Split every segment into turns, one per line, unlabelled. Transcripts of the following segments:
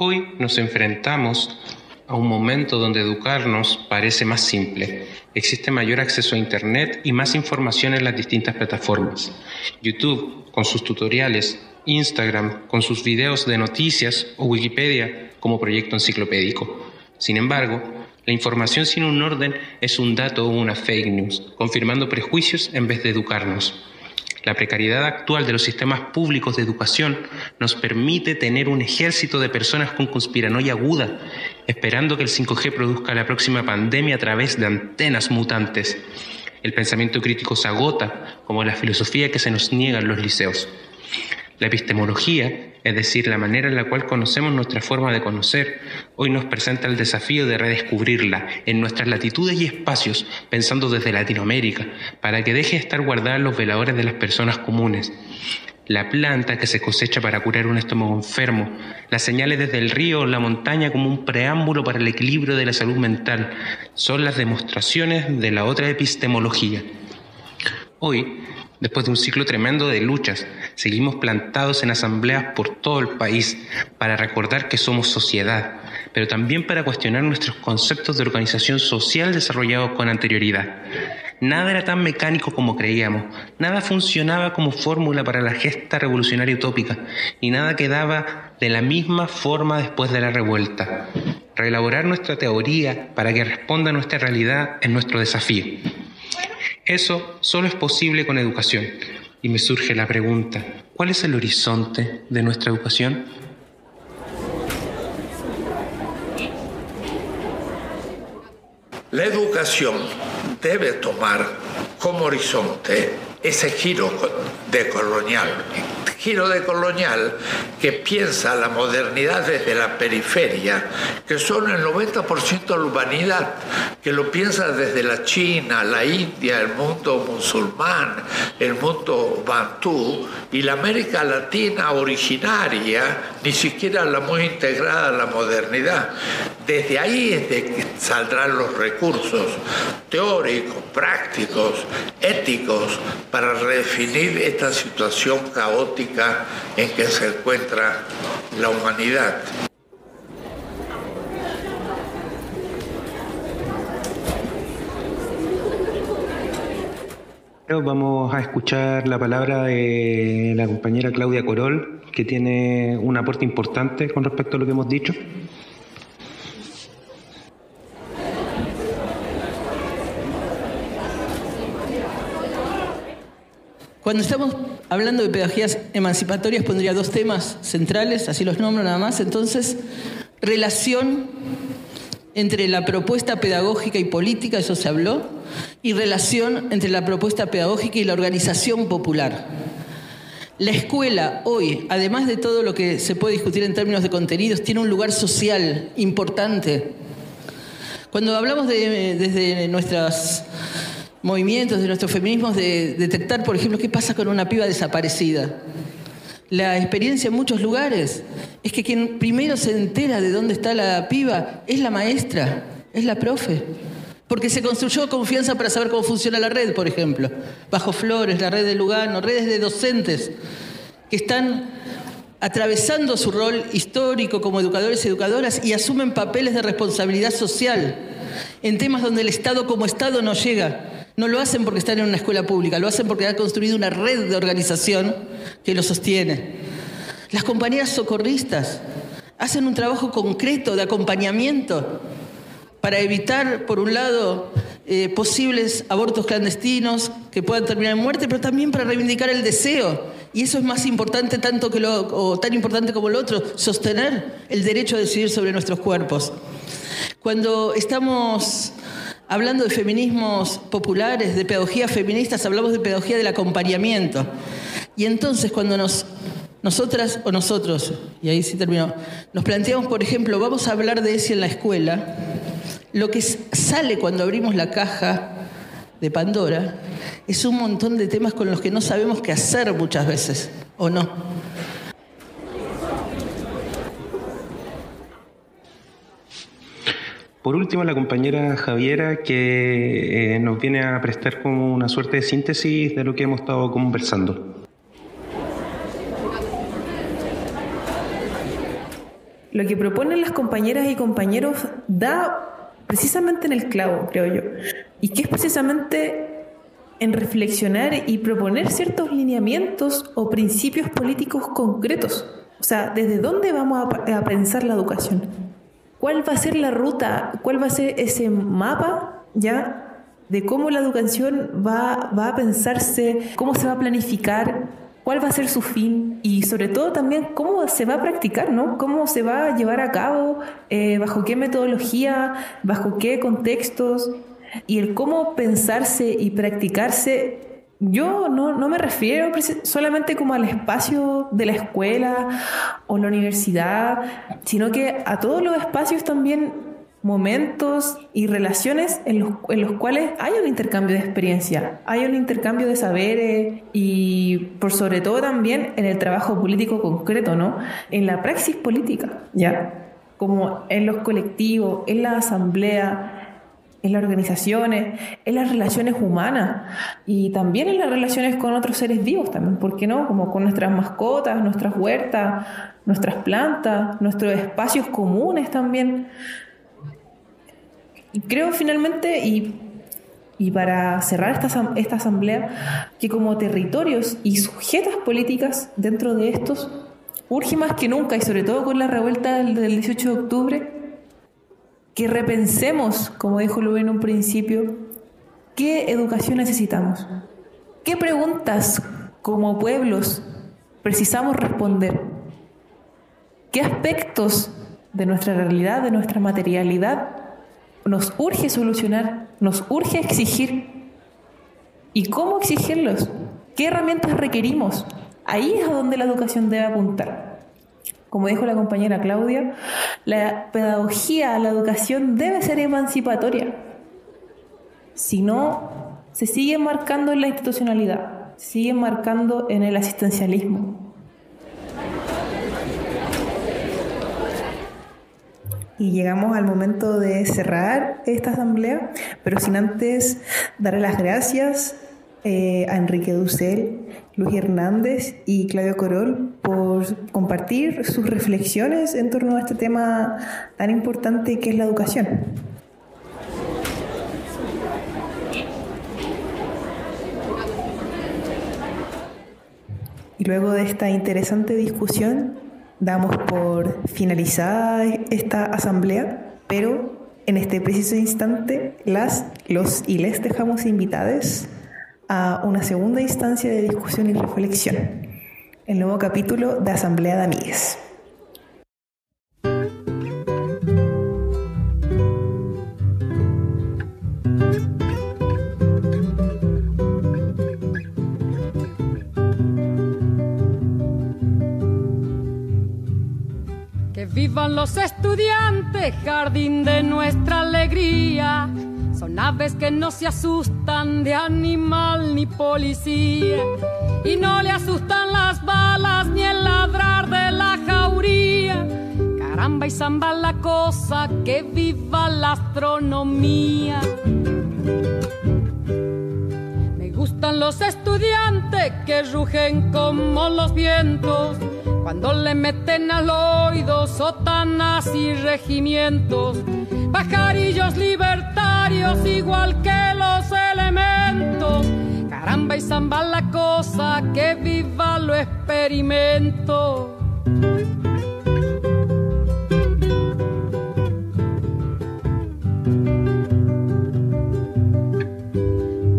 Hoy nos enfrentamos a un momento donde educarnos parece más simple. Existe mayor acceso a Internet y más información en las distintas plataformas. YouTube, con sus tutoriales, Instagram, con sus videos de noticias o Wikipedia como proyecto enciclopédico. Sin embargo, la información sin un orden es un dato o una fake news, confirmando prejuicios en vez de educarnos. La precariedad actual de los sistemas públicos de educación nos permite tener un ejército de personas con conspiranoia aguda, esperando que el 5G produzca la próxima pandemia a través de antenas mutantes. El pensamiento crítico se agota, como la filosofía que se nos niega en los liceos. La epistemología, es decir, la manera en la cual conocemos nuestra forma de conocer, hoy nos presenta el desafío de redescubrirla en nuestras latitudes y espacios, pensando desde Latinoamérica, para que deje de estar guardada los veladores de las personas comunes. La planta que se cosecha para curar un estómago enfermo, las señales desde el río o la montaña como un preámbulo para el equilibrio de la salud mental, son las demostraciones de la otra epistemología. Hoy, Después de un ciclo tremendo de luchas, seguimos plantados en asambleas por todo el país para recordar que somos sociedad, pero también para cuestionar nuestros conceptos de organización social desarrollados con anterioridad. Nada era tan mecánico como creíamos, nada funcionaba como fórmula para la gesta revolucionaria utópica, y nada quedaba de la misma forma después de la revuelta. Reelaborar nuestra teoría para que responda a nuestra realidad es nuestro desafío. Eso solo es posible con educación. Y me surge la pregunta, ¿cuál es el horizonte de nuestra educación?
La educación debe tomar como horizonte ese giro de colonial giro de colonial que piensa la modernidad desde la periferia, que son el 90% de la humanidad, que lo piensa desde la China, la India, el mundo musulmán, el mundo bantú y la América Latina originaria, ni siquiera la muy integrada a la modernidad. Desde ahí es de que saldrán los recursos teóricos, prácticos, éticos, para redefinir esta situación caótica en que se encuentra la humanidad.
Vamos a escuchar la palabra de la compañera Claudia Corol, que tiene un aporte importante con respecto a lo que hemos dicho.
Cuando estamos hablando de pedagogías emancipatorias, pondría dos temas centrales, así los nombro nada más. Entonces, relación entre la propuesta pedagógica y política, eso se habló, y relación entre la propuesta pedagógica y la organización popular. La escuela hoy, además de todo lo que se puede discutir en términos de contenidos, tiene un lugar social importante. Cuando hablamos de, desde nuestras movimientos, de nuestros feminismos, de detectar, por ejemplo, qué pasa con una piba desaparecida. La experiencia en muchos lugares es que quien primero se entera de dónde está la piba es la maestra, es la profe. Porque se construyó confianza para saber cómo funciona la red, por ejemplo. Bajo Flores, la red de Lugano, redes de docentes que están atravesando su rol histórico como educadores y educadoras y asumen papeles de responsabilidad social en temas donde el Estado como Estado no llega no lo hacen porque están en una escuela pública, lo hacen porque han construido una red de organización que lo sostiene. Las compañías socorristas hacen un trabajo concreto de acompañamiento para evitar, por un lado, eh, posibles abortos clandestinos que puedan terminar en muerte, pero también para reivindicar el deseo. Y eso es más importante tanto que lo, o tan importante como lo otro, sostener el derecho a decidir sobre nuestros cuerpos. Cuando estamos Hablando de feminismos populares, de pedagogías feministas, hablamos de pedagogía del acompañamiento. Y entonces cuando nos, nosotras o nosotros, y ahí sí terminó, nos planteamos, por ejemplo, vamos a hablar de eso en la escuela, lo que sale cuando abrimos la caja de Pandora es un montón de temas con los que no sabemos qué hacer muchas veces, ¿o no?
Por último, la compañera Javiera que eh, nos viene a prestar como una suerte de síntesis de lo que hemos estado conversando.
lo que proponen las compañeras y compañeros da precisamente en el clavo, creo yo, y que es precisamente en reflexionar y proponer ciertos lineamientos o principios políticos concretos. O sea, ¿desde dónde vamos a, pensar la educación? ¿Cuál va a ser la ruta? ¿Cuál va a ser ese mapa ya de cómo la educación va, va a pensarse, cómo se va a planificar, cuál va a ser su fin y sobre todo también cómo se va a practicar, ¿no? Cómo se va a llevar a cabo, eh, bajo qué metodología, bajo qué contextos y el cómo pensarse y practicarse. Yo no, no me refiero solamente como al espacio de la escuela o la universidad, sino que a todos los espacios también momentos y relaciones en los, en los, cuales hay un intercambio de experiencia, hay un intercambio de saberes y por sobre todo también en el trabajo político concreto, ¿no? En la praxis política, ¿ya? Como en los colectivos, en la asamblea, en las organizaciones, en las relaciones humanas y también en las relaciones con otros seres vivos también, ¿por qué no? Como con nuestras mascotas, nuestras huertas, nuestras plantas, nuestros espacios comunes también. Y creo finalmente, y, para cerrar esta, esta asamblea, que como territorios y sujetas políticas dentro de estos, urge más que nunca, y sobre todo con la revuelta del, 18 de octubre, que repensemos, como dijo Luis en un principio, qué educación necesitamos, qué preguntas como pueblos precisamos responder, qué aspectos de nuestra realidad, de nuestra materialidad, nos urge solucionar, nos urge exigir. ¿Y cómo exigirlos? ¿Qué herramientas requerimos? Ahí es a donde la educación debe apuntar. Como dijo la compañera Claudia, la pedagogía, la educación debe ser emancipatoria. Si no, se sigue marcando en la institucionalidad, se sigue marcando en el asistencialismo. y llegamos al momento de cerrar esta asamblea, pero sin antes darle las gracias eh, a Enrique Dussel, Luis Hernández y Claudio Corol por compartir sus reflexiones en torno a este tema tan importante que es la educación. Y luego de esta interesante discusión, damos por finalizada esta asamblea, pero en este preciso instante las, los y les dejamos invitados a una segunda instancia de discusión y reflexión, el nuevo capítulo de Asamblea de Amigues.
Vivan los estudiantes, jardín de nuestra alegría. Son aves que no se asustan de animal ni policía. Y no le asustan las balas ni el ladrar de la jauría. Caramba y zamba la cosa, que viva la astronomía. Me gustan los estudiantes que rugen como los vientos cuando le meten al oído sotanas y regimientos, pajarillos igual que los elementos. Caramba y zamba la cosa, que viva lo experimento.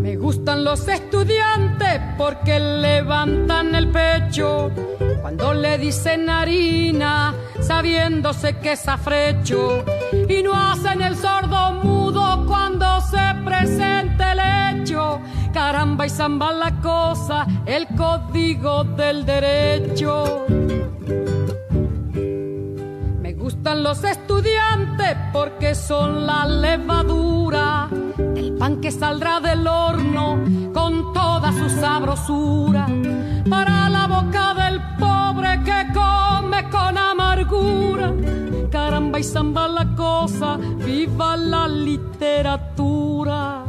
Me gustan los estudiantes porque levantan el pecho cuando le dicen harina, sabiéndose que es afrecho, y no hacen el sordo mudo cuando se presente el hecho. Caramba y zamba la cosa, el código del derecho. Me gustan los estudiantes porque son la levadura, el pan que saldrá del horno con toda su sabrosura para la boca del que con amargura. Caramba y zamba la cosa, viva la literatura.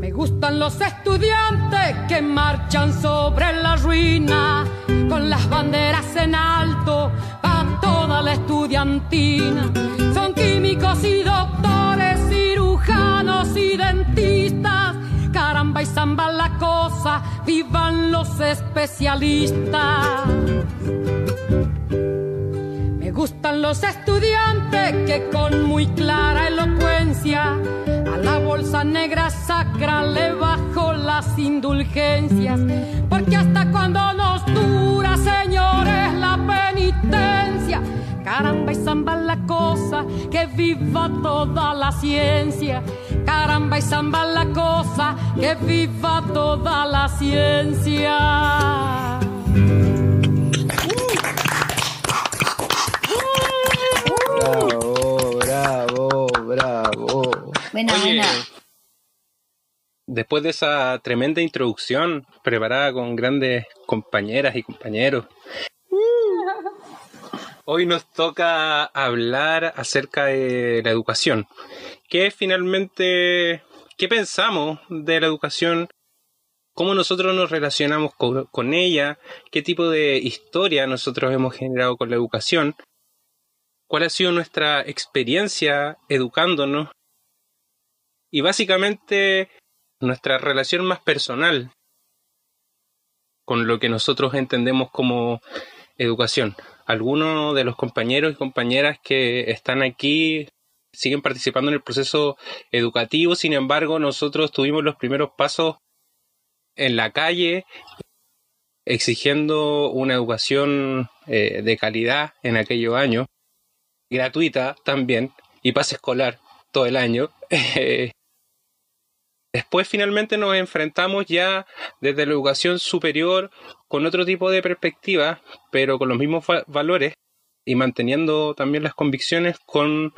Me gustan los estudiantes que marchan sobre la ruina con las banderas en alto a toda la estudiantina. Son químicos y doctores, cirujanos y dentistas. Caramba y zamba la cosa, vivan los especialistas. Me gustan los estudiantes que con muy clara elocuencia a la bolsa negra sacra le bajo las indulgencias. Porque hasta cuando nos dura, señores, la penitencia. Caramba y zamba la cosa, que viva toda la ciencia. Caramba y zamba la cosa, que viva toda la ciencia.
Bravo, bravo, bravo.
Buena,
Oye,
buena.
después de esa tremenda introducción preparada con grandes compañeras y compañeros, hoy nos toca hablar acerca de la educación. ¿Qué finalmente, qué pensamos de la educación? ¿Cómo nosotros nos relacionamos con, con ella? ¿Qué tipo de historia nosotros hemos generado con la educación? ¿Cuál ha sido nuestra experiencia educándonos? Y básicamente nuestra relación más personal con lo que nosotros entendemos como educación. Algunos de los compañeros y compañeras que están aquí siguen participando en el proceso educativo, sin embargo, nosotros tuvimos los primeros pasos en la calle exigiendo una educación eh, de calidad en aquellos años, gratuita también, y pase escolar todo el año. Después finalmente nos enfrentamos ya desde la educación superior con otro tipo de perspectiva, pero con los mismos va- valores y manteniendo también las convicciones con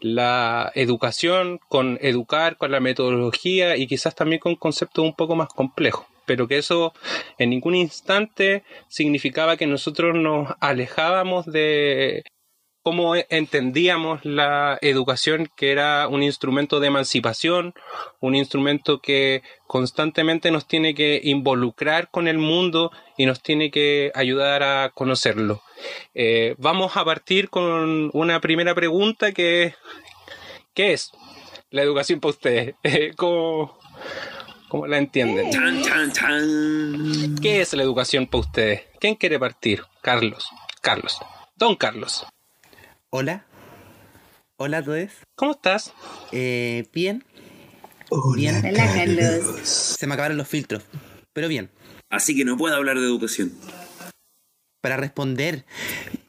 la educación, con educar, con la metodología y quizás también con conceptos un poco más complejos. Pero que eso en ningún instante significaba que nosotros nos alejábamos de cómo entendíamos la educación, que era un instrumento de emancipación, un instrumento que constantemente nos tiene que involucrar con el mundo y nos tiene que ayudar a conocerlo. Eh, vamos a partir con una primera pregunta que es, ¿qué es la educación para ustedes? Eh, ¿Cómo, cómo la entienden? ¿Qué es la educación para ustedes? ¿Quién quiere partir? Carlos. Carlos. Don Carlos.
Hola. Hola a todos.
¿Cómo estás?
Eh, bien. Bien.
Hola, Carlos.
Se me acabaron los filtros. Pero bien.
Así que no puedo hablar de educación.
Para responder,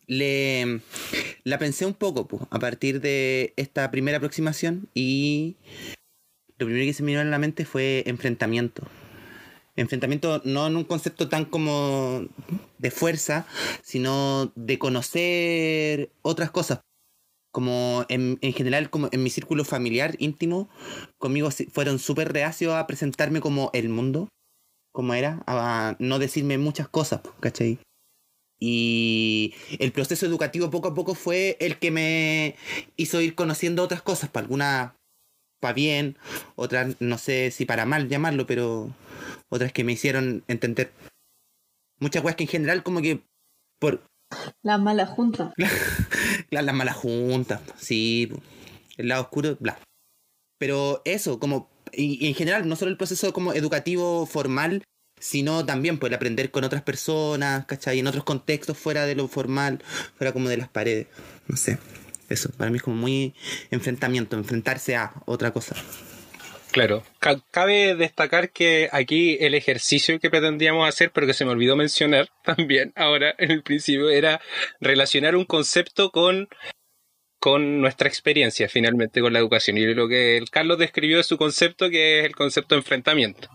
le la pensé un poco po, a partir de esta primera aproximación y lo primero que se me vino a la mente fue enfrentamiento. Enfrentamiento no en un concepto tan como de fuerza, sino de conocer otras cosas. Como en, en general, como en mi círculo familiar íntimo, conmigo fueron súper reacios a presentarme como el mundo, como era, a no decirme muchas cosas, ¿cachai? Y el proceso educativo poco a poco fue el que me hizo ir conociendo otras cosas, para algunas para bien, otras no sé si para mal llamarlo, pero otras que me hicieron entender muchas cosas que en general como que por
La mala junta.
la- las malas juntas, sí, el lado oscuro, bla. Pero eso, como, y, y en general, no solo el proceso como educativo formal, sino también por aprender con otras personas, ¿cachai? En otros contextos fuera de lo formal, fuera como de las paredes, no sé. Eso, para mí es como muy enfrentamiento, enfrentarse a otra cosa.
Claro. Ca- cabe destacar que aquí el ejercicio que pretendíamos hacer, pero que se me olvidó mencionar también ahora en el principio, era relacionar un concepto con, con nuestra experiencia finalmente con la educación. Y lo que Carlos describió es su concepto, que es el concepto de enfrentamiento.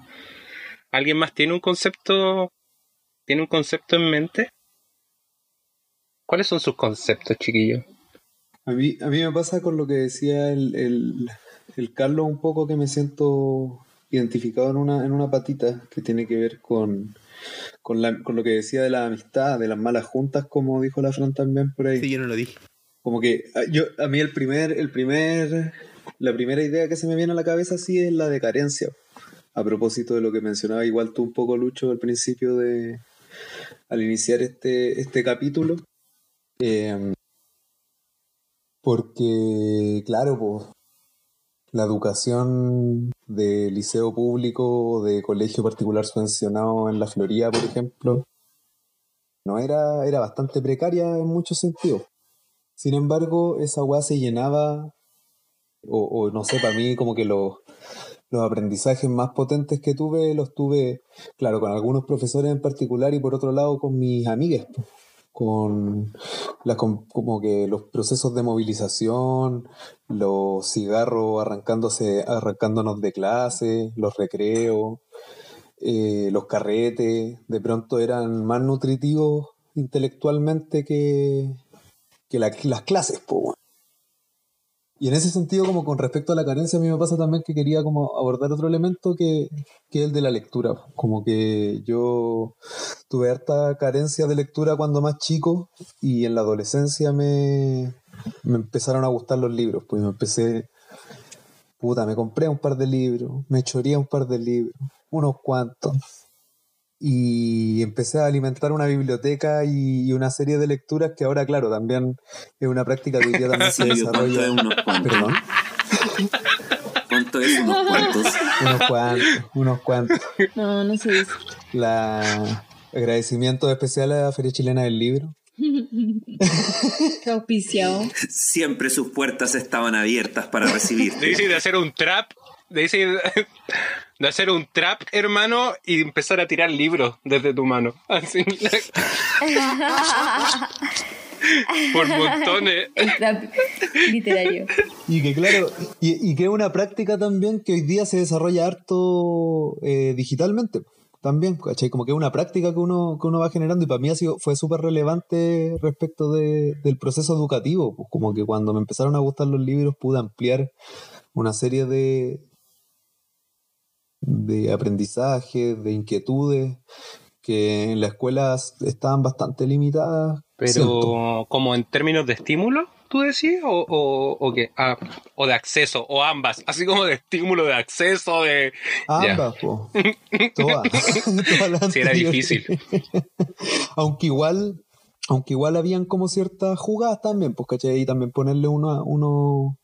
¿Alguien más tiene un concepto? ¿Tiene un concepto en mente? ¿Cuáles son sus conceptos, chiquillos?
A mí, a mí me pasa con lo que decía el, el, el Carlos un poco que me siento identificado en una, en una patita que tiene que ver con, con, la- con lo que decía de la amistad, de las malas juntas, como dijo la Fran también por ahí.
Sí, yo no lo dije.
Como que ah, yo, a mí el primer, el primer, la primera idea que se me viene a la cabeza sí es la de carencia. a propósito de lo que mencionaba igual tú un poco, Lucho, al principio de, al iniciar este, este capítulo. Eh, porque, claro, la educación de liceo público, de colegio particular subvencionado en la Florida, por ejemplo, no era, era bastante precaria en muchos sentidos. Sin embargo, esa weá se llenaba, o, o no sé, para mí como que los, los aprendizajes más potentes que tuve los tuve, claro, con algunos profesores en particular y por otro lado con mis amigas, con, la, como que los procesos de movilización, los cigarros arrancándose, arrancándonos de clase, los recreos, eh, los carretes, de pronto eran más nutritivos intelectualmente que, que la- las clases, weón. Y en ese sentido, como con respecto a la carencia, a mí me pasa también que quería como abordar otro elemento que, que el de la lectura. Como que yo tuve harta carencia de lectura cuando más chico y en la adolescencia me, me empezaron a gustar los libros. Pues me empecé, puta, me compré un par de libros, me choría un par de libros, unos cuantos. Y empecé a alimentar una biblioteca y, una serie de lecturas que ahora, claro, también es una práctica que hoy día también se desarrolla.
es unos cuantos?
Perdón.
¿Cuánto es unos cuantos?
Unos cuantos, unos cuantos.
No, no se dice.
La agradecimiento especial a la Feria Chilena del Libro.
Qué auspiciado.
Siempre sus puertas estaban abiertas para recibir.
Dice de hacer un trap, dice de hacer un trap, hermano, y empezar a tirar libros desde tu mano. Así. Por montones.
Literario.
Y que claro, y, y que es una práctica también que hoy día se desarrolla harto eh, digitalmente. También, ¿cachai? Como que es una práctica que uno, que uno va generando y para mí ha sido, fue súper relevante respecto de- del proceso educativo. Pues como que cuando me empezaron a gustar los libros pude ampliar una serie de, de aprendizajes, de inquietudes que en la escuela estaban bastante limitadas. siento.
Pero, como en términos de estímulo, tú decís, o, o, o qué? Ah, o de acceso, o ambas, así como de estímulo, de acceso, de.
Ambas, po. Todas. Las
Sí, era difícil.
aunque igual, aunque igual habían como ciertas jugadas también, pues cachai, y también ponerle uno a uno,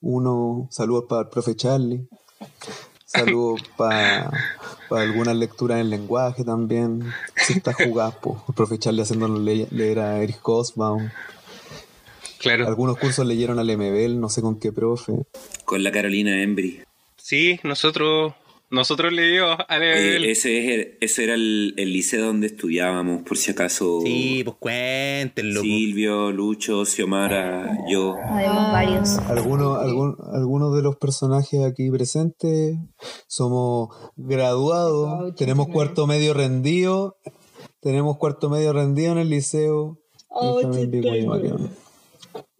uno, saludos para el profe Charlie, saludos para algunas lecturas en lenguaje también, ciertas jugadas, pues, el profe Charlie haciéndonos le- leer a Erich Hobsbawm,
Claro.
algunos cursos leyeron al MBL, no sé con qué profe.
Con la Carolina Embry.
Sí, nosotros, nosotros le dio a
Eh, ese, es el- ese era el, el liceo donde estudiábamos, por si acaso.
Sí, pues cuéntenlo. pues.
Silvio, Lucho, Xiomara, yo.
Habemos varios.
Algunos, algún- algunos de los personajes aquí presentes somos graduados, tenemos cuarto medio rendido, tenemos cuarto medio rendido en el liceo.
Oh.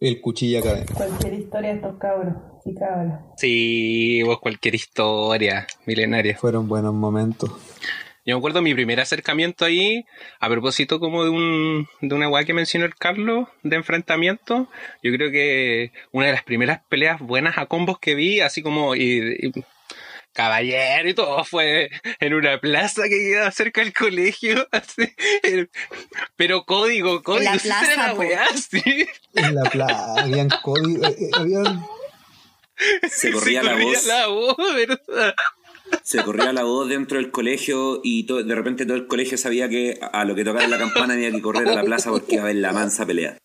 El cuchilla académico.
Cualquier historia de estos cabros
Sí, vos cualquier historia milenaria.
Fueron buenos momentos.
Yo me acuerdo mi primer acercamiento ahí, a propósito como de un de una weá que mencionó el Carlos, de enfrentamiento. Yo creo que una de las primeras peleas buenas a combos que vi, así como y, y- caballero y todo, fue en una plaza que quedaba cerca del colegio, así, el- pero código, código,
la
esa
plaza,
era la weá, sí.
En la playa habían códigos, eh, eh, habían
Se corría la
corría
voz.
la voz, ¿verdad?
Se corría la voz dentro del colegio y de repente todo el colegio sabía que a lo que tocara la campana había que correr a la plaza porque iba a haber la mansa pelea.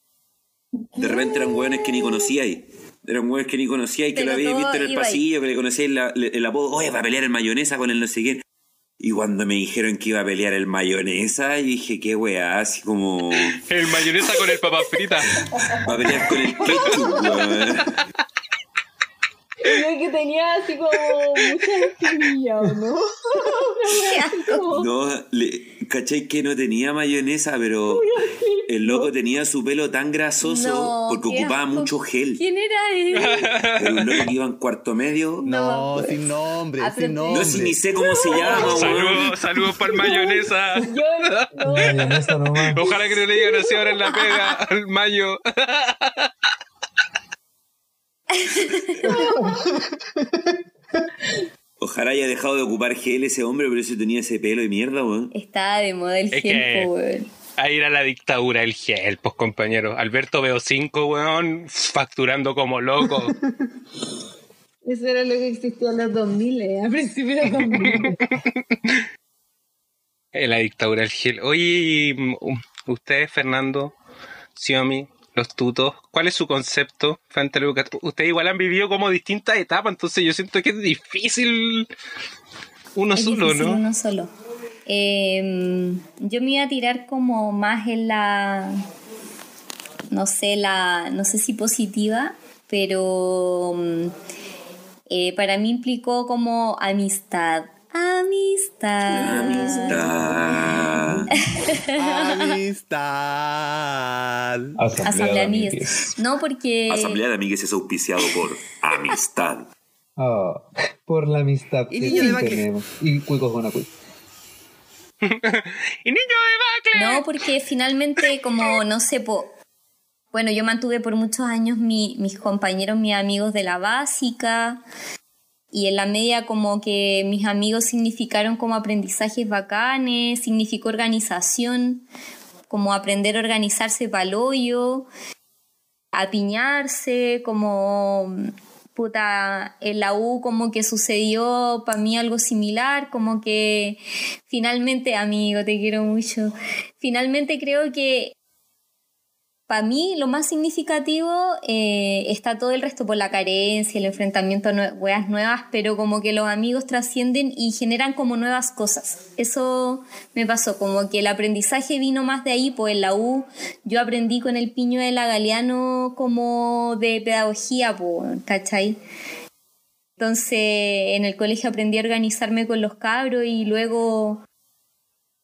De repente eran hueones que ni conocíais. Eran hueones que ni conocíais, que
Pero
lo habíais visto en el
ahí.
pasillo, que le conocíais la- le- el apodo, oye, va a pelear el mayonesa con el no sé quién. Y cuando me dijeron que iba a pelear el mayonesa, yo dije, qué weá, así como...
El mayonesa con el papa frita.
Va a pelear con el ketchup,
que tenía así como muchas espinillas, ¿o ¿no? Como-
No, le, ¿cachai que no tenía mayonesa? Pero el loco tenía su pelo tan grasoso
No,
porque ocupaba
asco.
mucho gel.
¿Quién era él?
Era un loco que iba en cuarto medio.
No, sin nombre,
pero
sin nombre.
No sé ni sé cómo se llama.
Saludos, saludos para el mayonesa.
Yo, no,
mayonesa nomás.
Ojalá que no le digan así ahora en la pega al mayo.
Ojalá haya dejado de ocupar gel ese hombre, pero ese tenía ese pelo de mierda, weón.
Está de moda el
Es
gel, weón.
Ahí era la dictadura, el gel, pues compañero. Alberto veo 5, weón, facturando como loco.
Eso era lo que existía en los 2000, eh, a principios de los 2000.
Eh, la dictadura del gel. Oye, mm, ustedes, Fernando, Xiomi, los tutos, ¿cuál es su concepto frente a la educación? Ustedes igual han vivido como distintas etapas, entonces yo siento que es difícil uno
Es
solo,
difícil
¿no?
uno solo. Eh, yo me iba a tirar como más en la, no sé, la, no sé si positiva, pero mm, eh, para mí implicó como amistad. Amistad.
Amistad.
Asamblea de amigues. No, porque...
Asamblea de amigues es auspiciado por Amistad.
Ah, por la amistad
Y
que
niño
sí tenemos. Y cuicos con acuicos.
¡Y niño de Bacle!
No, porque finalmente, como no sé, po- bueno, yo mantuve por muchos años mi- mis compañeros, mis amigos de la básica, y en la media como que mis amigos significaron como aprendizajes bacanes, significó organización, como aprender a organizarse hoyo, apiñarse, como puta, en la U como que sucedió para mí algo similar, como que finalmente, amigo, te quiero mucho, finalmente creo que para mí lo más significativo eh, está todo el resto por la carencia, el enfrentamiento a weas nuevas, pero como que los amigos trascienden y generan como nuevas cosas. Eso me pasó, como que el aprendizaje vino más de ahí, pues en la U yo aprendí con el piño de la Galeano como de pedagogía, pues, ¿cachai? Entonces en el colegio aprendí a organizarme con los cabros y luego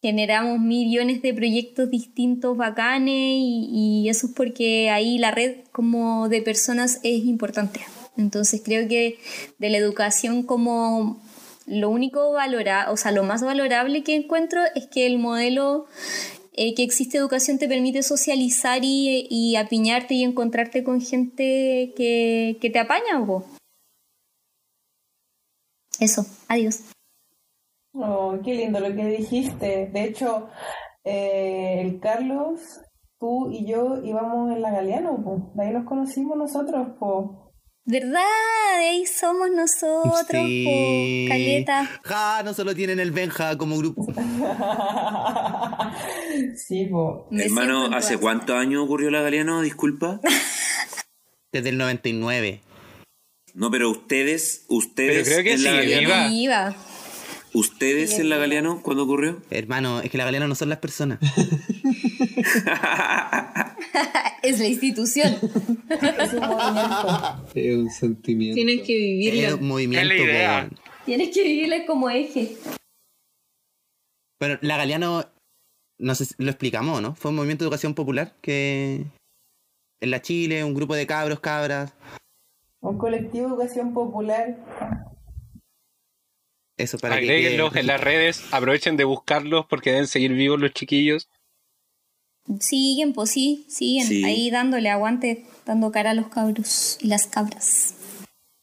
generamos millones de proyectos distintos bacanes y, eso es porque ahí la red como de personas es importante. Entonces creo que de la educación como lo único valora, o sea, lo más valorable que encuentro es que el modelo eh, que existe educación te permite socializar y, apiñarte y encontrarte con gente que, te apaña. po. Eso, adiós.
Oh, qué lindo lo que dijiste. De hecho, eh, el Carlos, tú y yo íbamos en la Galeano, po. De ahí nos conocimos nosotros, po.
¿Verdad? De ahí somos nosotros,
Sí.
po, Caleta.
Ja, no solo tienen el Benja como grupo.
sí, po.
Me
Hermano, ¿hace cuántos años ocurrió la Galeano? Disculpa.
Desde el 99.
No, pero ustedes, ustedes
Pero creo que
en la Galeano,
viva.
Ustedes en la Galeano, ¿cuándo ocurrió?
Hermano, es que la Galeana no son las personas.
Es la institución.
Es un movimiento.
Es un sentimiento.
Tienes que
Es
vivirla.
un movimiento.
Es la idea.
po.
Tienes que vivirla como eje.
Pero la Galeano, no sé si lo explicamos, ¿no? Fue un movimiento de educación popular que en la Chile, un grupo de cabros, cabras,
Un colectivo de educación popular.
Eso para que
Agréguenlos
quede-
en las redes, aprovechen de buscarlos porque deben seguir vivos los chiquillos.
Siguen, pues sí, siguen.
Sí.
Ahí dándole aguante, dando cara a los cabros y las cabras.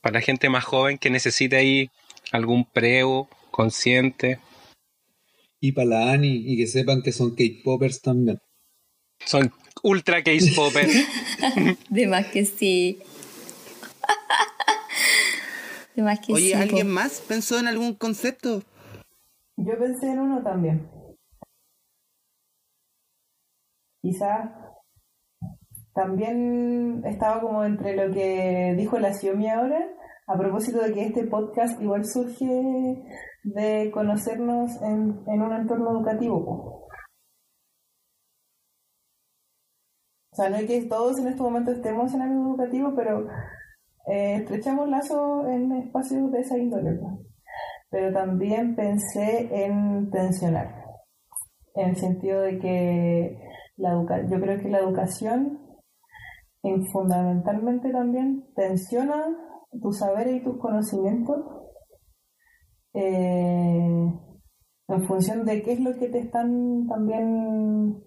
Para la gente más joven que necesite ahí algún preo consciente.
Y para la Ani, y que sepan que son K-Poppers también.
Son ultra popper.
De más que sí. De más que
Oye,
sí.
¿alguien
po.
más pensó en algún concepto?
Yo pensé en uno también. Quizás también estaba como entre lo que dijo la Xiomi ahora, a propósito de que este podcast igual surge de conocernos en, en un entorno educativo. po. O sea, no es que todos en este momento estemos en algo educativo, pero eh, estrechamos lazos en espacios de esa índole. po pero también pensé en tensionar, en el sentido de que la educa yo creo que la educación en fundamentalmente también tensiona tus saberes y tus conocimientos eh, en función de qué es lo que te están también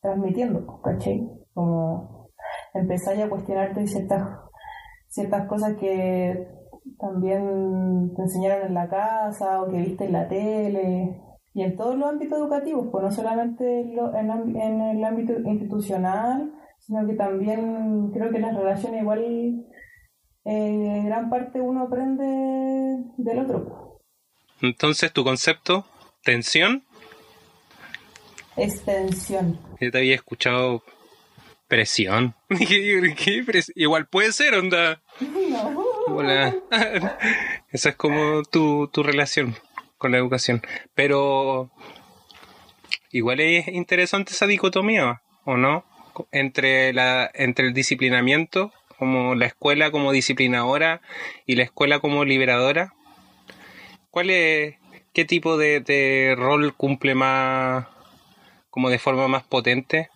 transmitiendo, ¿cachai? Como empezar a cuestionarte ciertas, ciertas cosas que también te enseñaron en la casa o que viste en la tele y en todos los ámbitos educativos, pues no solamente en, el ámbito institucional, sino que también creo que las relaciones igual eh, gran parte uno aprende del otro.
Entonces, tu concepto, tensión,
Extensión.
yo te había escuchado presión. ¿qué pres- Igual puede ser, onda. Esa es como tu, tu relación con la educación. Pero igual es interesante esa dicotomía, ¿o no? Entre, la, entre el disciplinamiento, como la escuela como disciplinadora y la escuela como liberadora. ¿Cuál es, qué tipo de, de rol cumple más, como de forma más potente?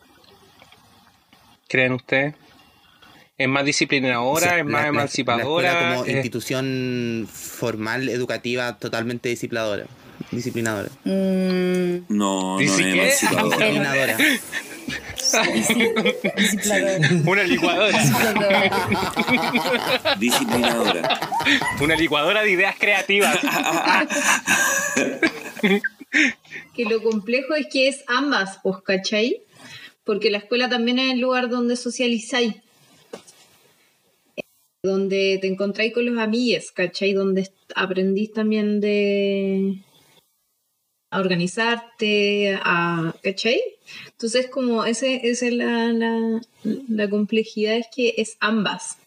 ¿Creen ustedes? ¿Es más disciplinadora?
O sea,
¿Es más
la-
emancipadora?
La como
¿Es-
institución formal, educativa, totalmente disciplinadora. Disciplinadora.
Mm,
No, no es
¿Dice qué?
emancipador.
Disciplinadora.
Una licuadora.
Disciplinadora.
Una licuadora de ideas creativas.
Que lo complejo es que es ambas, pues, ¿cachai? Porque la escuela también es el lugar donde socializáis. Donde te encontráis con los amigues, ¿cachai? Donde aprendís también de a organizarte, a, ¿cachai? Entonces como ese, esa es la, la, la complejidad es que es ambas.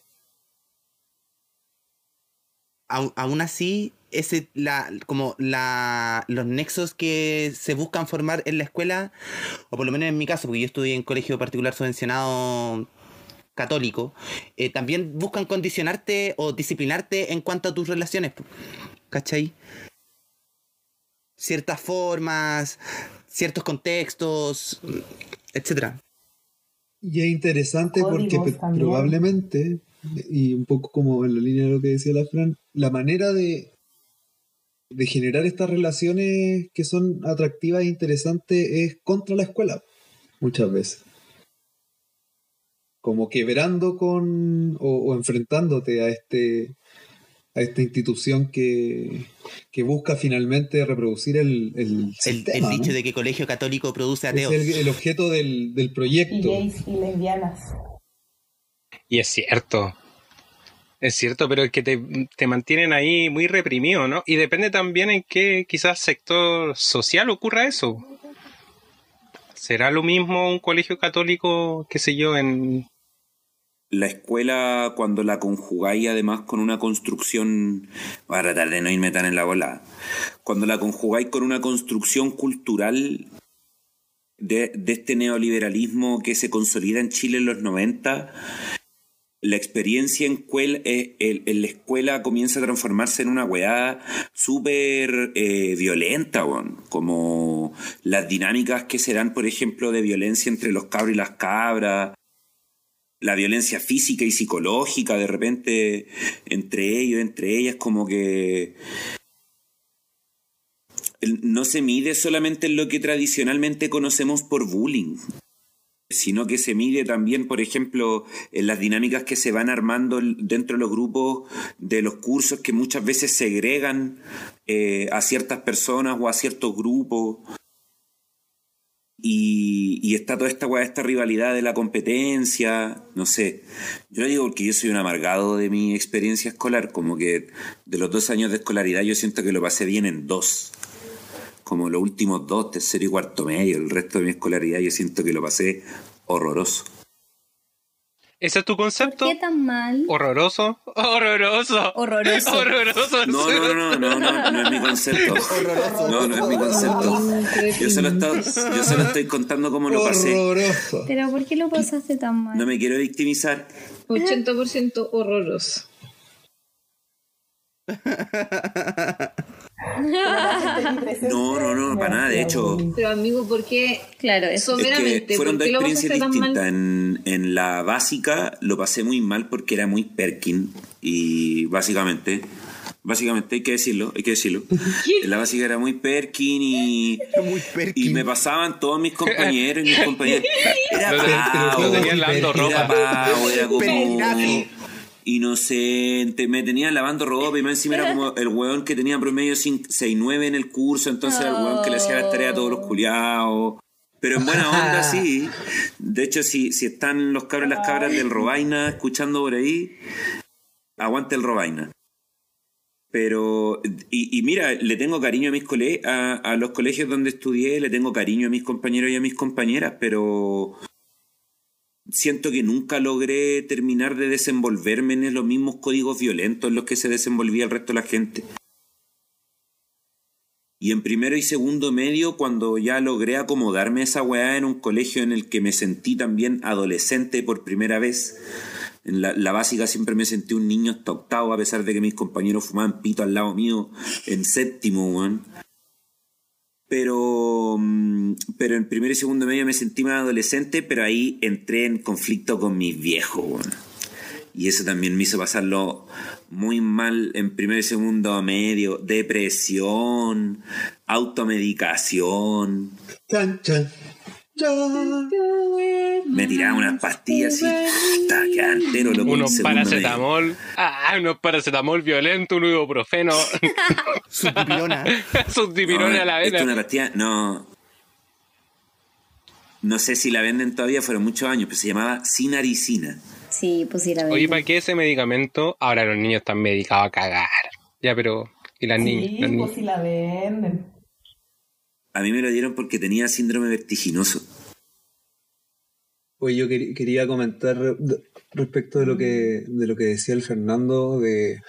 Aún así, ese, la, como la, los nexos que se buscan formar en la escuela, o por lo menos en mi caso, porque yo estudié en colegio particular subvencionado católico, eh, también buscan condicionarte o disciplinarte en cuanto a tus relaciones, ¿cachai? Ciertas formas, ciertos contextos, etcétera.
Y es interesante porque
Códigos
pe-
también.
probablemente, y un poco como en la línea de lo que decía la Fran, la manera de, de generar estas relaciones que son atractivas e interesantes es contra la escuela, muchas veces. Como quebrando con o, o enfrentándote a este a esta institución que, que busca finalmente reproducir el, el
El,
sistema,
el dicho
¿no?
de que colegio católico produce
es
ateos.
el, el objeto del, del
Y
proyecto.
gays y lesbianas.
Y es cierto. Es cierto, pero es que te, te mantienen ahí muy reprimido, ¿no? Y depende también en qué quizás sector social ocurra eso. ¿Será lo mismo un colegio católico, qué sé yo, en...
La escuela, cuando la conjugáis además con una construcción, voy a tratar de no irme tan en la bola, cuando la conjugáis con una construcción cultural de, este neoliberalismo que se consolida en Chile en los 90, la experiencia en, cuel- eh, el- en la escuela comienza a transformarse en una weá súper eh, violenta, weón. como las dinámicas que se dan, por ejemplo, de violencia entre los cabros y las cabras, la violencia física y psicológica de repente entre ellos, entre ellas, como que no se mide solamente en lo que tradicionalmente conocemos por bullying, sino que se mide también, por ejemplo, en las dinámicas que se van armando dentro de los grupos de los cursos que muchas veces segregan eh, a ciertas personas o a ciertos grupos. Y, y está toda esta esta rivalidad de la competencia, no sé. Yo digo porque yo soy un amargado de mi experiencia escolar, como que de los dos años de escolaridad yo siento que lo pasé bien en dos. Como los últimos dos, tercero y cuarto medio, el resto de mi escolaridad yo siento que lo pasé horroroso.
¿Ese es tu concepto?
¿Qué tan mal?
¿Horroroso? ¡Horroroso!
Horroroso.
¡Horroroso!
No, no, no, no, no, no es mi concepto. No, no es mi concepto. Yo solo, estoy, yo solo estoy contando cómo lo pasé.
Horroroso.
Pero ¿por qué lo pasaste tan mal?
No me quiero victimizar.
80% horroroso.
No, no, no, para nada. De hecho,
Pero amigo, ¿por qué?
Claro, eso.
es que fueron
¿por
dos experiencias distintas. En, en la básica lo pasé muy mal porque era muy Perkin. Y básicamente, básicamente hay que decirlo, hay que decirlo. En la básica era muy Perkin y,
Muy perkin.
y me pasaban todos mis compañeros y mis compañeros. Era
Lo,
pavo,
lo tenían lavando
era pavo, era como... Inocente, me tenía lavando ropa y más encima era como el weón que tenía promedio 6-9 en el curso, entonces era el weón que le hacía las tareas a todos los culiados. Pero en buena onda, sí. De hecho, si, si están los cabros y las cabras del Robaina escuchando por ahí, aguante el Robaina. Pero, y, y mira, le tengo cariño a mis cole a, a los colegios donde estudié, le tengo cariño a mis compañeros y a mis compañeras, pero siento que nunca logré terminar de desenvolverme en los mismos códigos violentos en los que se desenvolvía el resto de la gente. Y en primero y segundo medio, cuando ya logré acomodarme esa weá en un colegio en el que me sentí también adolescente por primera vez, en la, básica siempre me sentí un niño hasta octavo, a pesar de que mis compañeros fumaban pito al lado mío en séptimo, weón. Pero, mm, pero en primero y segundo medio me sentí más adolescente, pero ahí entré en conflicto con mis viejos. Y eso también me hizo pasarlo muy mal en primer y segundo medio. Depresión, automedicación.
Chan, chan.
Me tiraba unas pastillas y puta, quedaba entero loco. en
Unos
segundo medio.
paracetamol. Ah, unos paracetamol violento, un ibuprofeno.
Subdipirona.
Subdipirona a la
No, esto es
vena.
una pastilla, no. No sé si la venden todavía, fueron muchos años, pero se llamaba sinaricina.
Sí, pues sí, la
Oye,
venden.
¿para qué ese medicamento? Ahora los niños están medicados a cagar. Ya, pero. ¿Y las niñas?
Sí,
Las
pues
niñas.
si la venden.
A mí me lo dieron porque tenía síndrome vertiginoso.
Oye, yo quer- quería comentar re- respecto de lo que, de lo que decía el Fernando, de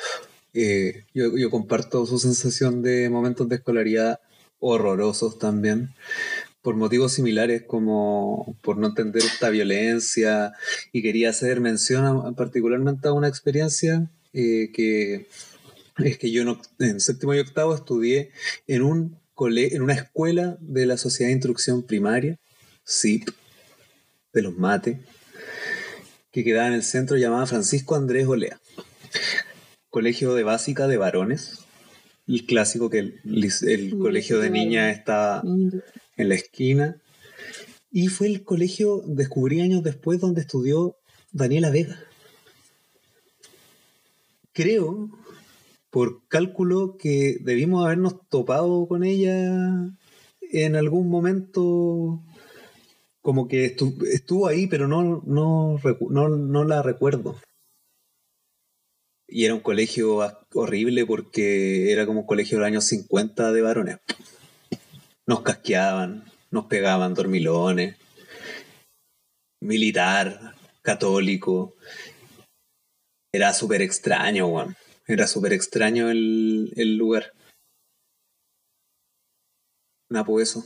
eh, yo, comparto su sensación de momentos de escolaridad horrorosos también, por motivos similares como por no entender esta violencia, y quería hacer mención particularmente a una experiencia eh, que es que yo en, en séptimo y octavo estudié en un en una escuela de la Sociedad de Instrucción Primaria, SIP, de los mates, que quedaba en el centro llamada Francisco Andrés Olea. Colegio de básica de varones. El clásico que el, el colegio de niñas está en la esquina. Y fue el colegio, descubrí años después, donde estudió Daniela Vega. Creo, por cálculo, que debimos habernos topado con ella en algún momento como que estu- estuvo ahí, pero no, no, no, la recuerdo. Y era un colegio horrible porque era como un colegio de los años 50 de varones. Nos casqueaban, nos pegaban dormilones, militar, católico. Era súper extraño, weón. Era súper extraño el, el lugar. Pues eso.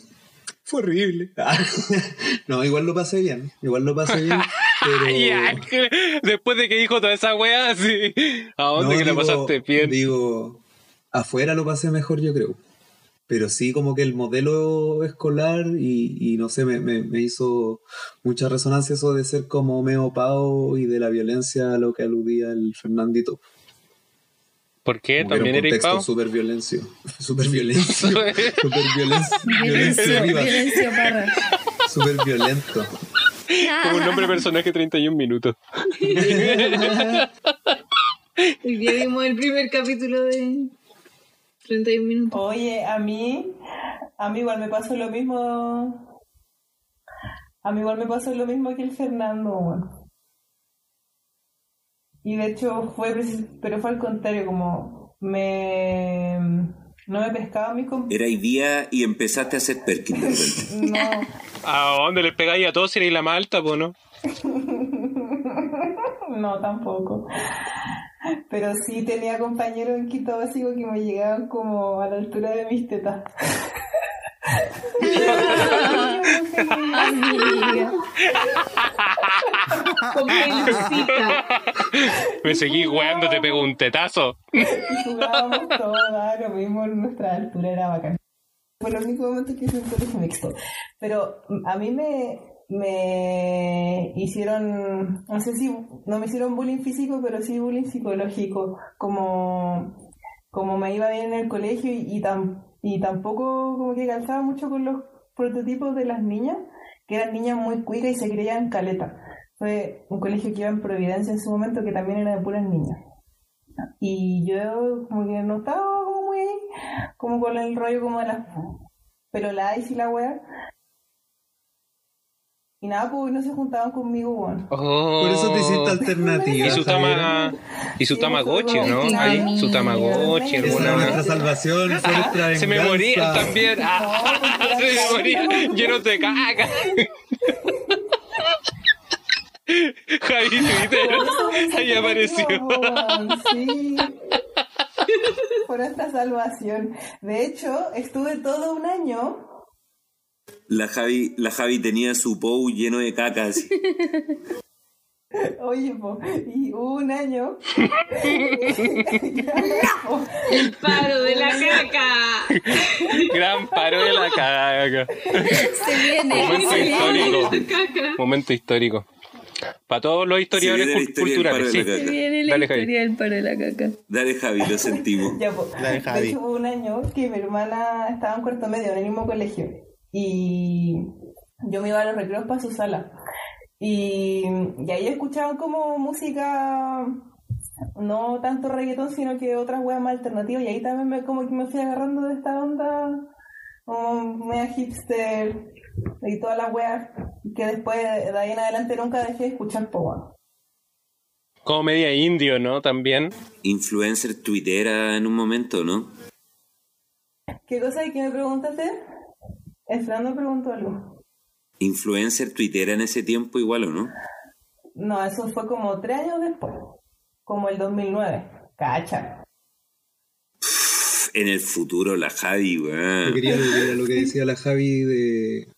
Fue horrible. no, igual lo pasé bien. Igual lo pasé bien. Pero...
Después de que dijo toda esa weá, sí. ¿A dónde
No,
que la pasaste bien?
Digo, afuera lo pasé mejor, yo creo. Pero sí, como que el modelo escolar y, y no sé, me, me- me hizo mucha resonancia eso de ser como medio pavo y de la violencia a lo que aludía el Fernandito.
¿Por qué?
Como
¿También
era
pavo?
súper violencio. Súper violencio. Súper violencia. Violencia arriba.
Violencio Parra.
Súper violento.
Como un nombre de personaje 31 minutos.
Hoy día vimos el primer capítulo de 31 minutos.
Oye, a mí, a mí igual me pasó lo mismo. A mí igual me pasó lo mismo que el Fernando. Y de hecho fue, precis- pero fue al contrario, como me, no me pescaba mis compañeros.
Era hoy día y empezaste a hacer Perkin de repente.
No,
¿A dónde les pegáis a todos si erais la más alta, po, no?
no tampoco. Pero sí tenía compañeros en quinto básico que me llegaban como a la altura de mis tetas.
Me seguí weando, te pego un tetazo.
Jugábamos daba lo mismo, nuestra altura era bacán. Fue el único momento que hice un colegio mixto. Pero a mí me, me hicieron, no sé si, no me hicieron bullying físico, pero sí bullying psicológico. Como, como me iba bien en el colegio y, y, tam- y tampoco como que calzaba mucho con los prototipos de las niñas, que eran niñas muy cuicas y se creían caleta. fue un colegio que iba en Providencia en su momento que también era de puras niñas. Y yo como que no estaba como muy como con el rollo como de las pero la y la wea. Y nada, pues no se juntaban conmigo, weón.
Por eso te hiciste alternativa.
Y su, tama, y su Tamagotchi, ¿no? Ahí, su Tamagotchi,
Esa
alguna.
era nuestra salvación, nuestra
Se me morían también. Ah, se me morían llenos de caca. Javi Twitter. Ahí apareció.
Sí. Por esta salvación. De hecho, estuve todo un año.
La Javi, la Javi tenía su pou lleno de cacas.
Oye, po, y hubo un año.
El paro de la caca.
Gran paro de la caca.
Se viene,
Momento
se viene.
histórico. Momento histórico. Para todos los historiadores
Se viene la
cul-
historia del
culturales,
paro
sí.
de la
Se
caca.
viene la
Dale, Javi.
historia del paro de la caca.
Dale, Javi, lo sentimos.
Ya, po.
La de
De
Javi.
hecho, hubo un año que mi hermana estaba en cuarto medio en el mismo colegio. Y yo me iba a los recreos para su sala. Y, y ahí escuchaban como música, no tanto reggaetón, sino que otras weas más alternativas. Y ahí también me, como que me fui agarrando de esta onda, como media hipster y todas las weas que después de ahí en adelante nunca dejé de escuchar, po.
Como media indio, ¿no? También.
Influencer tuitera en un momento, ¿no?
¿Qué cosa que me preguntaste? El Fernando preguntó algo.
Influencer tuitera en ese tiempo igual, ¿o no?
No, eso fue como tres años después, como el 2009. Cacha.
Pff, En el futuro, la Javi,
Yo
weón.
quería volver a lo que decía la Javi de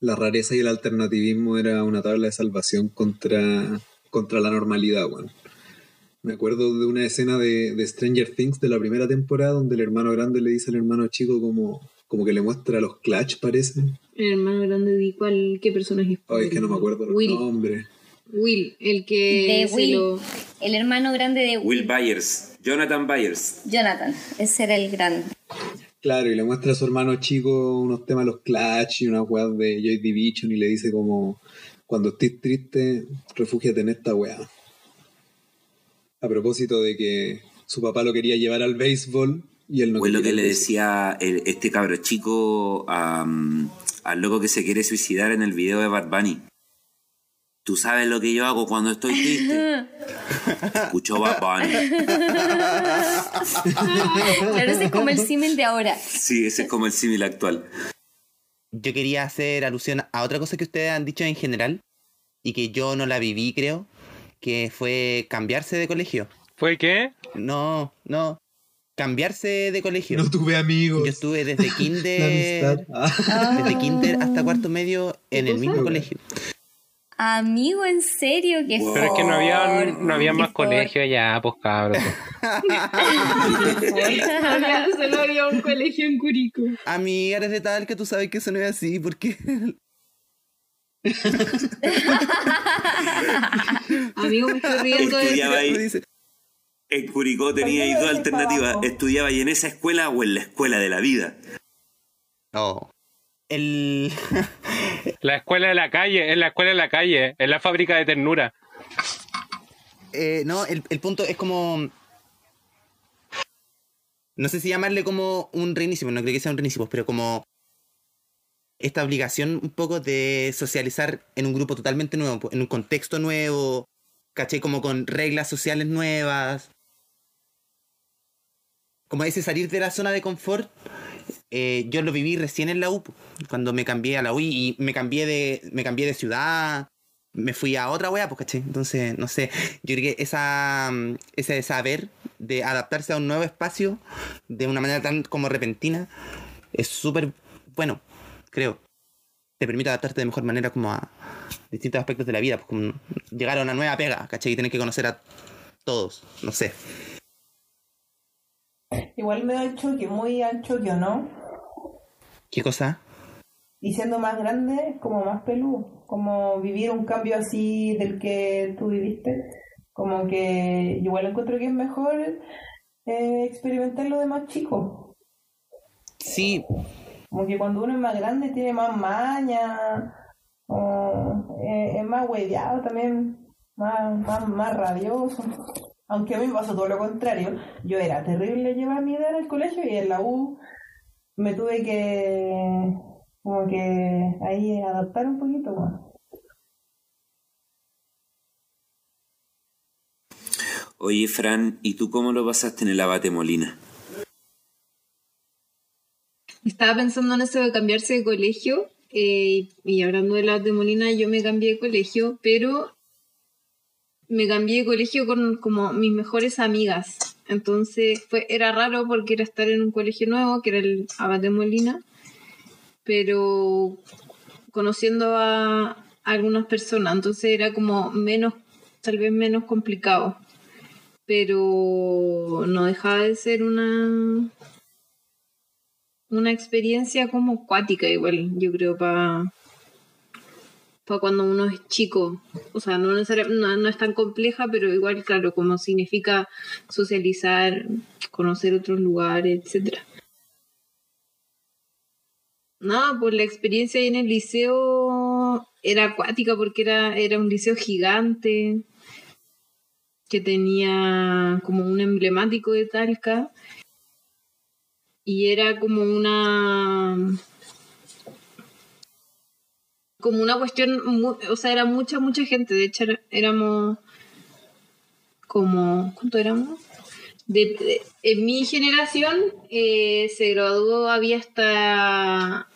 la rareza y el alternativismo era una tabla de salvación contra, contra la normalidad, weón. Me acuerdo de una escena de, de Stranger Things de la primera temporada donde el hermano grande le dice al hermano chico como, como que le muestra los clutch, parece.
El hermano grande de cuál, qué personaje
Ay, es que no me acuerdo los
Will.
nombres.
Will, el que
De Will.
lo.
El hermano grande de
Will Byers. Jonathan Byers.
Jonathan. Ese era el grande.
Claro, y le muestra a su hermano chico unos temas los clutch y unas weas de Joy Division y le dice como cuando estés triste, refúgiate en esta wea. A propósito de que su papá lo quería llevar al béisbol y él no
O es lo que le decía el- este cabro chico mm, al loco que se quiere suicidar en el video de Bad Bunny. Tú sabes lo que yo hago cuando estoy triste. Escucho Bad Bunny.
Claro, ese es como el símil de ahora.
Sí, ese es como el símil actual.
Yo quería hacer alusión a otra cosa que ustedes han dicho en general y que yo no la viví, creo, que fue cambiarse de colegio.
¿Fue qué?
No, no. Cambiarse de colegio.
No tuve amigos.
Yo estuve desde kinder.
Ah.
desde kinder hasta cuarto medio en el mismo colegio.
Amigo, en serio, que
Pero es que no había, no había más colegio allá, pues cabros.
Solo había un colegio en Curico.
Amiga, eres de tal que tú sabes que eso no es así, porque
Amigo, me estoy riendo de
En Curicó tenía ahí dos alternativas. Estudiaba ahí en esa escuela o en la escuela de la vida.
no. El
La escuela de la calle, es la escuela de la calle, es la fábrica de ternura.
eh, no, el, el punto es como no sé si llamarle como un reinicio, no creo que sea un reinicio, pero como esta obligación un poco de socializar en un grupo totalmente nuevo, en un contexto nuevo, caché como con reglas sociales nuevas. Como ese salir de la zona de confort, eh, yo lo viví recién en la U, cuando me cambié a la U y me cambié de, me cambié de ciudad, me fui a otra wea, pues caché. Entonces, no sé, yo creo que esa, mm, ese saber de adaptarse a un nuevo espacio de una manera tan como repentina es súper bueno, creo. Te permite adaptarte de mejor manera como a distintos aspectos de la vida, pues como llegar a una nueva pega, ¿cachai? Y tener que conocer a todos, no sé.
Igual me da el choque, muy al choque, ¿o no?
¿Qué cosa?
Y siendo más grande, como más peludo. Como vivir un cambio así del que tú viviste. Como que igual encuentro que es mejor eh, experimentarlo de más chico.
Sí,
Como que cuando uno es más grande tiene más maña, como, eh, es más hueveado también, más, más, más rabioso. Aunque a mí me pasó todo lo contrario. Yo era terrible llevar mi idea en el colegio y en la U me tuve que como que ahí adaptar un poquito más.
Oye, Fran, ¿y tú cómo lo pasaste en el abate Molina?
Estaba pensando en eso de cambiarse de colegio. eh, y hablando de la de Molina, yo me cambié de colegio, pero me cambié de colegio con como mis mejores amigas. Entonces fue, era raro porque era estar en un colegio nuevo, que era el Abate Molina, pero conociendo a, algunas personas, entonces era como menos, tal vez menos complicado. Pero no dejaba de ser una una experiencia como acuática igual, yo creo, para cuando uno es chico. O sea, no, no, no es tan compleja, pero igual, claro, como significa socializar, conocer otros lugares, etcétera. Nada, pues la experiencia ahí en el liceo era acuática porque era, era un liceo gigante que tenía como un emblemático de Talca y era como una como una cuestión o sea era mucha mucha gente de hecho éramos como ¿cuánto éramos? De- en mi generación eh, se graduó había hasta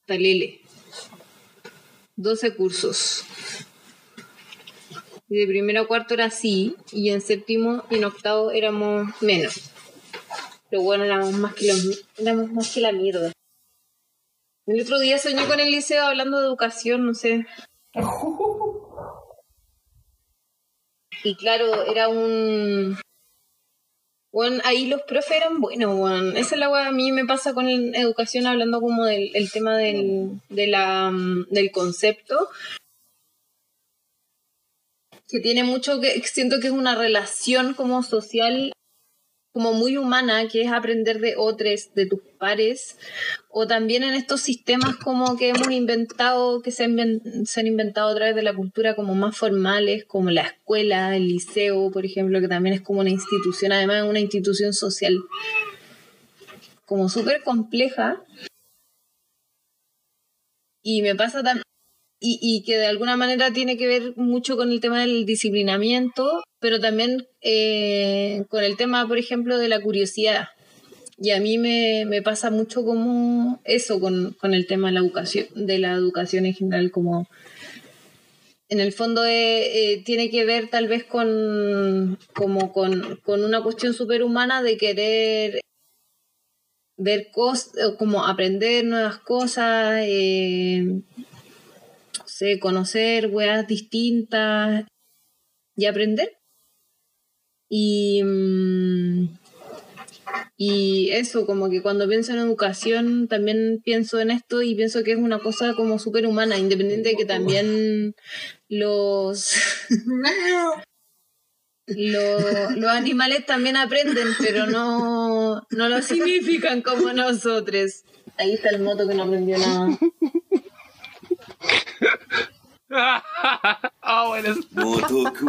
hasta el L 12 cursos y de primero a cuarto era así y en séptimo y en octavo éramos menos pero bueno, éramos más que, los, éramos más que la mierda. El otro día soñé con el liceo hablando de educación, no sé. Y claro, era un... Bueno, ahí los profes eran buenos, bueno. Esa es la weá, a mí me pasa con el- educación hablando como del el tema del, de la, mm, del concepto. Que tiene mucho que, siento que es una relación como social como muy humana, que es aprender de otros, de tus pares, o también en estos sistemas como que hemos inventado, que se han, inventado a través de la cultura como más formales, como la escuela, el liceo, por ejemplo, que también es como una institución, además una institución social como súper compleja. Y me pasa también, y, y que de alguna manera tiene que ver mucho con el tema del disciplinamiento, pero también eh, con el tema, por ejemplo, de la curiosidad. Y a mí me, me pasa mucho como eso con, con el tema de la educación, de la educación en general, como en el fondo eh, eh, tiene que ver tal vez con, como con, con una cuestión superhumana de querer ver cosas, como aprender nuevas cosas, no sé, conocer weas distintas y aprender. Y, mm, y eso, como que cuando pienso en educación también pienso en esto y pienso que es una cosa como súper humana, independiente de que también los, lo- los animales también aprenden, pero no, no lo significan como nosotros. Ahí está el moto que no aprendió nada.
Ah, bueno.
Motoku.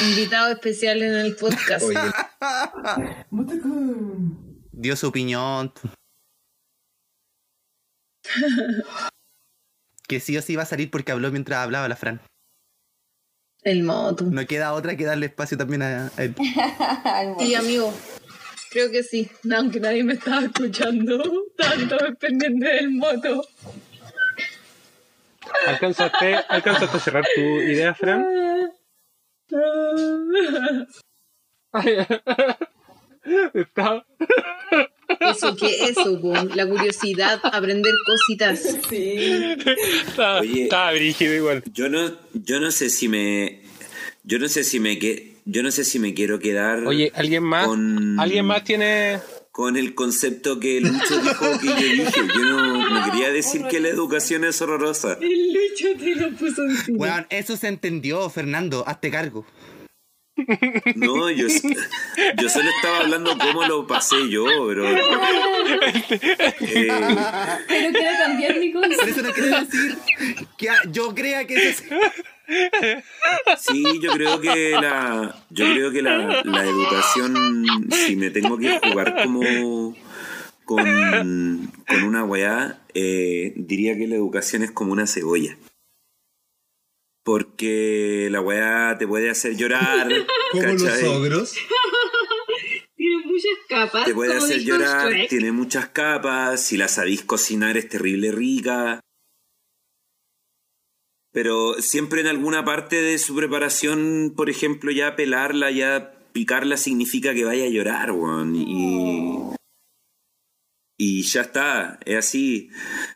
Invitado especial en el podcast.
Dio su opinión. que sí o sí va a salir porque habló mientras hablaba la Fran.
El moto.
No queda otra que darle espacio también a, a él.
Sí, amigo. Creo que sí. Aunque nadie me estaba escuchando. Tanto pendiente del moto.
¿Alcanzaste, ¿Alcanzaste a cerrar tu idea, Fran? Está...
¿Eso qué es eso, po? La curiosidad, aprender cositas.
Estaba,
Oye.
estaba brígido igual.
Yo no, yo no sé si me. Yo no sé si me que, yo no sé si me quiero quedar
Oye, ¿alguien más?
con,
¿Alguien más tiene...?
con el concepto que Lucho dijo que yo dije. Yo no quería decir que la educación es horrorosa.
El Lucho te lo puso encima.
Weón, eso se entendió, Fernando. Hazte cargo.
No, yo, yo solo estaba hablando cómo lo pasé yo, pero. Eh,
Pero quiero cambiar mi
Por
concepto.
eso no quiero decir que yo crea que eso es...
Sí, yo creo que la. Yo creo que la, la educación, si me tengo que jugar como con, con una weá, eh, diría que la educación es como una cebolla. Porque la weá te puede hacer llorar.
Como los ogros.
Tiene muchas capas.
Te puede hacer llorar,
Shrek.
tiene muchas capas, si la sabís cocinar es terrible rica. Pero siempre en alguna parte de su preparación, por ejemplo, ya pelarla, ya picarla significa que vaya a llorar, weón. Y, y ya está, es así.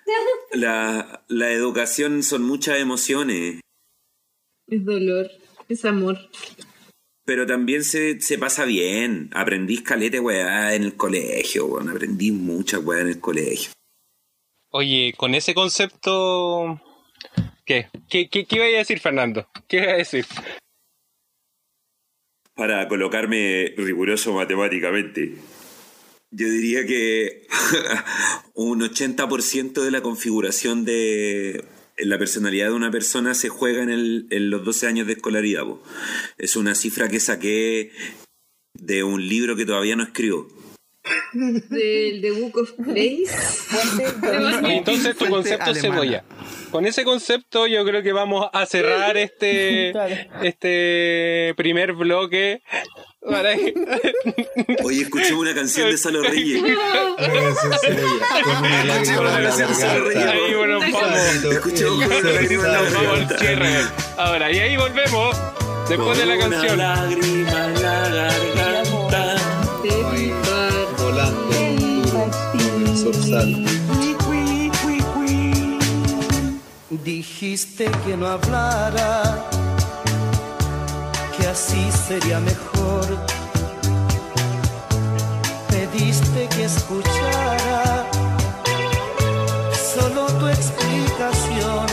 La, la educación son muchas emociones.
Es dolor, es amor.
Pero también se, se pasa bien. Aprendí calete, weá, en el colegio, weón. Aprendí muchas weá en el colegio.
Oye, con ese concepto. ¿Qué? ¿Qué, qué, qué iba a decir, Fernando? ¿Qué iba a decir?
Para colocarme riguroso matemáticamente, yo diría que un 80% de la configuración de la personalidad de una persona se juega en, el- en los 12 años de escolaridad. po. Es una cifra que saqué de un libro que todavía no escribo.
Del The Book of Place.
Entonces tu concepto
alemana.
cebolla. Con ese concepto yo creo que vamos a cerrar este
Claro.
este primer bloque. Para que-
Oye, escuchemos una canción de Salo Reyes.
Canción.
Ahí bueno, vamos.
Escuchemos con una lágrima en la garganta.
Ahora, y ahí volvemos. Después de la
Con una
canción.
lágrima en la garganta.
Volando zorzal.
Dijiste que no hablara, así sería mejor. Pediste que escuchara solo tu explicación,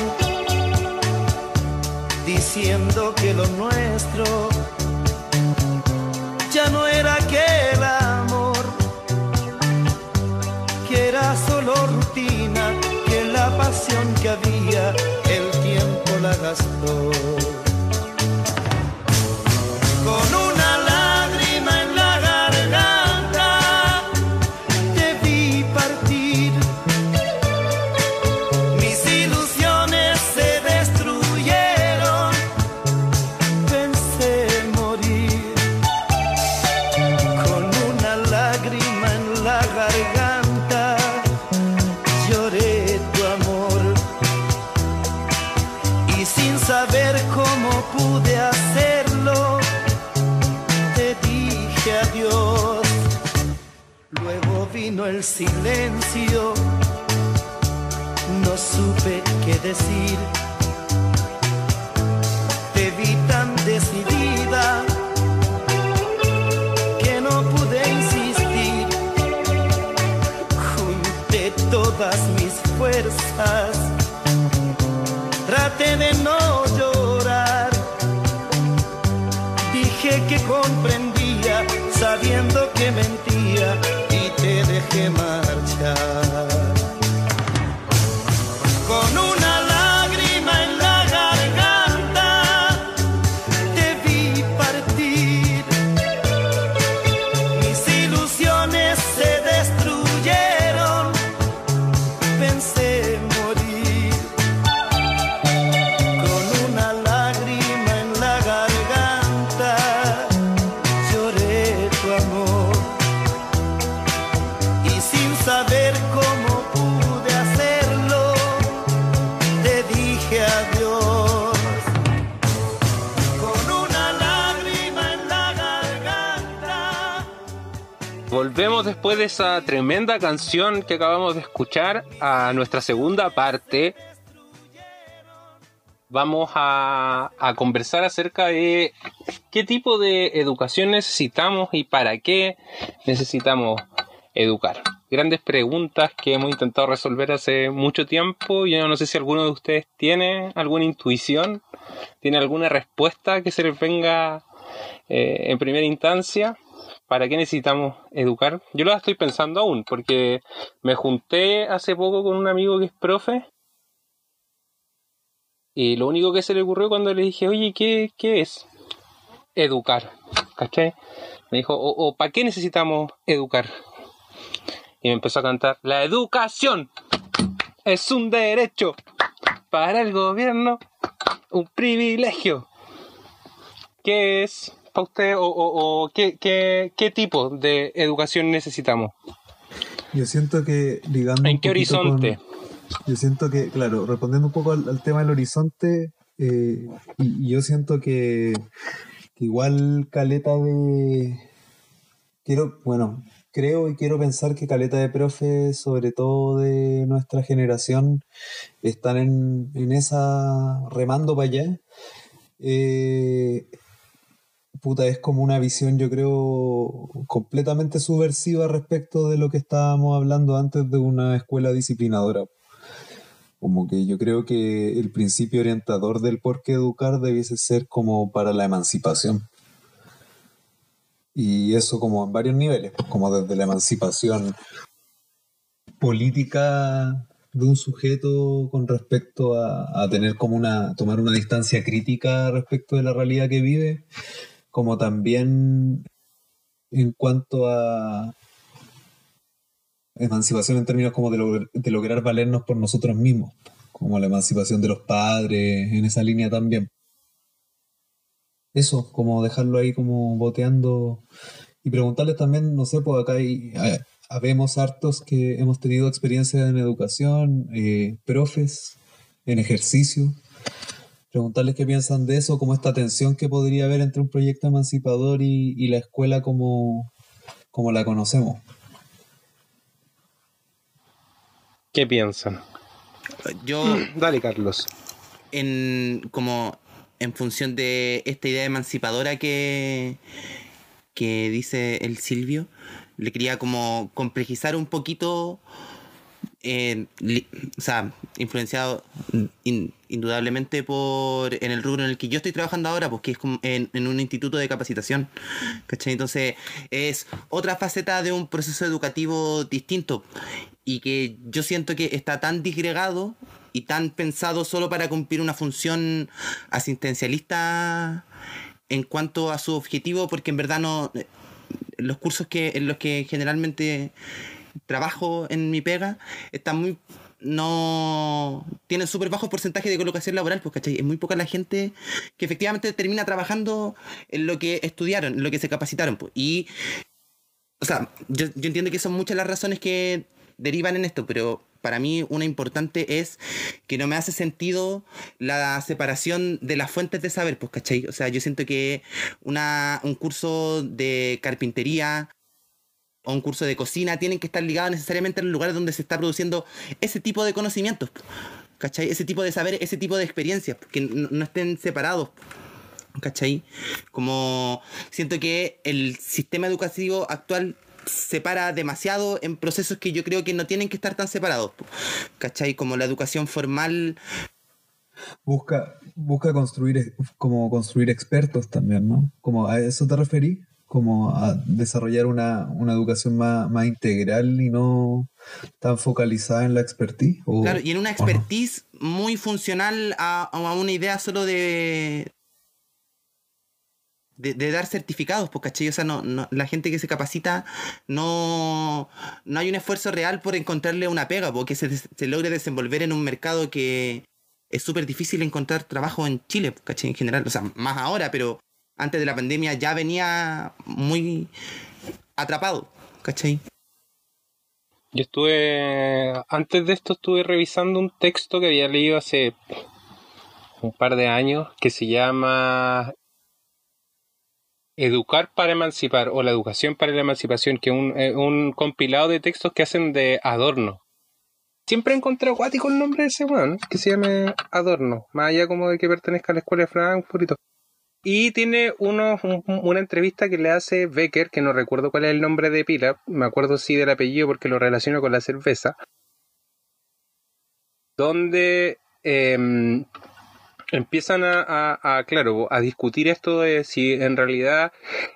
diciendo que lo nuestro ya no era aquel amor que era solo rutina, que la pasión que había, el tiempo la gastó. Silencio no supe qué decir te vi tan decidida que no pude insistir. Junté todas mis fuerzas, traté de no llorar. Dije que comprendía, sabiendo que mentía, dejé marchar.
Después de esa tremenda canción que acabamos de escuchar a nuestra segunda parte. Vamos a, conversar acerca de qué tipo de educación necesitamos y para qué necesitamos educar. Grandes preguntas que hemos intentado resolver hace mucho tiempo. Yo no sé si alguno de ustedes tiene alguna intuición, tiene alguna respuesta que se les venga Eh, en primera instancia, ¿para qué necesitamos educar? Yo lo estoy pensando aún, porque me junté hace poco con un amigo que es profe. Y lo único que se le ocurrió cuando le dije, oye, ¿qué, qué es? Educar. ¿Cachai? Me dijo, ¿o, o para qué necesitamos educar? Y me empezó a cantar, la educación es un derecho para el gobierno, un privilegio. ¿Qué es para usted o, o- o qué, qué- qué tipo de educación necesitamos?
Yo siento que ligando.
¿En qué horizonte?
con- yo siento que, claro, respondiendo un poco al, al tema del horizonte, eh, y, y yo siento que, que igual caleta de. Quiero, bueno, creo y quiero pensar que caleta de profes, sobre todo de nuestra generación, están en, en esa remando para allá. Eh, puta, es como una visión, yo creo, completamente subversiva respecto de lo que estábamos hablando antes de una escuela disciplinadora. Como que yo creo que el principio orientador del por qué educar debiese ser como para la emancipación. Y eso como en varios niveles, pues, como desde la emancipación política de un sujeto con respecto a, a tener como una, tomar una distancia crítica respecto de la realidad que vive, como también en cuanto a emancipación en términos como de, logr- de lograr valernos por nosotros mismos, como la emancipación de los padres, en esa línea también. Eso, como dejarlo ahí como boteando y preguntarles también, no sé, pues acá hay, hay- habemos hartos que hemos tenido experiencia en educación, eh, profes, en ejercicio, preguntarles qué piensan de eso, como esta tensión que podría haber entre un proyecto emancipador y, y la escuela como, como la conocemos.
¿Qué piensan?
Yo,
Dale, Carlos.
en como en función de esta idea emancipadora que, que dice el Silvio, le quería como complejizar un poquito, o sea, influenciado in- indudablemente por en el rubro en el que yo estoy trabajando ahora, porque es como en, en un instituto de capacitación, ¿cachai? Entonces es otra faceta de un proceso educativo distinto y que yo siento que está tan disgregado y tan pensado solo para cumplir una función asistencialista en cuanto a su objetivo, porque en verdad no los cursos que en los que generalmente trabajo en mi pega están muy no tienen súper bajo porcentaje de colocación laboral, pues ¿cachai? Es muy poca la gente que efectivamente termina trabajando en lo que estudiaron, en lo que se capacitaron. Pues. Y o sea, yo, yo entiendo que son muchas las razones que derivan en esto, pero para mí una importante es que no me hace sentido la separación de las fuentes de saber, pues, ¿cachai? O sea, yo siento que una, un curso de carpintería o un curso de cocina tienen que estar ligados necesariamente al lugar donde se está produciendo ese tipo de conocimientos, ¿cachai? Ese tipo de saber, ese tipo de experiencias, que no, no estén separados. ¿Cachai? Como siento que el sistema educativo actual separa demasiado en procesos que yo creo que no tienen que estar tan separados. ¿Cachai? Como la educación formal.
Busca, busca construir, como construir expertos también, ¿no? Como a eso te referí, como a desarrollar una, una educación más, más integral y no tan focalizada en la expertise. ¿o-
Claro, y en una
no?
expertise muy funcional a, a una idea solo de, de, de dar certificados, pues, ¿cachai? O sea, no, no- la gente que se capacita no, no hay un esfuerzo real por encontrarle una pega, porque se, se logre desenvolver en un mercado que es súper difícil encontrar trabajo en Chile, ¿cachai? En general, o sea, más ahora, pero antes de la pandemia ya venía muy atrapado, ¿cachai?
Yo estuve, antes de esto estuve revisando un texto que había leído hace un par de años que se llama Educar para emancipar o la educación para la emancipación, que es un, eh, un compilado de textos que hacen de Adorno. Siempre he encontrado acuático el nombre de ese weón, que se llame Adorno, más allá como de que pertenezca a la escuela de Frankfurt. Y tiene unos, un- una entrevista que le hace Becker, que no recuerdo cuál es el nombre de pila, me acuerdo sí del apellido porque lo relaciono con la cerveza, donde em, empiezan a, a- claro, a discutir esto de si en realidad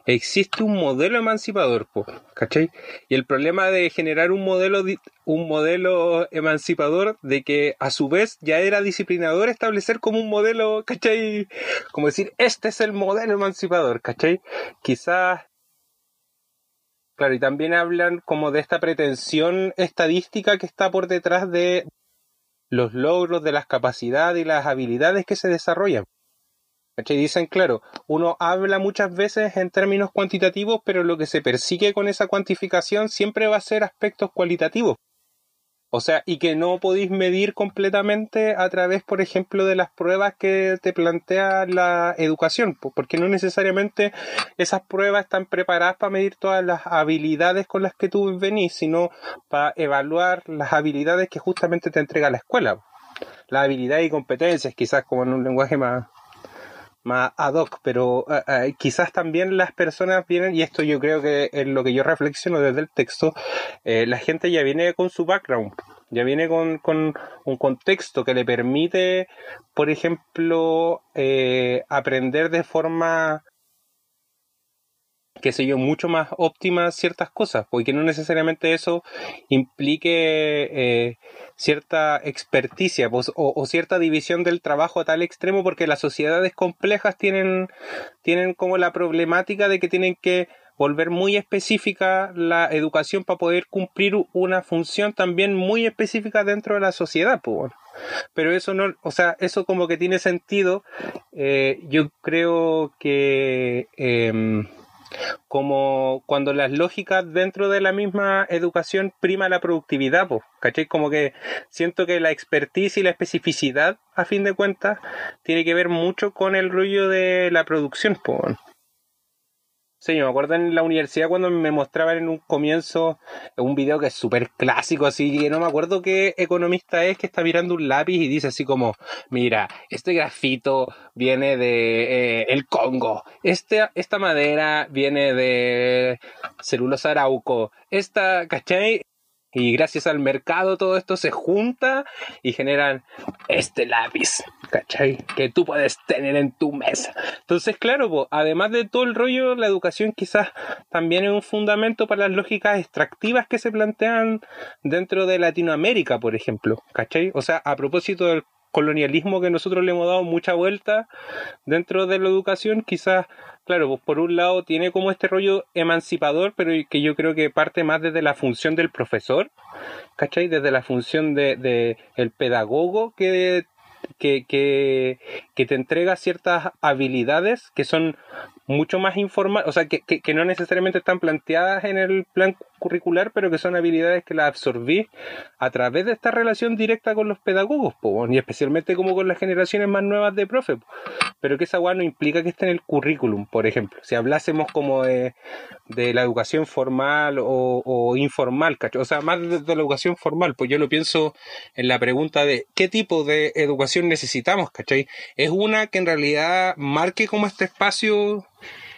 existe un modelo emancipador, po, ¿cachai? Y el problema de generar un modelo, un modelo emancipador de que a su vez ya era disciplinador establecer como un modelo, ¿cachai? Como decir, este es el modelo emancipador, ¿cachai? Quizás Claro, y también hablan como de esta pretensión estadística que está por detrás de los logros, de las capacidades y las habilidades que se desarrollan. ¿Cachai? Dicen, claro, uno habla muchas veces en términos cuantitativos, pero lo que se persigue con esa cuantificación siempre va a ser aspectos cualitativos. O sea, y que no podéis medir completamente a través, por ejemplo, de las pruebas que te plantea la educación, po- porque no necesariamente esas pruebas están preparadas para medir todas las habilidades con las que tú venís, sino para evaluar las habilidades que justamente te entrega la escuela. Las habilidades y competencias, quizás como en un lenguaje más, más ad hoc, pero eh, eh, quizás también las personas vienen, y esto yo creo que es lo que yo reflexiono desde el texto, eh, la gente ya viene con su background, ya viene con, con un contexto que le permite, por ejemplo, aprender de forma qué sé yo, mucho más óptima ciertas cosas, porque no necesariamente eso implique eh, cierta experticia pues, o, o cierta división del trabajo a tal extremo, porque las sociedades complejas tienen, tienen como la problemática de que tienen que volver muy específica la educación para poder cumplir una función también muy específica dentro de la sociedad, pues bueno. Pero eso no, o sea, eso como que tiene sentido. eh, yo creo que em, como cuando las lógicas dentro de la misma educación prima la productividad, pues, ¿cachai? Como que siento que la expertise y la especificidad, a fin de cuentas, tiene que ver mucho con el rollo de la producción, pues. Sí, me acuerdo en la universidad cuando me mostraban en un comienzo un video que es súper clásico, así que no me acuerdo qué economista es que está mirando un lápiz y dice así como, mira, este grafito viene de eh, el Congo, este, esta madera viene de celulosa arauco, esta, ¿cachai? Y gracias al mercado todo esto se junta y generan este lápiz, ¿cachai? Que tú puedes tener en tu mesa. Entonces, claro, además de todo el rollo, la educación quizás también es un fundamento para las lógicas extractivas que se plantean dentro de Latinoamérica, por ejemplo, ¿cachai? O sea, a propósito del colonialismo que nosotros le hemos dado mucha vuelta dentro de la educación, quizás, claro, pues por un lado tiene como este rollo emancipador, pero que yo creo que parte más desde la función del profesor, ¿cachai? Desde la función de, de el pedagogo que, que, que, que te entrega ciertas habilidades que son mucho más informales, o sea, que, que, que no necesariamente están planteadas en el plan curricular, pero que son habilidades que las absorbí a través de esta relación directa con los pedagogos, po, y especialmente como con las generaciones más nuevas de profe, po. pero que esa guay no implica que esté en el currículum, por ejemplo. Si hablásemos como de, de la educación formal o, o informal, ¿cachai? o sea, más de, de la educación formal, pues yo lo pienso en la pregunta de qué tipo de educación necesitamos, ¿cachai? Es una que en realidad marque como este espacio,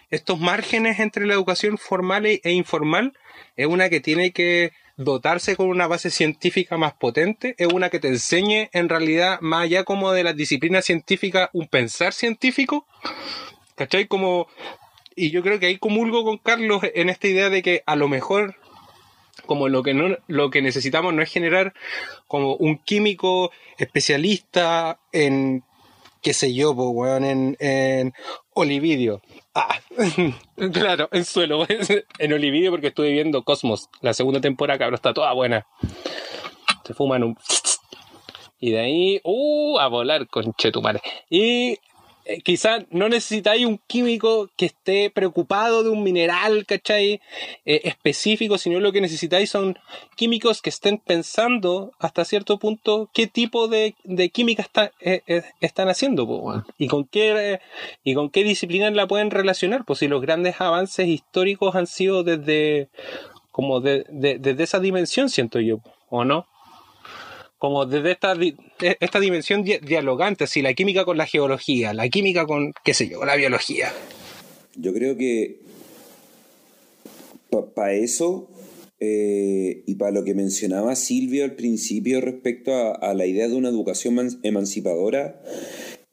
estos márgenes entre la educación formal e, e informal, es una que tiene que dotarse con una base científica más potente, es una que te enseñe en realidad más allá como de las disciplinas científicas un pensar científico, ¿cachai? Como, y yo creo que ahí comulgo con Carlos en esta idea de que a lo mejor como lo que no lo que necesitamos no es generar como un químico especialista en qué sé yo, po, weón, en, en olividio. Ah, claro, en suelo, en olividio porque estuve viendo Cosmos, la segunda temporada, cabrón, está toda buena. Se fuman un... Y de ahí, uh, a volar con chetumare. Y eh, quizás no necesitáis un químico que esté preocupado de un mineral, ¿cachai? Eh, específico, sino lo que necesitáis son químicos que estén pensando hasta cierto punto qué tipo de, de química está, eh, eh, están haciendo, po, y con qué eh, y con qué disciplinas la pueden relacionar, pues si los grandes avances históricos han sido desde como de, de- desde esa dimensión, siento yo, ¿o no? Como desde esta, e- esta dimensión di- dialogante, así la química con la geología, la química con, qué sé yo, la biología.
Yo creo que para eso eh, y para lo que mencionaba Silvio al principio respecto a, la idea de una educación eman- emancipadora,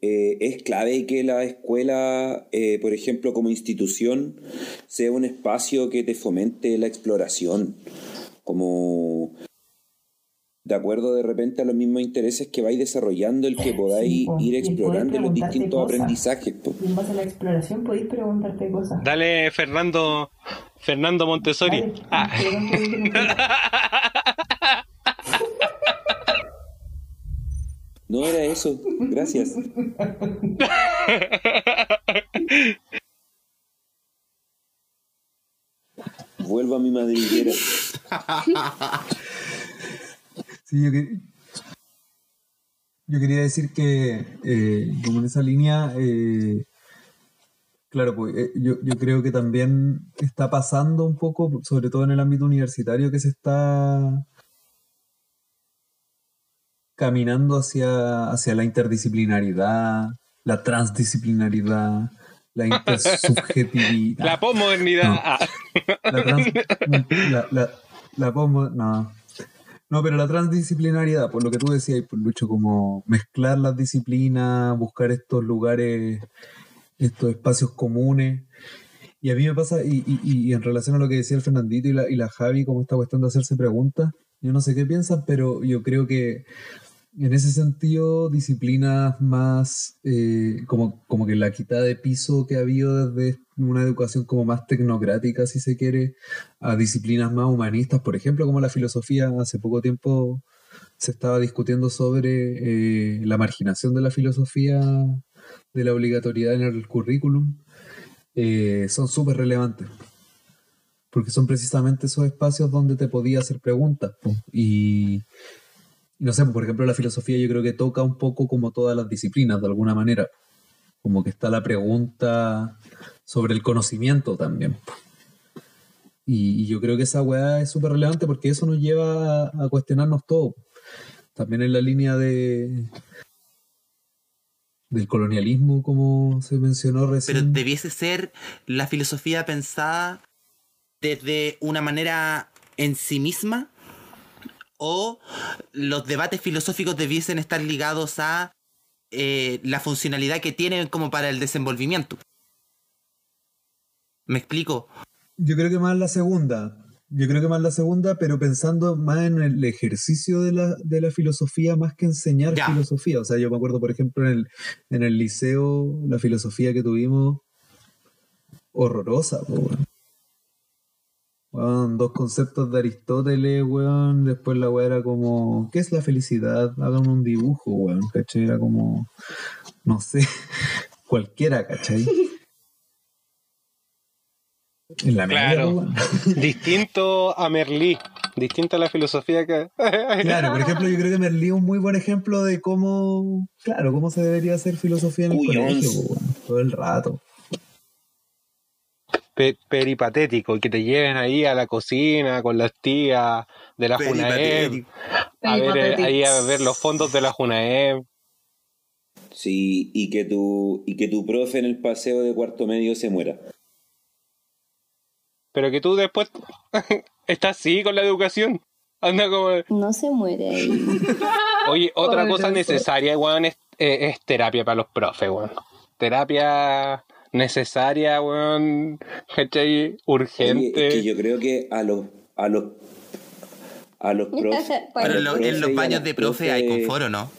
eh, es clave que la escuela, eh, por ejemplo, como institución, sea un espacio que te fomente la exploración, como de acuerdo de repente a los mismos intereses que vais desarrollando, el que podáis
po,
ir explorando los distintos
cosas.
aprendizajes. po.
Y en base a la exploración podéis preguntarte cosas.
Dale, Fernando, Fernando Montessori.
Dale,
Ah.
No era eso, gracias. Vuelvo a mi madriguera.
Sí, yo, que- yo quería decir que, eh, como en esa línea, eh, claro, pues eh, yo, yo creo que también está pasando un poco, sobre todo en el ámbito universitario, que se está caminando hacia, hacia la interdisciplinaridad, la transdisciplinaridad, la intersubjetividad.
La posmodernidad.
No. La trans, la, la, la posmo- no. No, pero la transdisciplinariedad, por lo que tú decías, por Lucho, como mezclar las disciplinas, buscar estos lugares, estos espacios comunes. Y a mí me pasa, y, y- y en relación a lo que decía el Fernandito y la, y la Javi, como esta cuestión de hacerse preguntas, yo no sé qué piensan, pero yo creo que en ese sentido, disciplinas más, eh, como, como que la quitada de piso que ha habido desde una educación como más tecnocrática, si se quiere, a disciplinas más humanistas, por ejemplo, como la filosofía, hace poco tiempo se estaba discutiendo sobre eh, la marginación de la filosofía, de la obligatoriedad en el currículum, eh, son súper relevantes. Porque son precisamente esos espacios donde te podía hacer preguntas. y no sé, por ejemplo, la filosofía yo creo que toca un poco como todas las disciplinas, de alguna manera. Como que está la pregunta sobre el conocimiento también. Y, yo creo que esa weá es súper relevante porque eso nos lleva a, a cuestionarnos todo. También en la línea de del colonialismo, como se mencionó
Pero
recién.
debiese ser la filosofía pensada desde una manera en sí misma o los debates filosóficos debiesen estar ligados a eh, la funcionalidad que tienen como para el desenvolvimiento. ¿Me explico?
Yo creo que más la segunda. Yo creo que más la segunda, pero pensando más en el ejercicio de la, de la filosofía más que enseñar
Ya.
filosofía. O sea, yo me acuerdo, por ejemplo, en el, en el liceo, la filosofía que tuvimos, horrorosa, po, weón. Weón, dos conceptos de Aristóteles, weón. Después la weá era como, ¿qué es la felicidad? Hagan un dibujo, weón. ¿Cachai? Era como, no sé, cualquiera, ¿cachai? En la media,
Claro.
weón.
Distinto a Merlí. Distinto a la filosofía que.
Claro, por ejemplo, yo creo que Merlí es un muy buen ejemplo de cómo, claro, cómo se debería hacer filosofía en el
Cuyons.
colegio, weón, todo el rato.
Pe- peripatético, y que te lleven ahí a la cocina con las tías de la Junaeb, a ver, eh, ahí a ver los fondos de la Junaeb.
Sí, y que tu, y que tu profe en el paseo de cuarto medio se muera.
Pero que tú después estás así con la educación. Anda como.
No se muere ahí.
Oye, otra cosa necesaria, weón, es, eh, es terapia para los profes, weón. Terapia necesaria, weón. ¿Cachai? Urgente.
Oye, es que yo creo que a los, a los, a los profes. a
Pero en,
los
lo- en los baños de profe hay confort, ¿o no?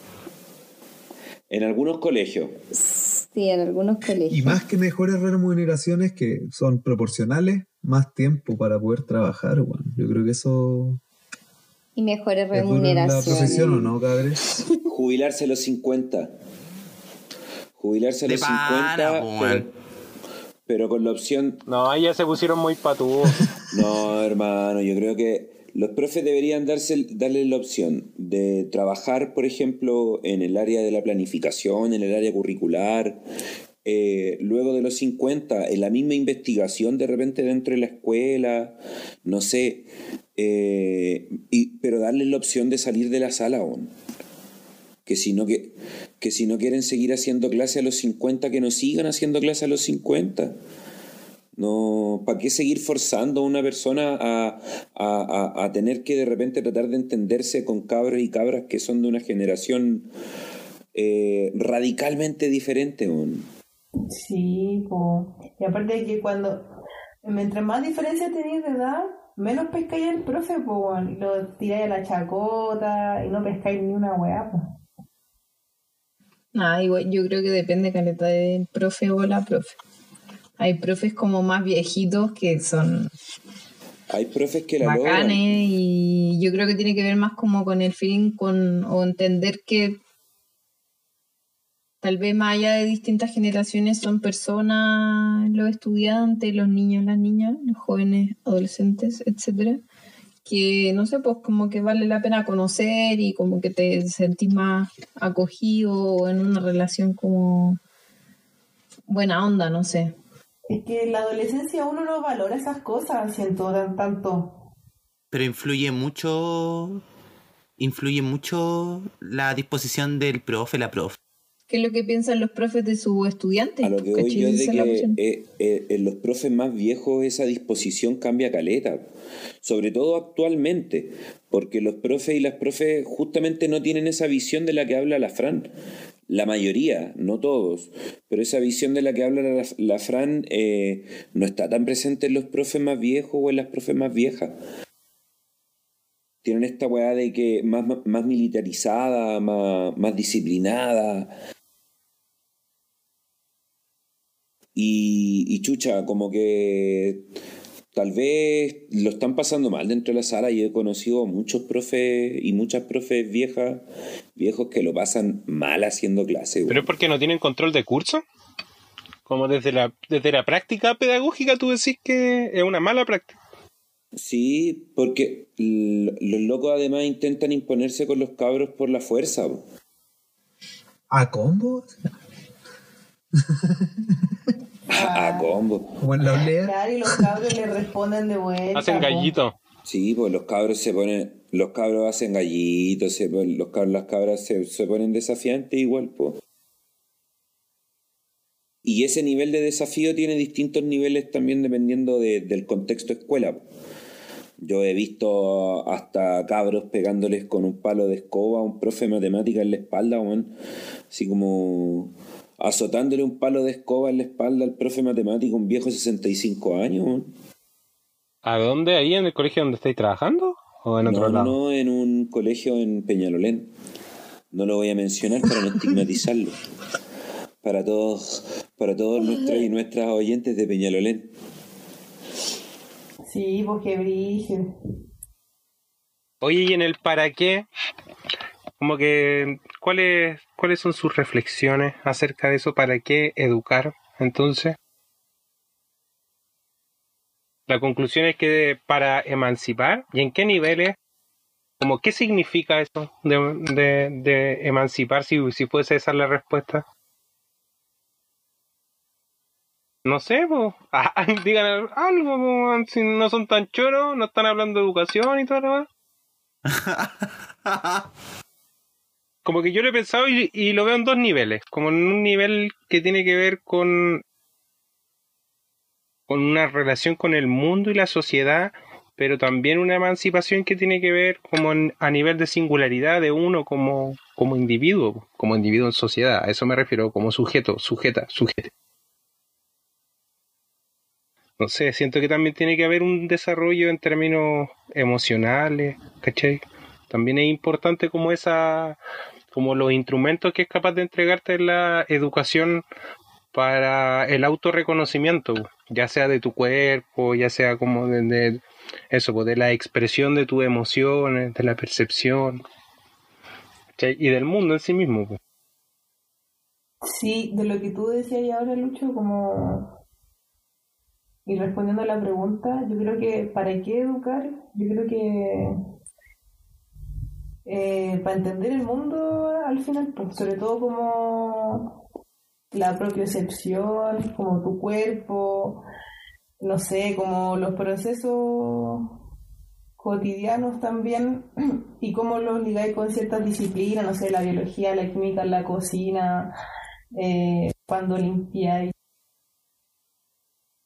En algunos colegios.
Sí, en algunos colegios.
Y más que mejores remuneraciones que son proporcionales, más tiempo para poder trabajar, weón. Yo creo que eso
Y mejores
es duro en la profesión, ¿o
remuneraciones.
no, cabres?
Jubilarse a los 50. Jubilarse a los
pana,
50.
po,
pero,
weón.
Pero con la opción.
No, ahí ya se pusieron muy patúos.
No, hermano, yo creo que los profes deberían darse, darle la opción de trabajar, por ejemplo, en el área de la planificación, en el área curricular. eh, luego de los 50, en la misma investigación de repente dentro de la escuela, no sé, eh, y, pero darles la opción de salir de la sala aún. Que si, no, que, que si no quieren seguir haciendo clase a los 50, que no sigan haciendo clase a los 50. No, ¿para qué seguir forzando a una persona a, a, a- tener que de repente tratar de entenderse con cabros y cabras que son de una generación eh, radicalmente diferente.
Sí, po. y aparte de que cuando, mientras más diferencia tenéis de edad, menos pescáis al profe, po, lo tiráis a la chacota y no pescáis ni una weá.
Nada, igual yo creo que depende caleta del profe o la profe. Hay profes como más viejitos que son
Hay profes que la logran.
bacanes y yo creo que tiene que ver más como con el feeling con, o entender que tal vez más allá de distintas generaciones son personas, los estudiantes, los niños, las niñas, los jóvenes, adolescentes, etcétera, que no sé, pues como que vale la pena conocer y como que te sentís más acogido o en una relación como buena onda, no sé.
Es que en la adolescencia uno no valora esas cosas, siento tan- tanto.
Pero influye mucho. Influye mucho la disposición del profe, la profe.
¿Qué es lo que piensan los profes de sus estudiantes?
A lo que voy yo es de que eh, eh, en los profes más viejos esa disposición cambia caleta, sobre todo actualmente, porque los profes y las profes justamente no tienen esa visión de la que habla la Fran. La mayoría, no todos, pero esa visión de la que habla la, la Fran eh, no está tan presente en los profes más viejos o en las profes más viejas. Tienen esta weá de que más, más militarizada, más, más disciplinada, Y, y chucha, como que tal vez lo están pasando mal dentro de la sala. Yo he conocido a muchos profes y muchas profes viejas, viejos que lo pasan mal haciendo clase.
¿Pero es porque no tienen control de curso? Como desde la, desde la práctica pedagógica tú decís que es una mala práctica.
Sí, porque los locos además intentan imponerse con los cabros por la fuerza.
¿A combo?
A combo.
Como en la olea.
Claro, y los cabros le responden de vuelta.
Hacen gallito.
Sí, pues los cabros se ponen, los cabros hacen gallitos, se los cabros, las cabras se, se ponen desafiantes igual, pues. Y ese nivel de desafío tiene distintos niveles también dependiendo de- del contexto escuela. Yo he visto hasta cabros pegándoles con un palo de escoba a un profe de matemática en la espalda, weón. Así como azotándole un palo de escoba en la espalda al profe de matemática, un viejo de 65 años.
¿A dónde? ¿Ahí en el colegio donde estáis trabajando? ¿O en otro
no,
lado?
no, en un colegio en Peñalolén. No lo voy a mencionar para no estigmatizarlo. Para todos, para todos nuestros y nuestras oyentes de Peñalolén.
Sí, qué brillo.
Oye, y en el para qué, como que, ¿cuáles, ¿cuáles son sus reflexiones acerca de eso? ¿Para qué educar? Entonces, la conclusión es que para emancipar, ¿y en qué niveles? Como, ¿qué significa eso de, emancipar si, si fuese esa la respuesta? No sé, pues, digan algo, si no son tan choros, no están hablando de educación y todo lo demás. Como que yo lo he pensado y, y lo veo en dos niveles. Como en un nivel que tiene que ver con, con una relación con el mundo y la sociedad, pero también una emancipación que tiene que ver como en- a nivel de singularidad de uno como, como individuo, como individuo en sociedad. A eso me refiero, como sujeto, sujeta, sujeto. No sé, siento que también tiene que haber un desarrollo en términos emocionales, ¿cachai? También es importante como esa, como los instrumentos que es capaz de entregarte la educación para el autorreconocimiento, ya sea de tu cuerpo, ya sea como de, de eso, pues, de la expresión de tus emociones, de la percepción, y del mundo en sí mismo. pues.
Sí, de lo que tú decías ahora, Lucho, como... Y respondiendo a la pregunta, yo creo que ¿para qué educar? Yo creo que eh, para entender el mundo al final, pues, sobre todo como la propiocepción, como tu cuerpo, no sé, como los procesos cotidianos también y cómo los ligáis con ciertas disciplinas, no sé, la biología, la química, la cocina, eh, cuando limpiáis.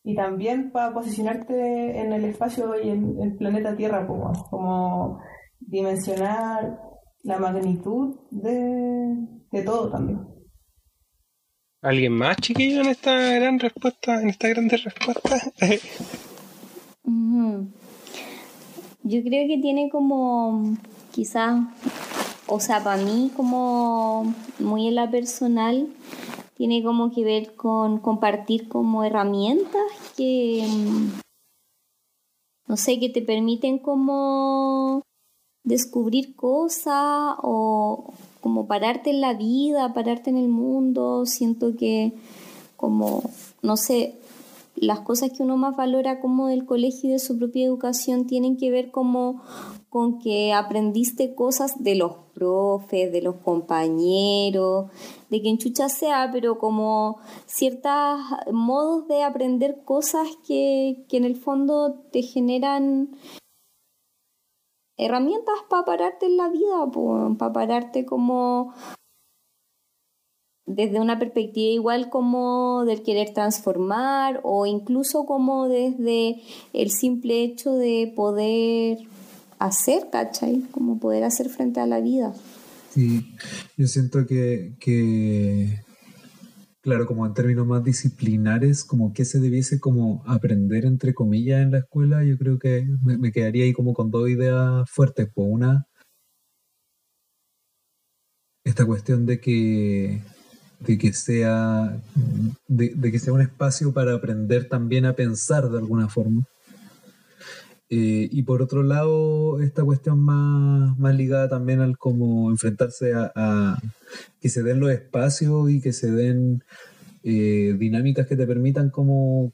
Y también para posicionarte en el espacio y en el planeta Tierra, como, como dimensionar la magnitud de, de todo también.
¿Alguien más, chiquillo, en esta gran respuesta, en esta grande respuesta?
Yo creo que tiene como, quizás, o sea, para mí como muy en la personal, tiene como que ver con compartir como herramientas que, mm, no sé, que te permiten como descubrir cosas o como pararte en la vida, pararte en el mundo. Siento que como, no sé, las cosas que uno más valora como del colegio y de su propia educación tienen que ver como con que aprendiste cosas de los profes, de los compañeros, de quien chucha sea, pero como ciertos modos de aprender cosas que, que en el fondo te generan herramientas para pararte en la vida, para pararte como desde una perspectiva igual como del querer transformar o incluso como desde el simple hecho de poder hacer, ¿cachai? Como poder hacer frente a la vida.
Sí, yo siento que, que, claro, como en términos más disciplinares, como que se debiese como aprender, entre comillas, en la escuela, yo creo que me, quedaría ahí como con dos ideas fuertes. Pues una, esta cuestión de que, de que sea, de que sea un espacio para aprender también a pensar de alguna forma. Eh, y por otro lado, esta cuestión más, más ligada también al como enfrentarse a, que se den los espacios y que se den eh, dinámicas que te permitan como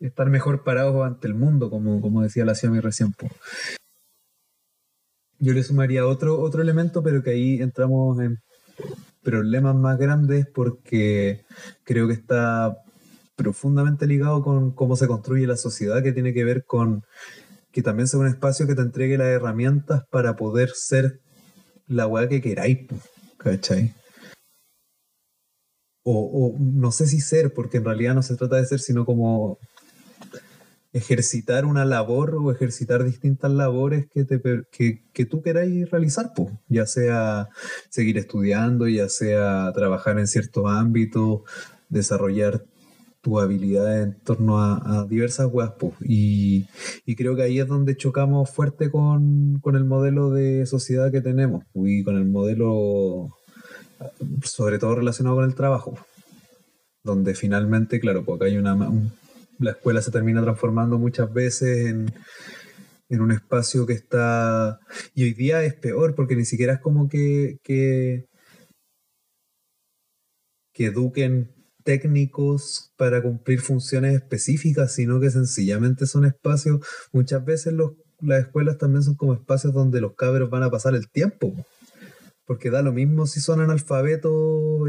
estar mejor parados ante el mundo, como, como decía la Xiaomi recién. Yo le sumaría otro, otro elemento, pero que ahí entramos en problemas más grandes porque creo que está profundamente ligado con cómo se construye la sociedad, que tiene que ver con que también sea un espacio que te entregue las herramientas para poder ser la weá que queráis, ¿cachai? O, o no sé si ser, porque en realidad no se trata de ser, sino como ejercitar una labor o ejercitar distintas labores que, te, que, que tú queráis realizar, pues, ya sea seguir estudiando, ya sea trabajar en ciertos ámbitos, desarrollar tus habilidades en torno a, diversas weas. Y, y creo que ahí es donde chocamos fuerte con, con el modelo de sociedad que tenemos y con el modelo, sobre todo relacionado con el trabajo, donde finalmente, claro, porque hay una, un- la escuela se termina transformando muchas veces en, en un espacio que está... Y hoy día es peor porque ni siquiera es como que, que, que eduquen técnicos para cumplir funciones específicas, sino que sencillamente son espacios, muchas veces las escuelas también son como espacios donde los cabros van a pasar el tiempo, porque da lo mismo si son analfabetos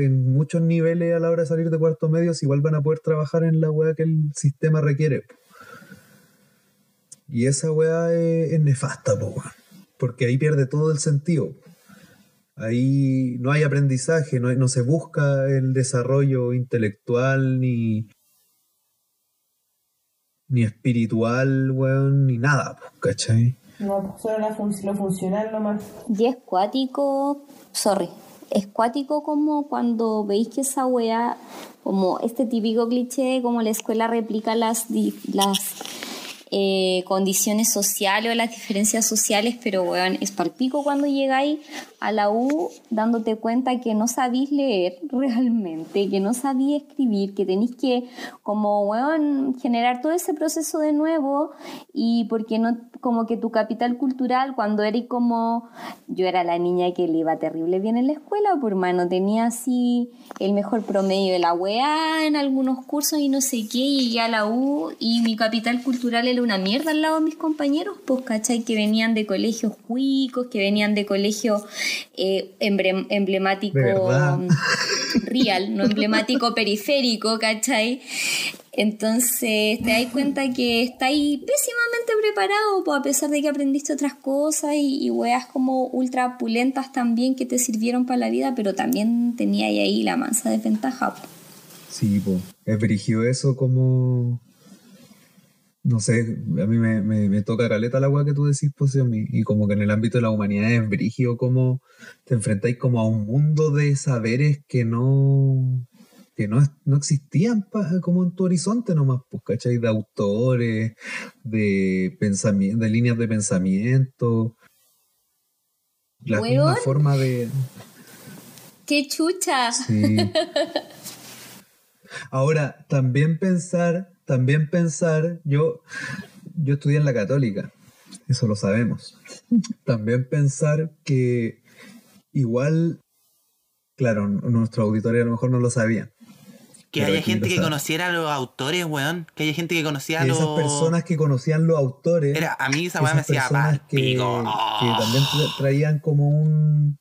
en muchos niveles a la hora de salir de cuarto medio, si igual van a poder trabajar en la weá que el sistema requiere. Y esa weá es, nefasta, po, porque ahí pierde todo el sentido. Ahí no hay aprendizaje, no, hay- no se busca el desarrollo intelectual ni, ni espiritual, weón, ni nada, po, ¿cachai?
No, solo la fun- lo funcional nomás.
Y es cuático, sorry, es cuático como cuando veis que esa wea, como este típico cliché, como la escuela replica las, di- las eh, condiciones sociales o las diferencias sociales, pero weón, es palpico cuando llegáis a la U dándote cuenta que no sabéis leer realmente, que no sabéis escribir, que tenéis que como weón generar todo ese proceso de nuevo y porque no como que tu capital cultural cuando eres como yo era la niña que le iba terrible bien en la escuela, por mano tenía así el mejor promedio de la UEA en algunos cursos y no sé qué, llegué a la U y mi capital cultural una mierda al lado de mis compañeros, pues cachai, que venían de colegios cuicos, que venían de colegios eh, emblem- emblemáticos
¿Verdad?
real, no emblemático periférico, ¿cachai? Entonces te das cuenta que estáis pésimamente preparado, pues, a pesar de que aprendiste otras cosas y, y weas como ultra pulentas también que te sirvieron para la vida, pero también tenía ahí la mansa desventaja. po.
Sí, po. es brígido eso como... no sé, a mí me, me, me toca caleta la weá que tú decís, pues, y, como que en el ámbito de la humanidad es brígido como te enfrentáis como a un mundo de saberes que no que no, no existían pa- como en tu horizonte nomás, pues, ¿cachai? De autores, de pensamiento, de líneas de pensamiento, la misma forma de...
¡Qué chucha!
Sí. Ahora, también pensar, también pensar, yo, yo estudié en la católica, eso lo sabemos. También pensar que igual, claro, nuestros auditores a lo mejor no lo sabían.
Que haya gente que conociera a los autores, weón. Que haya gente que conocía a los.
esas personas que conocían los autores,
Era, a mí esa weá me hacía
que, que también tra- traían como un,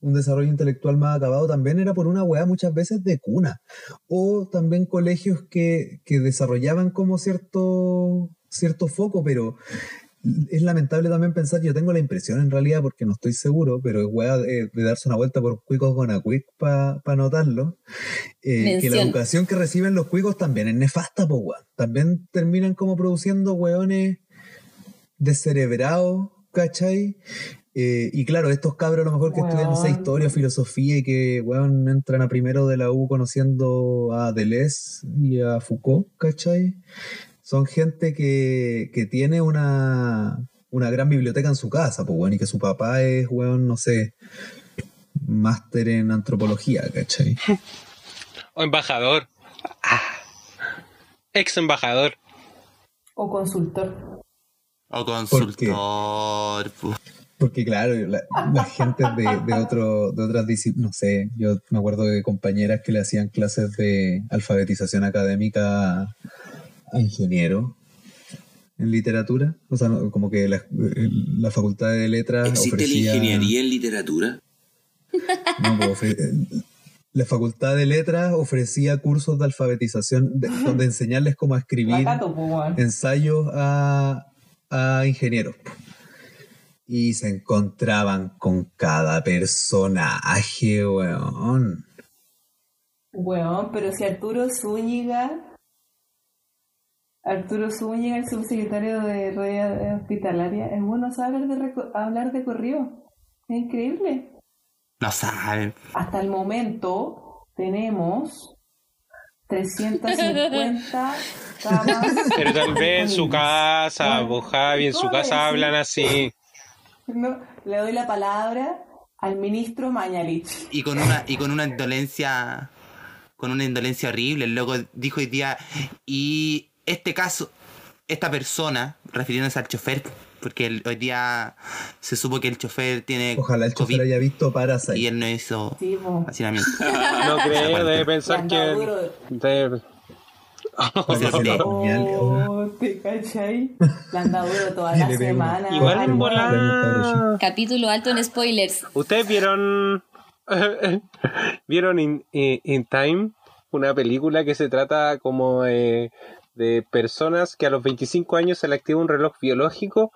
un desarrollo intelectual más acabado, también era por una weá muchas veces de cuna. O también colegios que, que desarrollaban como cierto, cierto foco, pero es lamentable también pensar, yo tengo la impresión en realidad, porque no estoy seguro, pero es weá de, de darse una vuelta por cuicos con a quick para notarlo, eh, que la educación que reciben los cuicos también es nefasta, po, weón. También terminan como produciendo weones descerebrados, ¿cachai? Eh, y claro, estos cabros a lo mejor que estudian, no sé, historia, filosofía y que, weón, entran a primero de la U conociendo a Deleuze y a Foucault, ¿cachai? Son gente que, que tiene una, una gran biblioteca en su casa, pues, weón, y que su papá es, weón, no sé, máster en antropología, ¿cachai?
O embajador. Ah. Ex embajador.
O consultor.
O consultor.
Porque claro, la, la gente de, de, otro, de otras disciplinas, no sé, yo me acuerdo de compañeras que le hacían clases de alfabetización académica a, a ingenieros en literatura. O sea, no, como que la, la facultad de letras
¿Existe
ofrecía...
la ingeniería en literatura?
No, pues, ofre- la facultad de letras ofrecía cursos de alfabetización, de- donde enseñarles cómo a escribir
weón.
ensayos a, a ingenieros. Y se encontraban con cada personaje, weón.
Weón, pero si Arturo Zúñiga, Arturo Zúñiga, el subsecretario de red hospitalaria, es bueno saber de hablar de corrido. Es increíble.
No saben.
Hasta el momento tenemos 350 camas.
Pero tal vez en su casa, vos Javi, en su
¿Cómo
casa hablan así.
No, le doy la palabra al ministro Mañalich.
Y con una, y con una indolencia. Con una indolencia horrible. El loco dijo hoy día. Y este caso, esta persona, refiriéndose al chofer, porque el- hoy día se supo que el chofer tiene.
Ojalá el chofer haya visto Parasite.
Y él no hizo
Sí,
hacinamiento.
No creo, debe pensar que. debe-
Para que se lo apuñale, weón.
Oh, ¿te cachai? Dado duro toda la semana.
Igual en volada.
Capítulo alto en spoilers.
¿Ustedes vieron. ¿Vieron In, In- In Time? Una película que se trata como de, de personas que a los 25 años se le activa un reloj biológico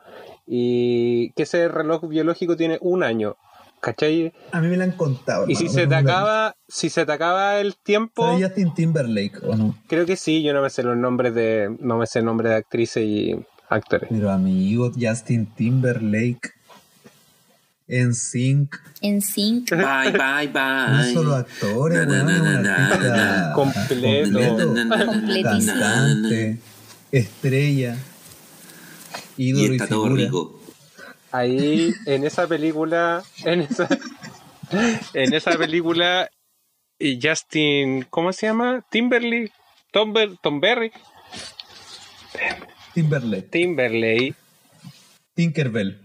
y que ese reloj biológico tiene un año. ¿Cachai?
A mí me la han contado.
Y si se te
no
acaba, si se te acaba el tiempo,
¿Sabe Justin Timberlake o no?
creo que sí, yo no me sé los nombres de, no me sé el nombre de actrices y actores.
Pero amigo, Justin Timberlake en Sync,
En sync.
Bye, bye,
no
bye.
solo actores,
Na,
artista
Completo.
Completísimo.
cantante, estrella,
Y
ídolo y,
está todo
figura.
rico.
Ahí, en esa película, en esa, en esa película, y Justin, ¿cómo se llama? Timberley, Tomber, Tomberry,
Timberlake,
Timberley,
Tinkerbell.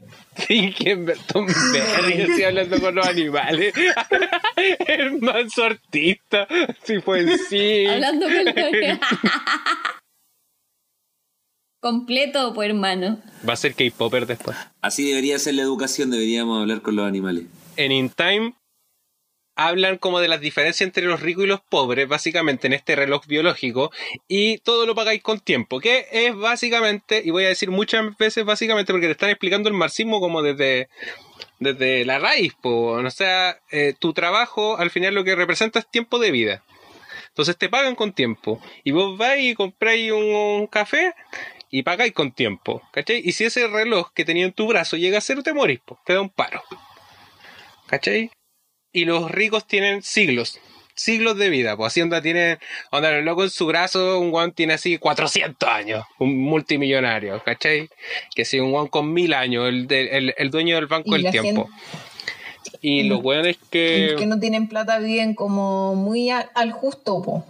Timber, Tomberry, estoy hablando con los animales. El manso artista, si fue sí.
Hablando con los- Completo, pues hermano.
Va a ser K-Popper después.
Así debería ser la educación, deberíamos hablar con los animales.
en In Time hablan como de las diferencias entre los ricos y los pobres, básicamente en este reloj biológico, y todo lo pagáis con tiempo, que es básicamente, y voy a decir muchas veces básicamente porque te están explicando el marxismo como desde, desde la raíz, po. o sea, eh, tu trabajo al final lo que representa es tiempo de vida. Entonces te pagan con tiempo. Y vos vais y compráis un, un café y pagáis con tiempo, ¿cachai? Y si ese reloj que tenía en tu brazo llega a cero, te morís, po, te da un paro. ¿Cachai? Y los ricos tienen siglos, siglos de vida, pues así onda tiene, onda el loco en su brazo, un guan tiene así 400 años, un multimillonario, ¿cachai? Que si un guan con mil años, el, de- el, el dueño del banco
Y
del tiempo. Y
Mm.
los weones que...
Los que no tienen plata viven como muy al justo, po.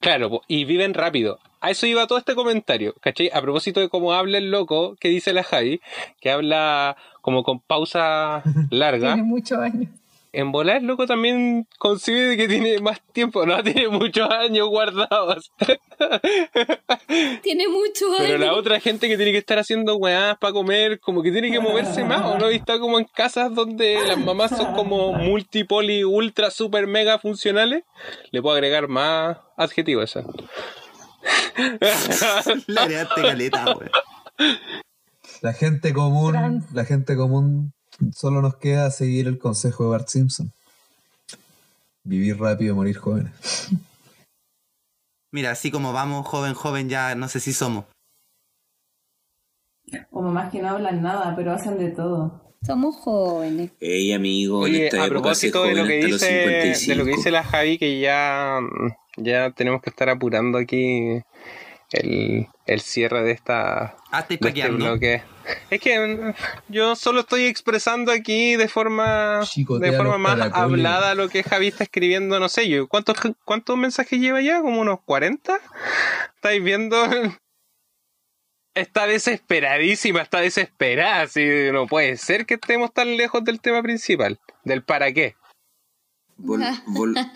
Claro, po, y viven rápido. A eso iba todo este comentario, ¿cachai? A propósito de cómo habla el loco que dice la Javi, que habla como con pausa larga.
Tiene muchos años.
En volar, el loco también concibe que tiene más tiempo, no tiene muchos años guardados.
Tiene mucho
Pero la
años.
otra gente que tiene que estar haciendo weás para comer, como que tiene que moverse más, ¿o no? Y está como en casas donde las mamás son como multipoli, ultra, super, mega funcionales. Le puedo agregar más adjetivos a
caleta, weón.
La gente común,
Trans.
la gente común, solo nos queda seguir el consejo de Bart Simpson. Vivir rápido, morir jóvenes.
Mira, así como vamos, joven, joven, ya no sé si somos.
O mamás que no hablan nada, pero hacen de todo.
Somos jóvenes.
Ey, amigo, en
Oye,
esta
a
época
propósito de lo que dice, de
55.
lo que dice la Javi, que ya, ya tenemos que estar apurando aquí el, el cierre de esta
Ah, estáis
de este
paqueando.
bloque. Es que mm, yo solo estoy expresando aquí de forma
Chicotea
de forma más
caracoles.
hablada lo que Javi está escribiendo, no sé yo. ¿Cuántos, cuántos mensajes lleva ya? ¿Como unos 40? ¿Estáis viendo? Está desesperadísima, está desesperada. Así, no puede ser que estemos tan lejos del tema principal, del para qué.
Vol- vol-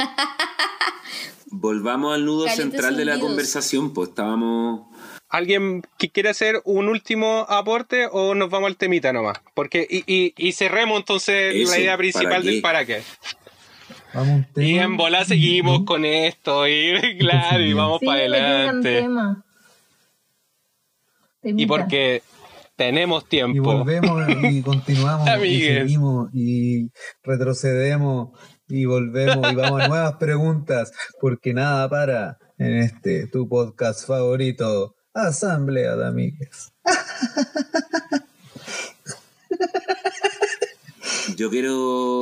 Volvamos al nudo
Calientes
central de la conversación, pues estábamos...
¿Alguien que quiere hacer un último aporte o nos vamos al temita nomás? Porque, y, y, y cerremos entonces
Eso,
la idea
¿para
principal del para qué.
Vamos.
Y en bola seguimos con esto, y claro, y vamos
Sí,
para adelante. Y porque tenemos
Y
tiempo.
volvemos y continuamos y seguimos y retrocedemos y volvemos y vamos a nuevas preguntas porque nada para en este tu podcast favorito Asamblea de Amigues.
Yo quiero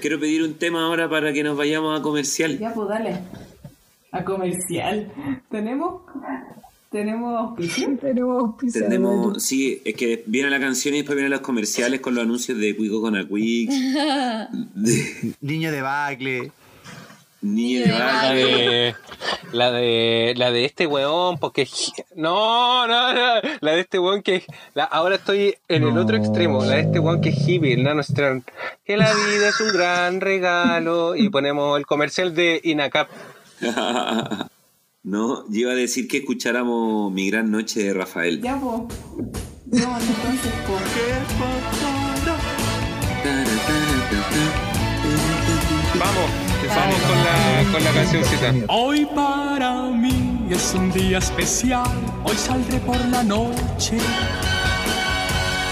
quiero pedir un tema ahora para que nos vayamos a comercial.
Ya, pues dale. A comercial. ¿Tenemos? ¿Tenemos auspicio?
Tenemos.
Tenemos, sí, es que viene la canción y después vienen los comerciales con los anuncios de Cuico con Aquic, de
Niño de bacle.
Niño de
La
Bacle.
de, la de la de este weón, porque no, no, no, la de este weón que la- ahora estoy en el otro extremo, la de este weón que es hippie, el nano Strand, que la vida es un gran regalo y ponemos el comercial de Inacap.
No, yo iba a decir que escucháramos Mi Gran Noche de Rafael.
Ya, pues. No, entonces.
Vamos, vamos con la, con la cancioncita.
Hoy para mí es un día especial, hoy saldré por la noche.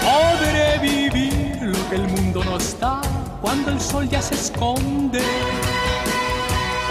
Podré vivir lo que el mundo no está cuando el sol ya se esconde.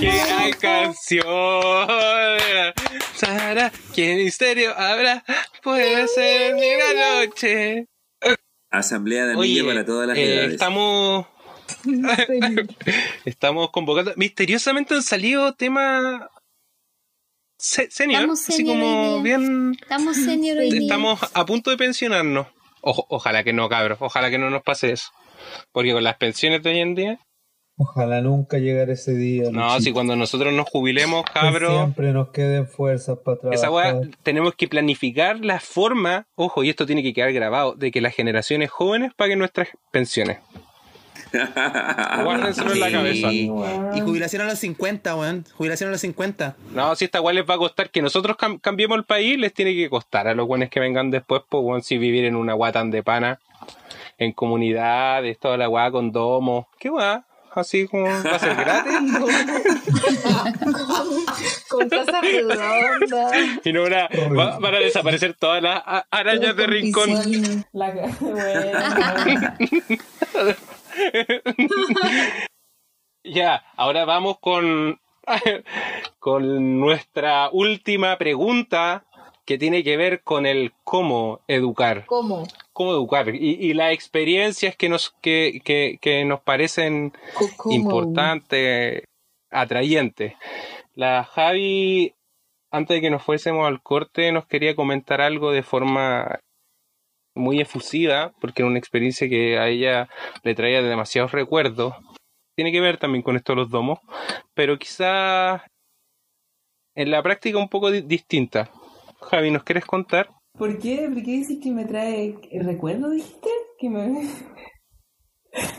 gran canción! Sara, ¿qué misterio habrá? Puede ser mi gran noche.
Asamblea de
Oye,
para todas las
eh,
edades.
estamos estamos convocando. Misteriosamente han salido temas se- senior,
Estamos
así
senior
como bien.
Estamos senior hoy día.
Estamos a punto de pensionarnos. Ojalá que no, cabros. Ojalá que no nos pase eso. Porque con las pensiones de hoy en día.
Ojalá nunca llegara ese día.
No,
Luchito.
si cuando nosotros nos jubilemos,
Que
cabros.
Siempre nos queden fuerzas para trabajar.
Esa weá, tenemos que planificar la forma, ojo, y esto tiene que quedar grabado, de que las generaciones jóvenes paguen nuestras pensiones. Guárdenselo en la cabeza.
Y jubilación a los 50, weón. Jubilación a los 50.
No, si esta weá les va a costar que nosotros cam- cambiemos el país, les tiene que costar a los buenos que vengan después, pues, weón, si vivir en una weá tan de pana, en comunidades, toda la weá con domos. ¿Qué weá? Así como va a ser gratis.
Con casa redonda.
Y no una, va- van a desaparecer todas las arañas de rincón.
La bueno.
Ya, ahora vamos con, con nuestra última pregunta que tiene que ver con el cómo educar.
¿Cómo?
Cómo educar. Y, y las experiencias que nos, que, que, que nos parecen
¿Cómo?
importantes, atrayentes. La Javi, antes de que nos fuésemos al corte, nos quería comentar algo de forma muy efusiva, porque era una experiencia que a ella le traía demasiados recuerdos. Tiene que ver también con esto de los domos, pero quizás en la práctica un poco di- distinta. Javi, ¿nos quieres contar?
¿Por qué? ¿Por qué dices que me trae recuerdo, dijiste? Que me...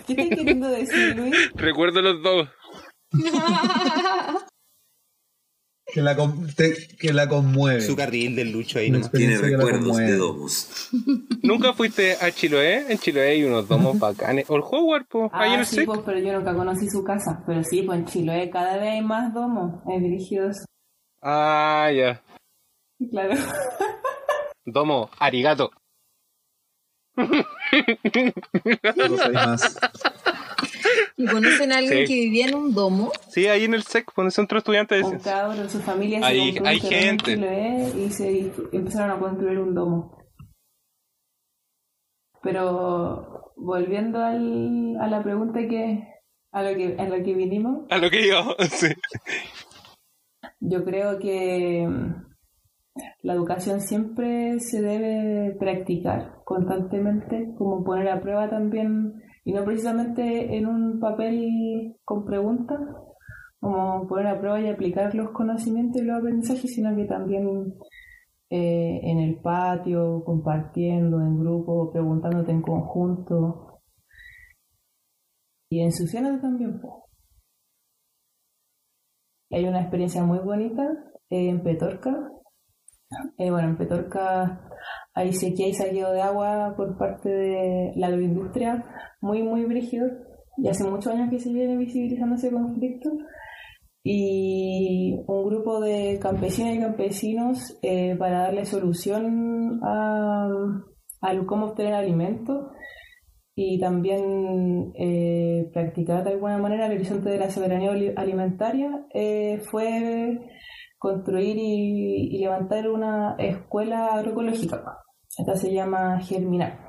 ¿Qué estás queriendo decir, Luis?
Recuerdo los dos.
Que la, con- te- que la conmueve.
Su carril del Lucho ahí nomás.
Tiene recuerdos de domos.
¿Nunca fuiste a Chiloé? En Chiloé hay unos domos bacanes. O el Howard, pues, ahí en
Ah,
el
sí, pues, pero yo nunca conocí su casa. Pero sí, pues en Chiloé cada vez hay más domos dirigidos.
Ah, ya.
Claro.
Domo, arigato.
¿Y conocen a alguien
Sí.
que vivía en un domo?
Sí, ahí en el SEC, en el centro de estudiantes de
Un
ciencias.
su familia se
Hay- hay gente.
Chiloé y se empezaron a construir un domo. Pero volviendo al, a la pregunta que a lo que a lo que vinimos,
A lo que digo, sí.
yo creo que la educación siempre se debe practicar constantemente, como poner a prueba también, y no precisamente en un papel con preguntas, como poner a prueba y aplicar los conocimientos y los aprendizajes, sino que también eh, en el patio, compartiendo en grupo, preguntándote en conjunto y ensuciándote también. Hay una experiencia muy bonita en Petorca. Eh, bueno, en Petorca hay sequía y saqueo de agua por parte de la agroindustria, muy, muy brígido. Y hace muchos años que se viene visibilizando ese conflicto. Y un grupo de campesinas y campesinos eh, para darle solución a, cómo obtener alimentos y también eh, practicar de alguna manera el horizonte de la soberanía alimentaria fue construir y, levantar una escuela agroecológica. Esta se llama Germinar.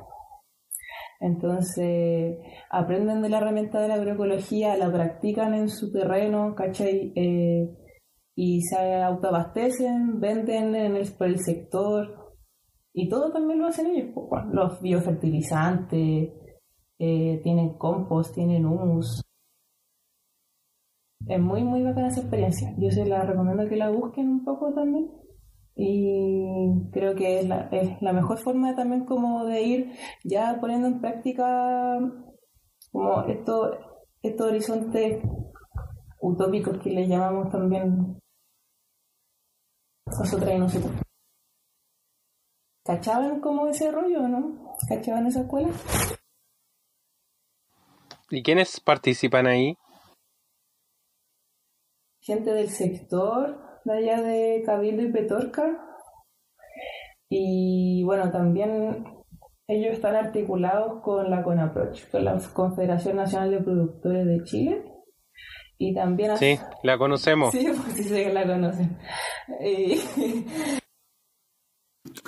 Entonces, aprenden de la herramienta de la agroecología, la practican en su terreno, ¿cachai? Eh, y se autoabastecen, venden en el, por el sector. Y todo también lo hacen ellos. pues, los biofertilizantes, eh, tienen compost, tienen humus. Es muy, muy bacana esa experiencia. Yo se la recomiendo que la busquen un poco también. Y creo que es la, es la mejor forma también como de ir ya poniendo en práctica como estos estos horizontes utópicos que le llamamos también nosotras y nosotros. ¿Cachaban como ese rollo, no? ¿Cachaban esa escuela?
¿Y quiénes participan ahí?
Gente del sector de allá de Cabildo y Petorca. Y bueno, también ellos están articulados con la CONAPROCH, con la Confederación Nacional de Productores de Chile. Y también...
Sí, la conocemos.
Sí, pues sí sé que la conocen. Y,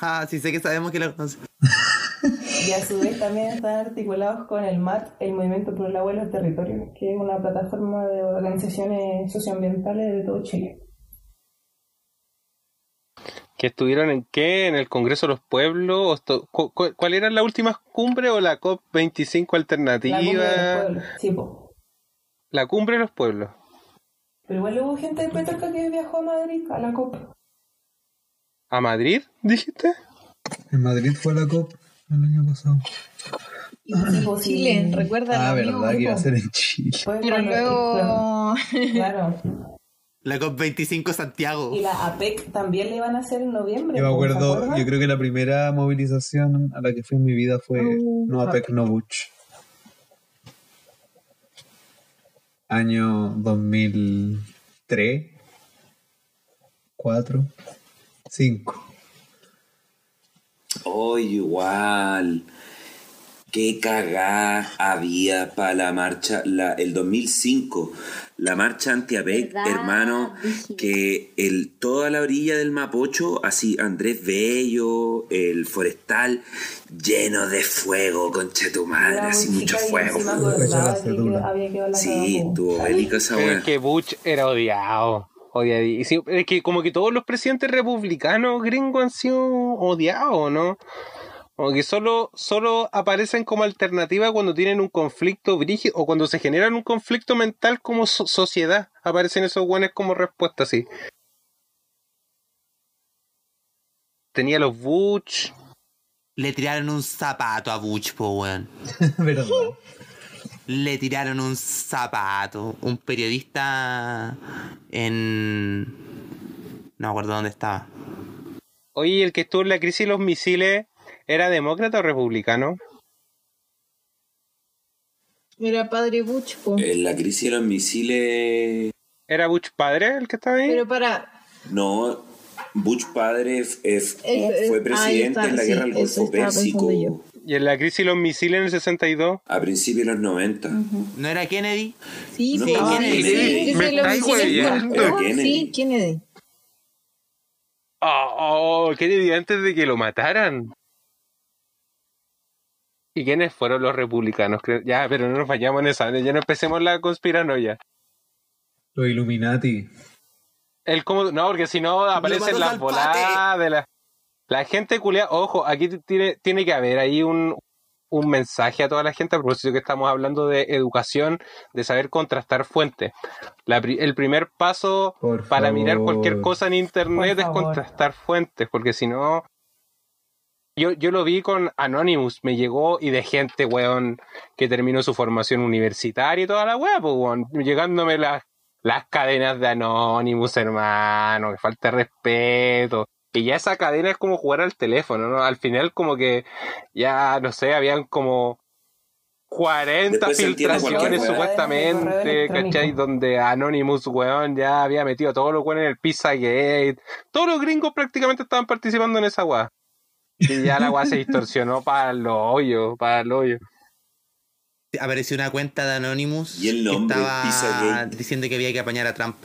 Ah, sí sé que sabemos que la conoce.
y a su vez también están articulados con el MAT, el Movimiento por el Agua y los Territorios, que es una plataforma de organizaciones socioambientales de todo Chile.
¿Que estuvieron en qué? ¿En el Congreso de los Pueblos? ¿O esto- cu- cu- ¿Cuál era la última cumbre o la COP25 alternativa?
La cumbre de los pueblos, sí, po.
La cumbre de los pueblos.
Pero igual hubo gente de Petorca que viajó a Madrid a la COP.
¿A Madrid, dijiste?
En Madrid fue la COP el año pasado.
Chile, recuerda.
Ah, verdad que iba a ser en Chile.
Pero luego.
Claro.
La COP25 Santiago.
Y la APEC también le iban a hacer en noviembre.
Yo me
po, ¿se
acuerdo, yo creo que la primera movilización a la que fui en mi vida fue
Uh,
No APEC No Butch. Año 2003, 4, 5.
Oh, igual. Qué cagá había para la marcha, la, el 2005, la marcha anti-APEC, hermano, que el, toda la orilla del Mapocho, así Andrés Bello, el Forestal, lleno de fuego, concha tu madre,
La
así mucho fuego.
había quedado
Sí,
cagada,
estuvo bélica esa
es que Bush era odiado. Odiadísimo. Es que como que todos los presidentes republicanos gringos han sido odiados, ¿no? Como que solo, solo aparecen como alternativa cuando tienen un conflicto brígido o cuando se generan un conflicto mental como so- sociedad. Aparecen esos buenos como respuesta, así. Tenía los Bush.
Le tiraron un zapato a Butch, po, weón.
¿Verdad?
Le tiraron un zapato. Un periodista en. No me acuerdo dónde estaba.
Oye, el que estuvo en la crisis de los misiles, ¿era demócrata o republicano?
Era padre Butch, po.
En la crisis de los misiles,
¿Era Bush padre el que estaba ahí?
Pero para.
no, Bush padre fue presidente
está,
en la
sí,
guerra del Golfo Pérsico
¿Y en la crisis de los misiles en el 62?
a principios de los 90.
¿No era Kennedy?
Sí,
No,
sí, Kennedy.
Kennedy.
Sí,
Me estáis
oh,
Kennedy.
Sí, Kennedy.
Oh, qué Kennedy antes de que lo mataran. ¿Y quiénes fueron los republicanos? Ya, pero no nos fallamos en esa. Ya no empecemos la conspiranoia.
Los Illuminati.
El cómo, no, porque si no aparecen las voladas de la, la gente culia. Ojo, aquí tiene, tiene que haber ahí un, un mensaje a toda la gente a propósito que estamos hablando de educación, de saber contrastar fuentes. La pri- el primer paso
Por
para mirar cualquier cosa en internet
Por
es
favor.
contrastar fuentes, porque si no. Yo, yo lo vi con Anonymous, me llegó y de gente, weón, que terminó su formación universitaria y toda la weá, pues, weón, llegándome las, las cadenas de Anonymous, hermano, que falta de respeto. Y ya esa cadena es como jugar al teléfono, ¿no? Al final como que ya, no sé, habían como 40
Después se entiende cualquier
filtraciones supuestamente. ¿cachai? Donde Anonymous, weón, ya había metido a todos los weones en el Pizzagate. Todos los gringos prácticamente estaban participando en esa weá. Y ya la weá se distorsionó para los hoyos, para el hoyo.
Apareció una cuenta de Anonymous
Y el nombre,
que estaba diciendo que había que apañar a Trump.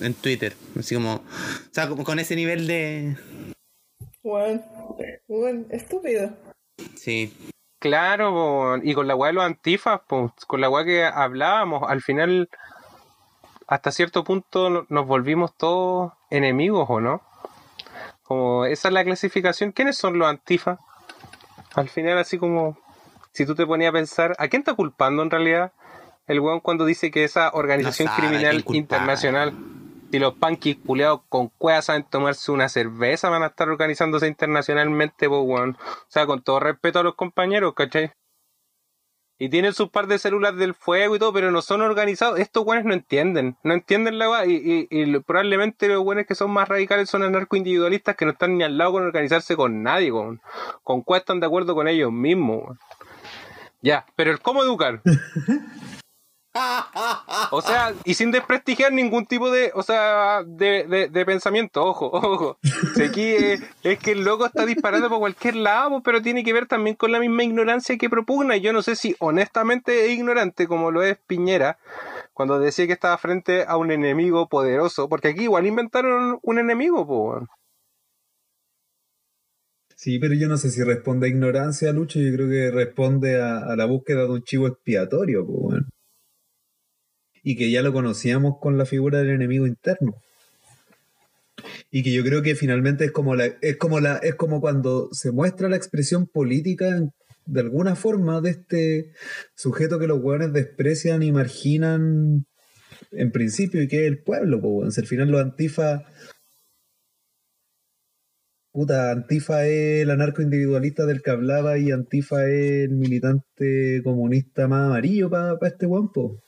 En Twitter. Así como. O sea, como con ese nivel de.
Bueno, bueno, estúpido.
Sí.
Claro, po, y con la weá de los antifas, po, con la weá que hablábamos, al final, hasta cierto punto no- nos volvimos todos enemigos, ¿o no? Como esa es la clasificación. ¿Quiénes son los antifas? Al final, así como, si tú te ponías a pensar, ¿a quién está culpando en realidad? El weón cuando dice que esa organización
No sabe a
criminal internacional, si los panquis culeados con cuevas saben tomarse una cerveza, van a estar organizándose internacionalmente, pues. O sea, con todo respeto a los compañeros, ¿cachai? Y tienen sus par de células del fuego y todo, pero no son organizados. Estos weones no entienden. No entienden la weá. Y, y, y probablemente los weones que son más radicales son anarcoindividualistas que no están ni al lado con organizarse con nadie. Con, con cuál están de acuerdo con ellos mismos. weón. Ya, pero el cómo educar. O sea, y sin desprestigiar ningún tipo de, o sea, de, de, de pensamiento, ojo, ojo. Si aquí eh, es que el loco está disparando por cualquier lado, pero tiene que ver también con la misma ignorancia que propugna. Yo no sé si honestamente es ignorante, como lo es Piñera, cuando decía que estaba frente a un enemigo poderoso, porque aquí igual inventaron un enemigo, weón.
Sí, pero yo no sé si responde a ignorancia, Lucho. Yo creo que responde a, a la búsqueda de un chivo expiatorio, pues, bueno. Y que ya lo conocíamos con la figura del enemigo interno. Y que yo creo que finalmente es como la, es como la, es como cuando se muestra la expresión política de alguna forma de este sujeto que los hueones desprecian y marginan en principio y que es el pueblo, pues, al final los antifa Puta, Antifa es el anarco individualista del que hablaba y Antifa es el militante comunista más amarillo para este guampo.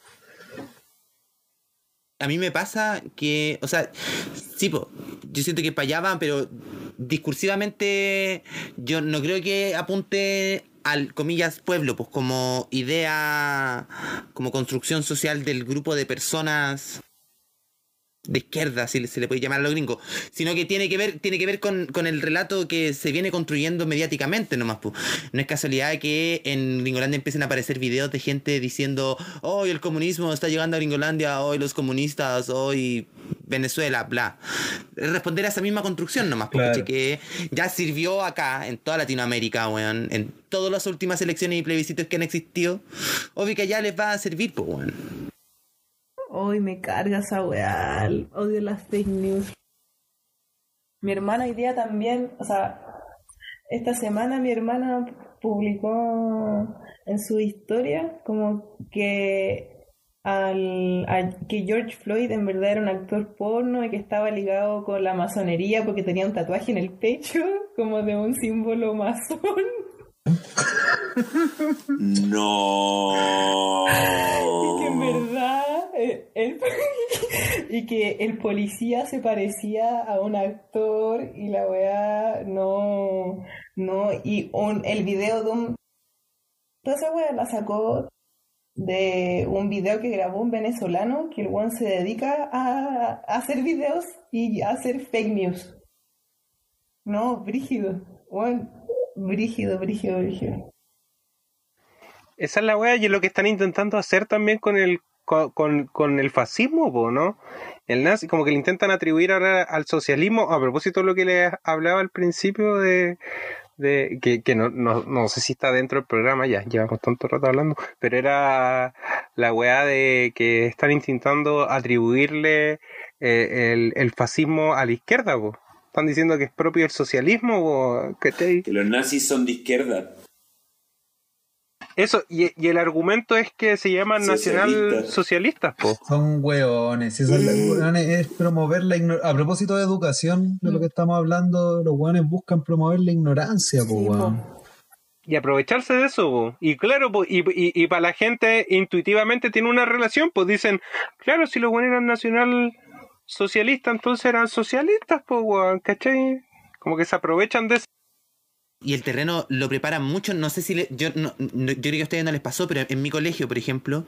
A mí me pasa que, o sea, sí, yo siento que para allá pero discursivamente yo no creo que apunte al, comillas, pueblo, pues como idea, como construcción social del grupo de personas de izquierda, si se le puede llamar a los gringos, sino que tiene que ver, tiene que ver con, con el relato que se viene construyendo mediáticamente nomás. pues. No es casualidad que en Gringolandia empiecen a aparecer videos de gente diciendo, hoy el comunismo está llegando a Gringolandia, hoy los comunistas, hoy Venezuela, bla. Es Responder a esa misma construcción nomás,
Claro.
¿cachai? que ya sirvió acá, en toda Latinoamérica, weón, en todas las últimas elecciones y plebiscitos que han existido, obvio que ya les va a servir, pues, weón.
Hoy me carga esa weá. Odio las fake news. Mi hermana hoy día también, o sea, esta semana mi hermana publicó en su historia como que al, que George Floyd en verdad era un actor porno y que estaba ligado con la masonería porque tenía un tatuaje en el pecho como de un símbolo masón.
No.
Y que en verdad eh, el- y que el policía se parecía a un actor y la weá no no y un, el video de un toda esa weá la sacó de un video que grabó un venezolano que el weón se dedica a, a hacer videos y a hacer fake news no brígido weón brígido brígido brígido
Esa es la wea y es lo que están intentando hacer también con el con, con, el fascismo, ¿no? El nazi, como que le intentan atribuir ahora al socialismo, a propósito de lo que les hablaba al principio de, de que, que no, no, no sé si está dentro del programa, ya llevamos tanto rato hablando, pero era la weá de que están intentando atribuirle eh, el, el fascismo a la izquierda, po. Están diciendo que es propio del socialismo, po.
Que los nazis son de izquierda.
Eso, y, y el argumento es que se llaman nacional
Socialistas.
po.
Son hueones, esa es, hueones, promover la ignorancia. A propósito de educación, de lo que estamos hablando, los hueones buscan promover la ignorancia, po, weón.
Y aprovecharse de eso, po. y claro, po, y, y, y para la gente intuitivamente tiene una relación, pues dicen, claro, si los buenos eran nacional socialistas, entonces eran socialistas, pues, weón, ¿cachai? Como que se aprovechan de eso.
Y el terreno lo preparan mucho, no sé si le- yo, no- no- yo creo que a ustedes no les pasó, pero en mi colegio, por ejemplo,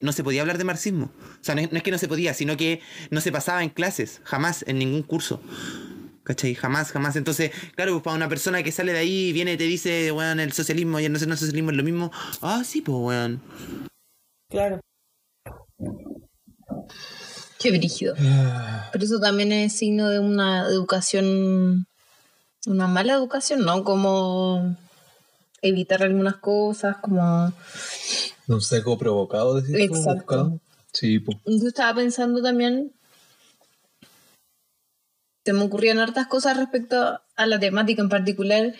no se podía hablar de marxismo. O sea, no es, no es que no se podía, sino que no se pasaba en clases, jamás, en ningún curso. ¿Cachai? Jamás, jamás. Entonces, claro, pues para una persona que sale de ahí, viene y te dice, weón, el socialismo y el nacional socialismo es lo mismo. Ah, sí, pues, weón.
claro
Qué brígido. Pero eso también es signo de una educación, una mala educación, ¿no? Como evitar algunas cosas, como...
Un seco provocado, decís
Exacto.
Sí, po.
Yo estaba pensando también, se me ocurrían hartas cosas respecto a la temática en particular.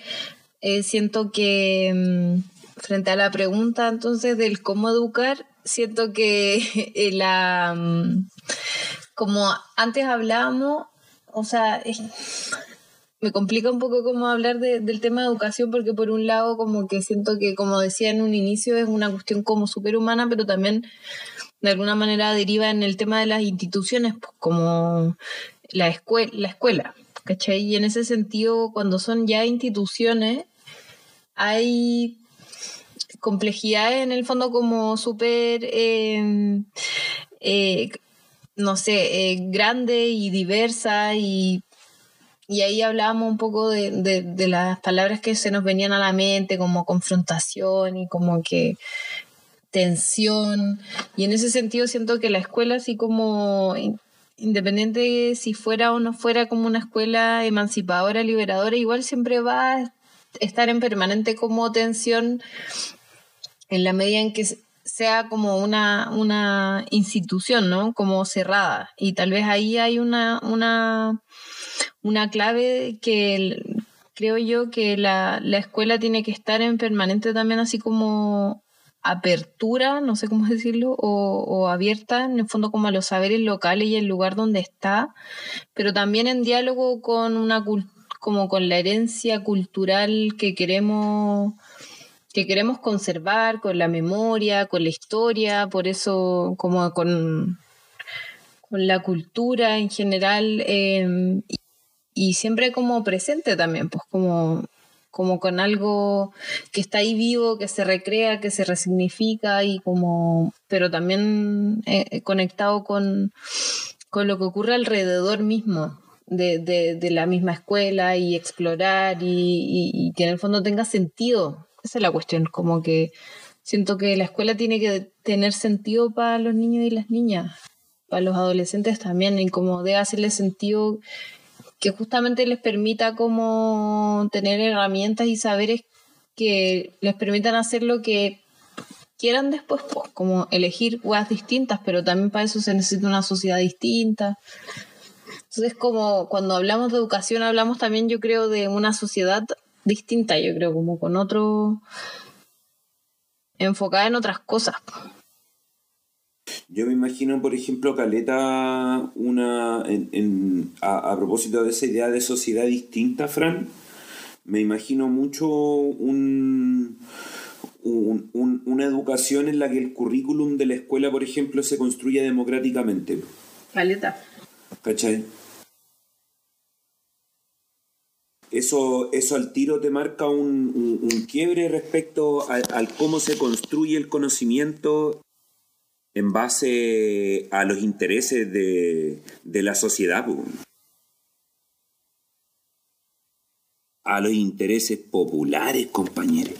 Eh, siento que mm, frente a la pregunta entonces del cómo educar, siento que eh, la mm, como antes hablábamos, o sea, me complica un poco como hablar de- del tema de educación porque por un lado como que siento que como decía en un inicio es una cuestión como superhumana pero también de alguna manera deriva en el tema de las instituciones pues, como la, escue- la escuela ¿cachai? y en ese sentido cuando son ya instituciones hay complejidades en el fondo como súper eh, eh, no sé, eh, grande y diversa y, y ahí hablábamos un poco de, de- de las palabras que se nos venían a la mente, como confrontación y como que tensión. Y en ese sentido siento que la escuela, así como in- independiente de si fuera o no fuera como una escuela emancipadora, liberadora, igual siempre va a estar en permanente como tensión en la medida en que sea como una, una institución, ¿no? Como cerrada. Y tal vez ahí hay una, una, una clave que creo yo que la, la escuela tiene que estar en permanente también así como apertura, no sé cómo decirlo, o, abierta en el fondo como a los saberes locales y el lugar donde está, pero también en diálogo con una como con la herencia cultural que queremos que queremos conservar con la memoria, con la historia, por eso como con, con la cultura en general eh, y, siempre como presente también, pues como, como con algo que está ahí vivo, que se recrea, que se resignifica y como, pero también eh, eh, conectado con, con lo que ocurre alrededor mismo. De, de, de la misma escuela y explorar y- y que en el fondo tenga sentido. Esa es la cuestión, como que siento que la escuela tiene que tener sentido para los niños y las niñas, para los adolescentes también, y como debe hacerle sentido que justamente les permita como tener herramientas y saberes que les permitan hacer lo que quieran después, pues, como elegir weas distintas, pero también para eso se necesita una sociedad distinta. Entonces, como cuando hablamos de educación, hablamos también, yo creo, de una sociedad distinta, yo creo, como con otro, enfocada en otras cosas.
Yo me imagino, por ejemplo, Caleta, una en, en- a, a propósito de esa idea de sociedad distinta, Fran, me imagino mucho un, un- un- una educación en la que el currículum de la escuela, por ejemplo, se construya democráticamente.
Caleta.
¿Cachai? Eso, eso al tiro te marca un, un- quiebre respecto al, cómo se construye el conocimiento en base a los intereses de, de la sociedad. A los intereses populares, compañeros.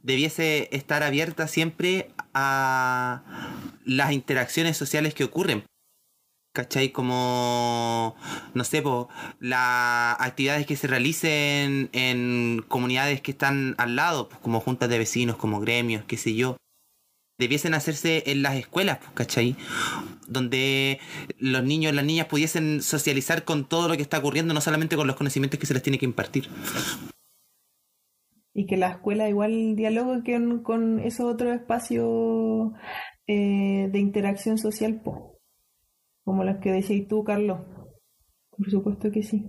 debiese estar abierta siempre a las interacciones sociales que ocurren. ¿Cachai? Como, no sé, po, las actividades que se realicen en comunidades que están al lado, pues, como juntas de vecinos, como gremios, qué sé yo. Debiesen hacerse en las escuelas, pues, ¿cachai? Donde los niños las niñas pudiesen socializar con todo lo que está ocurriendo, no solamente con los conocimientos que se les tiene que impartir.
Y que la escuela igual dialogue con, con esos otros espacios eh, de interacción social, po. Como las que decías tú, Carlos. Por supuesto que sí.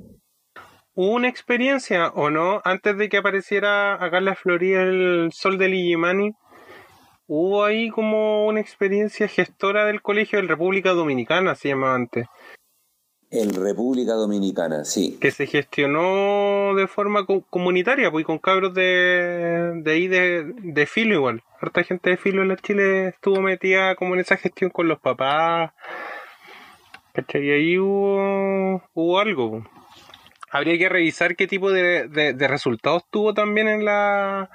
¿Hubo una experiencia o no? Antes de que apareciera acá en la Florida el sol del Illimani, hubo ahí como una experiencia gestora del colegio del República Dominicana, se llamaba antes,
En República Dominicana, sí.
que se gestionó de forma co- comunitaria, pues y con cabros de, de ahí de, de filo igual. Harta gente de filo en la Chile estuvo metida como en esa gestión con los papás. ¿Cachai? Y ahí hubo, hubo algo. Habría que revisar qué tipo de, de- de resultados tuvo también en la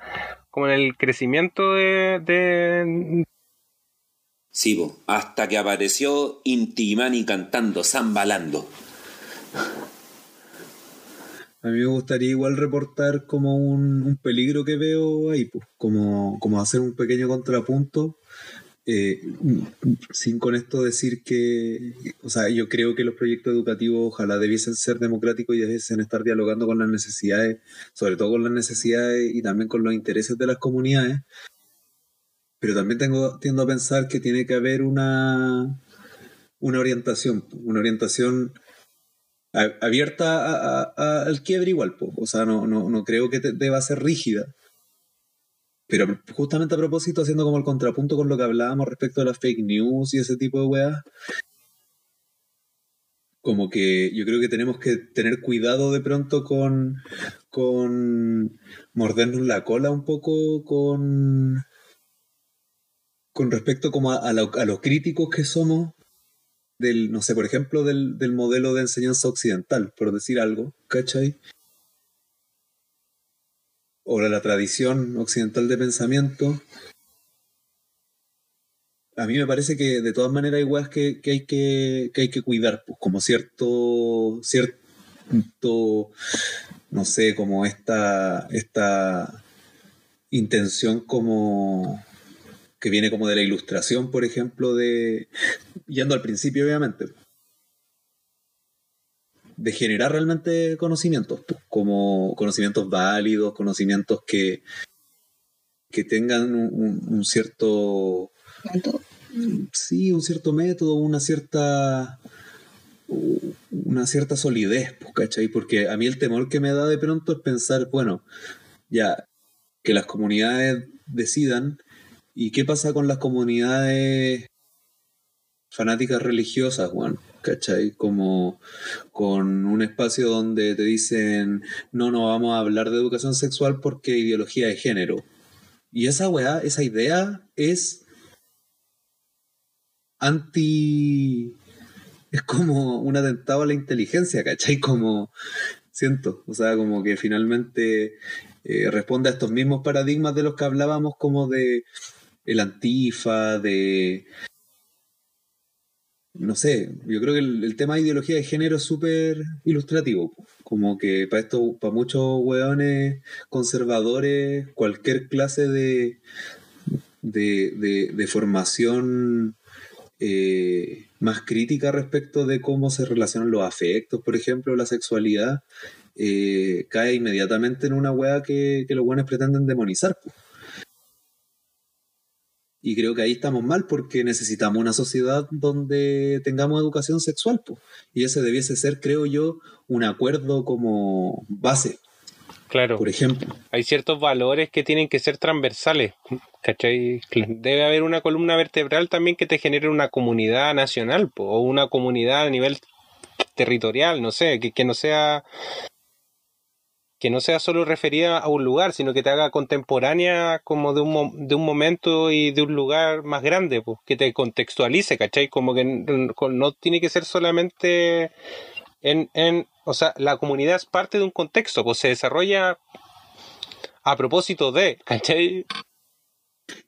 como en el crecimiento de, de
Sí, po, hasta que apareció Inti Illimani cantando, zambalando.
A mí me gustaría igual reportar como un, un peligro que veo ahí, pues, como, como hacer un pequeño contrapunto, eh, sin con esto decir que, o sea, yo creo que los proyectos educativos ojalá debiesen ser democráticos y debiesen estar dialogando con las necesidades, sobre todo con las necesidades y también con los intereses de las comunidades, pero también tengo, tiendo a pensar que tiene que haber una, una orientación, una orientación abierta al quiebre igual, po. o sea, no, no, no creo que te- deba ser rígida. Pero justamente a propósito, haciendo como el contrapunto con lo que hablábamos respecto a las fake news y ese tipo de weas, como que yo creo que tenemos que tener cuidado de pronto con, con mordernos la cola un poco con, con respecto como a, a lo, a lo críticos que somos del, no sé, por ejemplo, del, del modelo de enseñanza occidental, por decir algo, ¿cachai? O la tradición occidental de pensamiento. A mí me parece que de todas maneras hay weas que, que hay que, que hay que cuidar, pues, como cierto, cierto, no sé, como esta, esta intención como que viene como de la ilustración, por ejemplo, de yendo al principio, obviamente, de generar realmente conocimientos, pues, como conocimientos válidos, conocimientos que, que tengan un, cierto sí, un cierto método, una cierta una cierta solidez, pues, ¿cachai? Porque a mí el temor que me da de pronto es pensar, bueno, ya, que las comunidades decidan, ¿y qué pasa con las comunidades fanáticas religiosas, Juan? ¿Cachai? Como con un espacio donde te dicen, no, no vamos a hablar de educación sexual porque ideología de género. Y esa weá, esa idea es anti... Es como un atentado a la inteligencia, ¿cachai? Como, siento, o sea, como que finalmente eh, responde a estos mismos paradigmas de los que hablábamos, como de el antifa, de... No sé, yo creo que el, tema de ideología de género es súper ilustrativo. Como que para esto, para muchos hueones conservadores, cualquier clase de, de, de, formación eh, más crítica respecto de cómo se relacionan los afectos, por ejemplo, la sexualidad, eh, cae inmediatamente en una wea que, que los buenos pretenden demonizar. po. Y creo que ahí estamos mal porque necesitamos una sociedad donde tengamos educación sexual. po. Y ese debiese ser, creo yo, un acuerdo como base.
Claro.
Por ejemplo.
Hay ciertos valores que tienen que ser transversales, ¿cachai? Debe haber una columna vertebral también que te genere una comunidad nacional, po, o una comunidad a nivel territorial, no sé, que, que no sea que no sea solo referida a un lugar, sino que te haga contemporánea como de un, de un momento y de un lugar más grande, pues, que te contextualice, ¿cachai? Como que no tiene que ser solamente en, en, o sea, la comunidad es parte de un contexto, pues se desarrolla a propósito de, ¿cachai?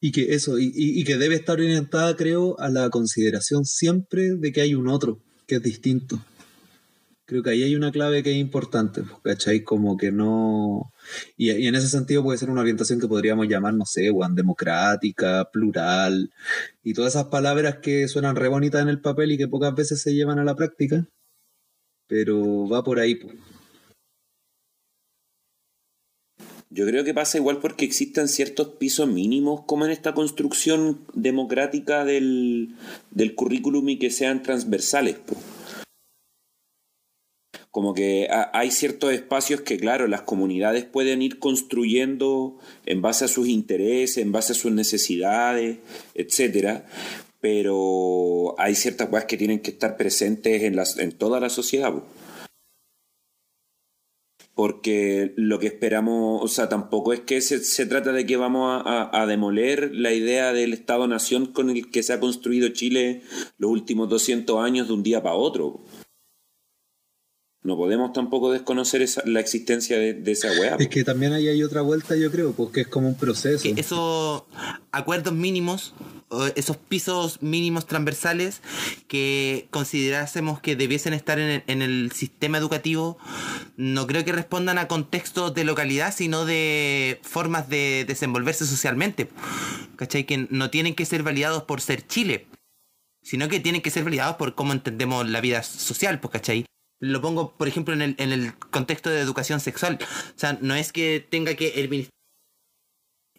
Y que eso, y- y que debe estar orientada, creo, a la consideración siempre de que hay un otro, que es distinto. Creo que ahí hay una clave que es importante, pues, ¿cachai? Como que no... Y, en ese sentido puede ser una orientación que podríamos llamar, no sé, weón, democrática, plural, y todas esas palabras que suenan re bonitas en el papel y que pocas veces se llevan a la práctica, pero va por ahí, pues.
Yo creo que pasa igual porque existen ciertos pisos mínimos como en esta construcción democrática del, del currículum y que sean transversales. po. Como que ha- hay ciertos espacios que, claro, las comunidades pueden ir construyendo en base a sus intereses, en base a sus necesidades, etcétera. Pero hay ciertas cosas que tienen que estar presentes en, toda la sociedad. po porque lo que esperamos, o sea, tampoco es que se, se trata de que vamos a, a- a demoler la idea del Estado-Nación con el que se ha construido Chile los últimos 200 años de un día para otro. No podemos tampoco desconocer esa- la existencia de, de esa weá.
Es que también ahí hay otra vuelta, yo creo, porque es como un proceso.
esos acuerdos mínimos, esos pisos mínimos transversales que considerásemos que debiesen estar en el, en el sistema educativo, no creo que respondan a contextos de localidad, sino de formas de desenvolverse socialmente. ¿Cachai? Que no tienen que ser validados por ser Chile, sino que tienen que ser validados por cómo entendemos la vida social, pues, ¿cachai? Lo pongo, por ejemplo, en el, en el contexto de educación sexual. O sea, no es que tenga que el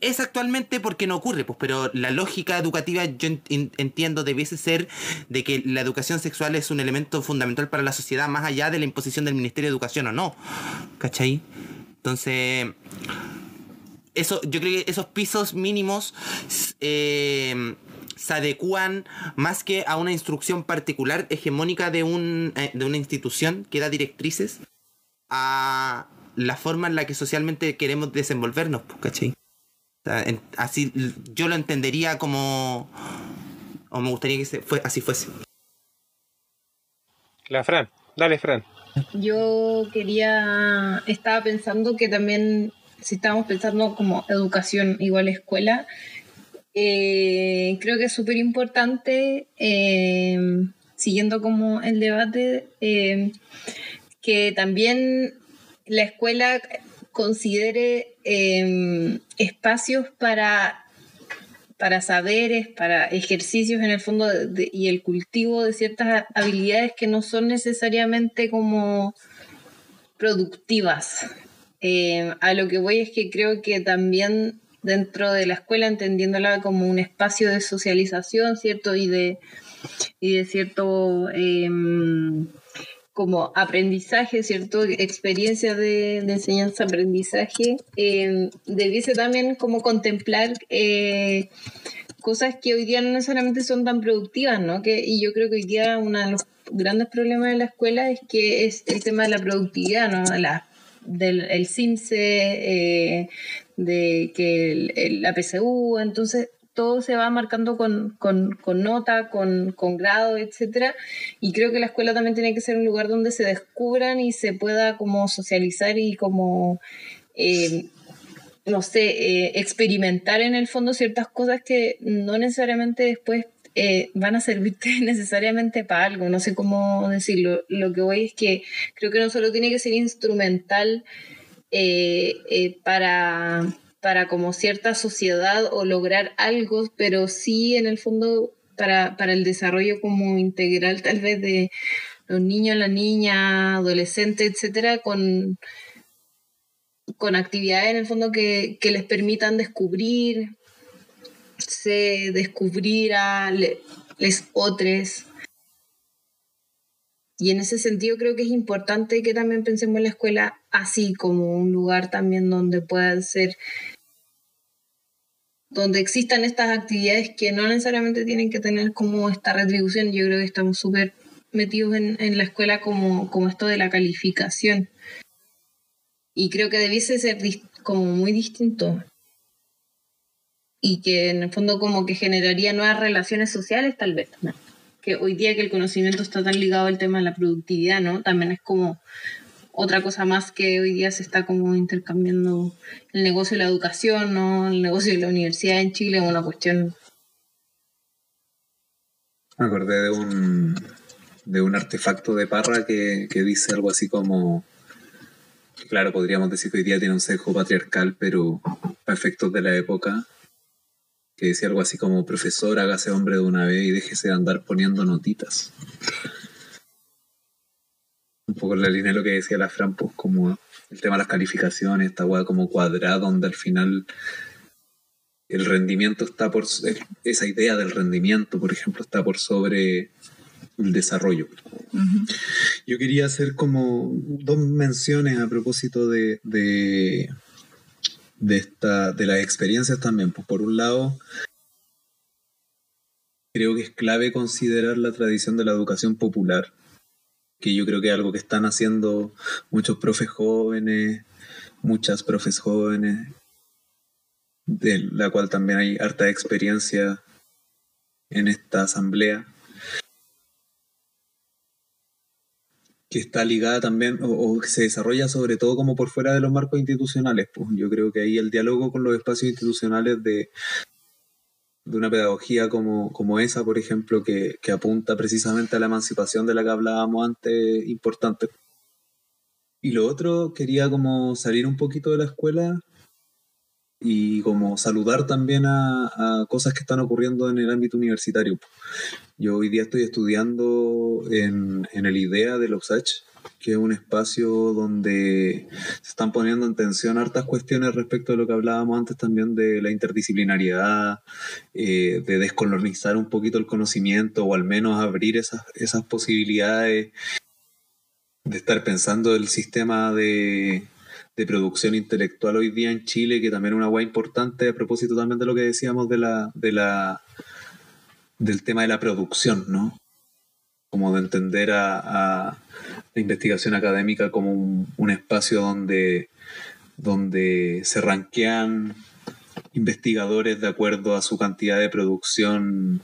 es actualmente porque no ocurre, pues, pero la lógica educativa yo en- en- entiendo debiese ser de que la educación sexual es un elemento fundamental para la sociedad más allá de la imposición del Ministerio de Educación o no. ¿Cachai? Entonces, eso, yo creo que esos pisos mínimos eh, se adecuan más que a una instrucción particular hegemónica de, un, eh, de una institución que da directrices a la forma en la que socialmente queremos desenvolvernos, pues, ¿cachai? O sea, en- así yo lo entendería como o me gustaría que se fue, así fuese.
La Fran, dale Fran.
Yo quería, estaba pensando que también, si estábamos pensando como educación igual escuela, eh, creo que es súper importante, eh, siguiendo como el debate, eh, que también la escuela considere espacios para para saberes, para ejercicios en el fondo y el cultivo de ciertas habilidades que no son necesariamente como productivas. A lo que voy es que creo que también dentro de la escuela, entendiéndola como un espacio de socialización, ¿cierto? Y de, y de cierto em, como aprendizaje, ¿cierto? Experiencia de, enseñanza-aprendizaje, eh, debiese también como contemplar eh, cosas que hoy día no necesariamente son tan productivas, ¿no? Que, y yo creo que hoy día uno de los grandes problemas de la escuela es que es el tema de la productividad, ¿no? La, del el CIMSE, de que el, el- la PSU, entonces todo se va marcando con, con, con nota, con, con grado, etcétera. Y creo que la escuela también tiene que ser un lugar donde se descubran y se pueda como socializar y como, eh, no sé, eh, experimentar en el fondo ciertas cosas que no necesariamente después eh, van a servirte necesariamente para algo, no sé cómo decirlo. Lo que voy es que creo que no solo tiene que ser instrumental eh, eh, para, para como cierta sociedad o lograr algo, pero sí en el fondo para, para el desarrollo como integral tal vez de los niños, la niña, adolescente, etcétera, con, con actividades en el fondo que, que les permitan descubrir, se descubrir a le- les otros. Y en ese sentido creo que es importante que también pensemos en la escuela así como un lugar también donde puedan ser, donde existan estas actividades que no necesariamente tienen que tener como esta retribución. Yo creo que estamos súper metidos en, en la escuela como, como esto de la calificación. Y creo que debiese ser como muy distinto. Y que en el fondo como que generaría nuevas relaciones sociales tal vez que hoy día que el conocimiento está tan ligado al tema de la productividad, ¿no? También es como otra cosa más que hoy día se está como intercambiando el negocio de la educación, ¿no? El negocio de la universidad en Chile es una cuestión
Me acordé de un, de un artefacto de Parra que, que dice algo así como, claro, podríamos decir que hoy día tiene un sesgo patriarcal, pero para efectos de la época, que decía algo así como, profesor, hágase hombre de una vez y déjese de andar poniendo notitas. Un poco en la línea de lo que decía la Fran, pues como el tema de las calificaciones, esta weá como cuadrada, donde al final el rendimiento está por esa idea del rendimiento, por ejemplo, está por sobre el desarrollo. Yo quería hacer como dos menciones a propósito de, de, de esta, de las experiencias también. Pues por un lado, creo que es clave considerar la tradición de la educación popular, que yo creo que es algo que están haciendo muchos profes jóvenes, muchas profes jóvenes, de la cual también hay harta experiencia en esta asamblea, que está ligada también o, que se desarrolla sobre todo como por fuera de los marcos institucionales. Pues yo creo que ahí el diálogo con los espacios institucionales de, de una pedagogía como, como esa, por ejemplo, que, que apunta precisamente a la emancipación de la que hablábamos antes, importante. Y lo otro, quería como salir un poquito de la escuela y como saludar también a, cosas que están ocurriendo en el ámbito universitario. Yo hoy día estoy estudiando en, en el IDEA de los USACH, que es un espacio donde se están poniendo en tensión hartas cuestiones respecto de lo que hablábamos antes también de la interdisciplinariedad, eh, de descolonizar un poquito el conocimiento o al menos abrir esas, esas posibilidades de estar pensando el sistema de, de producción intelectual hoy día en Chile, que también es una guay importante a propósito también de lo que decíamos de la, de la, del tema de la producción, ¿no? Como de entender a, la investigación académica como un, un espacio donde, donde se ranquean investigadores de acuerdo a su cantidad de producción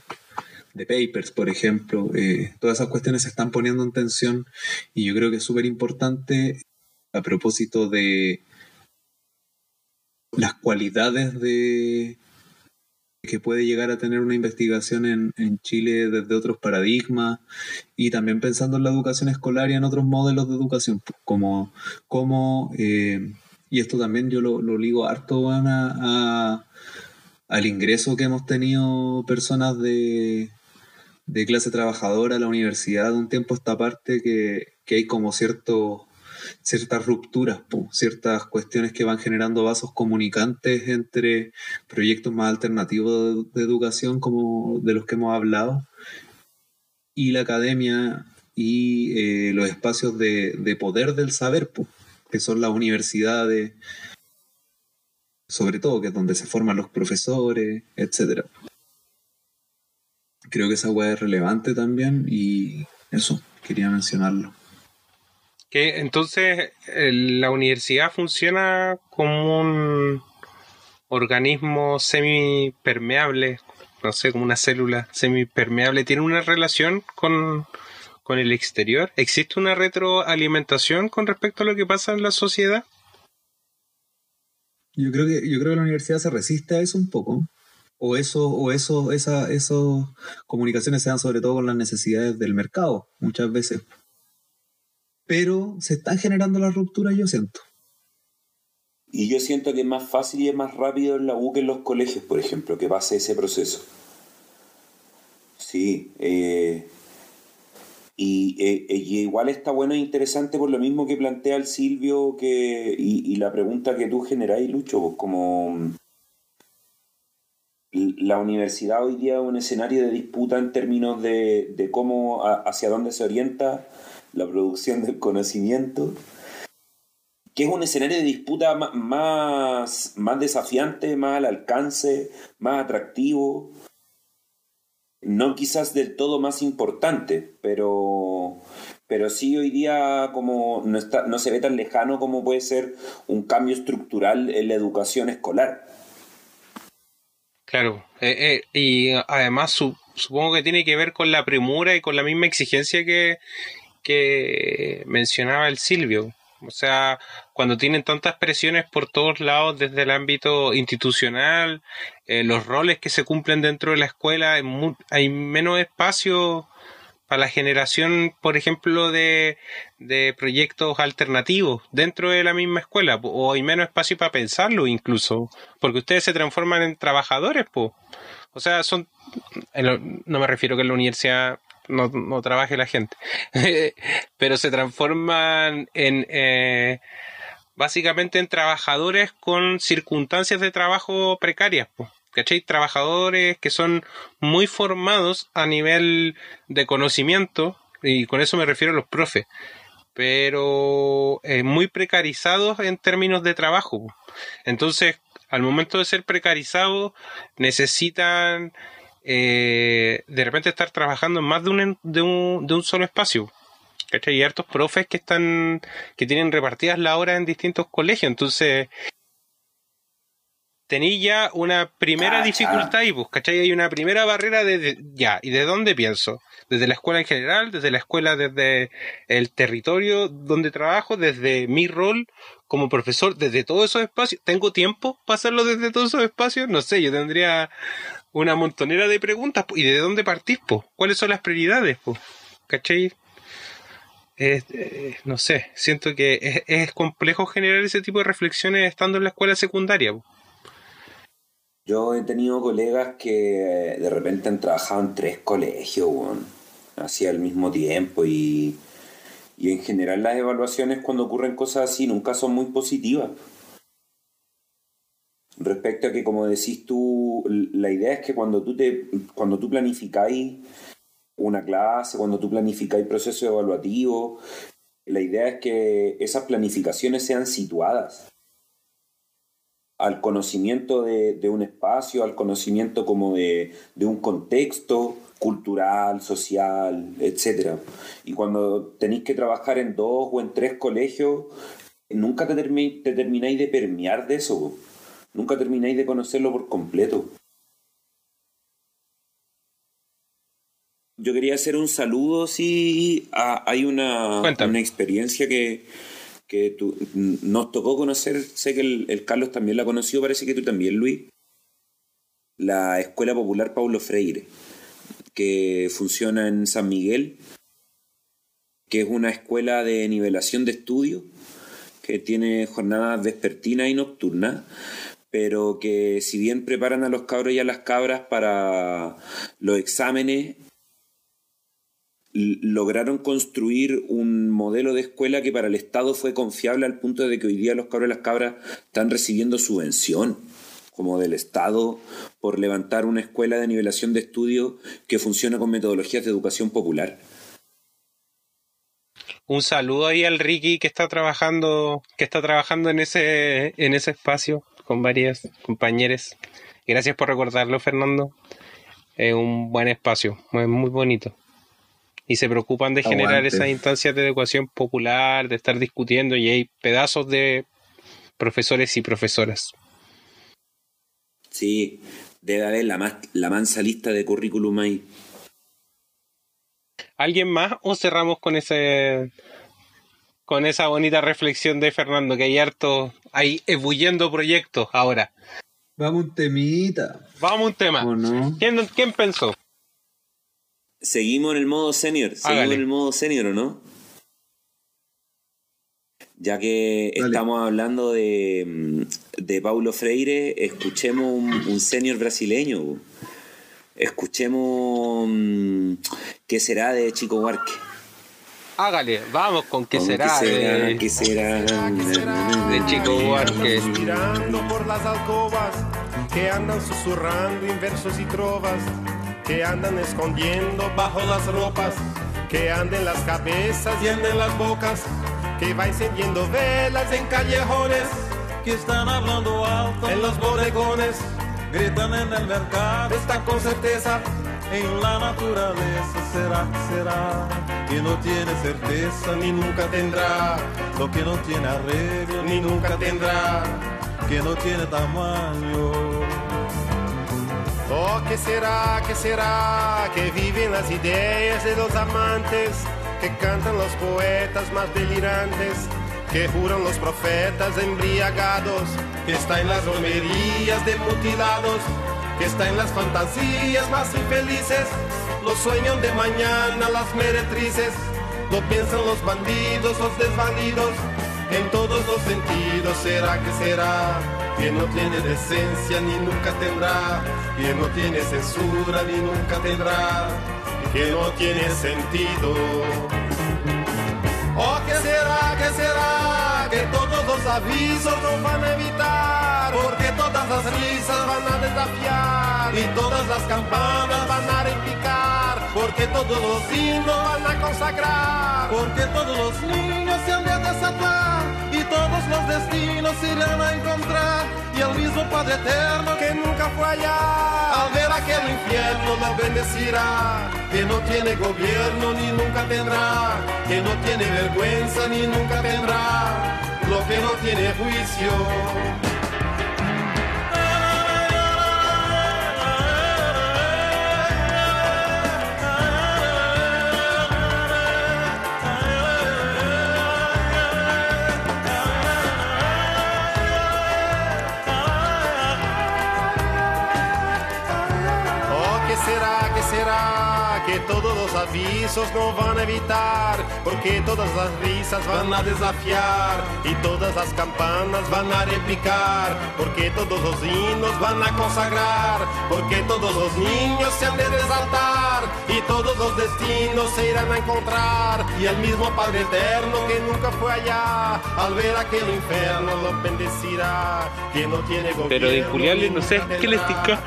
de papers, por ejemplo. Eh, todas esas cuestiones se están poniendo en tensión y yo creo que es súper importante a propósito de las cualidades de que puede llegar a tener una investigación en, en Chile desde otros paradigmas y también pensando en la educación escolar y en otros modelos de educación, pues, como, como eh, y esto también yo lo, lo ligo harto van a, al ingreso que hemos tenido personas de, de clase trabajadora a la universidad de un tiempo a esta parte que, que hay como cierto, ciertas rupturas, ciertas cuestiones que van generando vasos comunicantes entre proyectos más alternativos de, educación como de los que hemos hablado y la academia y eh, los espacios de, de poder del saber, que son las universidades, sobre todo, que es donde se forman los profesores, etcétera. Creo que esa weá es relevante también y eso, quería mencionarlo.
Que entonces la universidad funciona como un organismo semipermeable, no sé, como una célula semipermeable. ¿Tiene una relación con, con el exterior? ¿Existe una retroalimentación con respecto a lo que pasa en la sociedad?
Yo creo que, yo creo que la universidad se resiste a eso un poco. O eso, o eso, esa, esos comunicaciones se dan sobre todo con las necesidades del mercado, muchas veces. Pero se están generando las rupturas, yo siento.
Y yo siento que es más fácil y es más rápido en la U que en los colegios, por ejemplo, que pase ese proceso. Sí, eh, y, eh, y igual está bueno e interesante por lo mismo que plantea el Silvio que, y, la pregunta que tú generáis, Lucho, como mm, la universidad hoy día es un escenario de disputa en términos de, cómo, hacia dónde se orienta la producción del conocimiento que es un escenario de disputa más, más desafiante, más al alcance, más atractivo. No quizás del todo más importante, pero, pero sí hoy día como no, está, no se ve tan lejano como puede ser un cambio estructural en la educación escolar.
Claro, eh, eh, y además su- supongo que tiene que ver con la premura y con la misma exigencia que, que mencionaba el Silvio. O sea, cuando tienen tantas presiones por todos lados desde el ámbito institucional, eh, los roles que se cumplen dentro de la escuela, hay, menos espacio para la generación, por ejemplo, de, de proyectos alternativos dentro de la misma escuela, o hay menos espacio para pensarlo incluso, porque ustedes se transforman en trabajadores. O sea, son, no me refiero que en la universidad no, no trabaje la gente, pero se transforman en, eh, básicamente en trabajadores con circunstancias de trabajo precarias, po. ¿cachai? Trabajadores que son muy formados a nivel de conocimiento, y con eso me refiero a los profes, pero eh, muy precarizados en términos de trabajo. Entonces, al momento de ser precarizados, necesitan eh, de repente estar trabajando en más de un, de un, de un solo espacio. ¿Cachai? Y hartos profes que están, que tienen repartidas las horas en distintos colegios. Entonces, tenía ya una primera
Cacha.
dificultad ahí, pues, ¿cachai? Hay una primera barrera de, de- ya, ¿y de dónde pienso? Desde la escuela en general, desde la escuela, desde el territorio donde trabajo, desde mi rol como profesor, desde todos esos espacios. ¿Tengo tiempo para hacerlo desde todos esos espacios? No sé, yo tendría una montonera de preguntas, ¿y de dónde partís, po? ¿Cuáles son las prioridades, po? ¿Cachai? Eh, no sé, siento que es, complejo generar ese tipo de reflexiones estando en la escuela secundaria.
Yo he tenido colegas que eh, de repente han trabajado en tres colegios, weón, así al mismo tiempo y, Y en general las evaluaciones cuando ocurren cosas así nunca son muy positivas. Respecto a que, como decís tú, la idea es que cuando tú, te, cuando tú planificáis una clase, cuando tú planificáis procesos evaluativos, la idea es que esas planificaciones sean situadas al conocimiento de, un espacio, al conocimiento como de, un contexto cultural, social, etc. Y cuando tenéis que trabajar en dos o en tres colegios, nunca te, termi- te termináis de permear de eso. Nunca termináis de conocerlo por completo. Yo quería hacer un saludo, sí, a- hay una, una experiencia que, que tú- nos tocó conocer, sé que el, el Carlos también la conoció, parece que tú también, Luis, la Escuela Popular Paulo Freire, que funciona en San Miguel, que es una escuela de nivelación de estudio, que tiene jornadas vespertinas y nocturnas, pero que si bien preparan a los cabros y a las cabras para los exámenes, lograron construir un modelo de escuela que para el Estado fue confiable al punto de que hoy día los cabros y las cabras están recibiendo subvención como del Estado por levantar una escuela de nivelación de estudio que funciona con metodologías de educación popular.
Un saludo ahí al Ricky que está trabajando, que está trabajando en ese, en ese espacio con varias compañeras. Gracias por recordarlo, Fernando. Es un buen espacio, es muy bonito. Y se preocupan de generar esas instancias de educación popular, de estar discutiendo, y hay pedazos de profesores y profesoras.
Sí, debe haber la, más, la mansa lista de currículum ahí.
¿Alguien más o cerramos con ese con esa bonita reflexión de Fernando que hay harto hay ebulliendo proyectos ahora?
Vamos un temita.
Vamos a un tema. ¿Quién, quién pensó?
Seguimos en el modo senior, seguimos
Hágale.
en el modo senior, ¿o no? Ya que estamos hablando de, de Paulo Freire, escuchemos un, un senior brasileño. Escuchemos mm, qué será de Chico Huarque.
Hágale, vamos con qué será,
qué será,
de,
qué será
de Chico Huarque.
Suspirando por las alcobas, que andan susurrando en versos y trovas, que andan escondiendo bajo las ropas, que andan las cabezas y andan las bocas, que va encendiendo velas en callejones,
que están hablando alto
en los bodegones,
gritan en el mercado,
están con certeza
en la naturaleza será, será, que no tiene certeza
ni nunca tendrá,
lo que no tiene arreglo
ni nunca tendrá.
que no tiene tamaño.
Oh, ¿qué será, qué será? Que viven las ideas de los amantes, que cantan los poetas más delirantes, que juran los profetas embriagados, que está en las romerías de mutilados, que está en las fantasías más infelices, los sueños de mañana las meretrices, lo piensan los bandidos, los desvalidos, en todos los sentidos será que será que no tiene decencia ni nunca tendrá, que no tiene censura ni nunca tendrá, que no tiene sentido. Oh, ¿qué será, será? Que todos los avisos nos van a evitar, porque todas las risas van a desafiar y todas las campanas van a repicar, porque todos los himnos van a consagrar,
Porque todos los niños se han de desatar todos los destinos irán a encontrar. Y el mismo Padre Eterno
que nunca fue allá, al ver aquel infierno lo bendecirá, que no tiene gobierno ni nunca tendrá, que no tiene vergüenza ni nunca tendrá, lo que no tiene juicio. Será, qué será? Que todos los avisos no van a evitar, porque todas las risas van a desafiar y todas las campanas van a replicar, porque todos los himnos van a consagrar, porque todos los niños se han de resaltar y todos los destinos se irán a encontrar y el mismo Padre Eterno que nunca fue allá, al ver aquel infierno lo bendecirá, que no tiene gobierno.
Pero de Julián no sé qué les tica.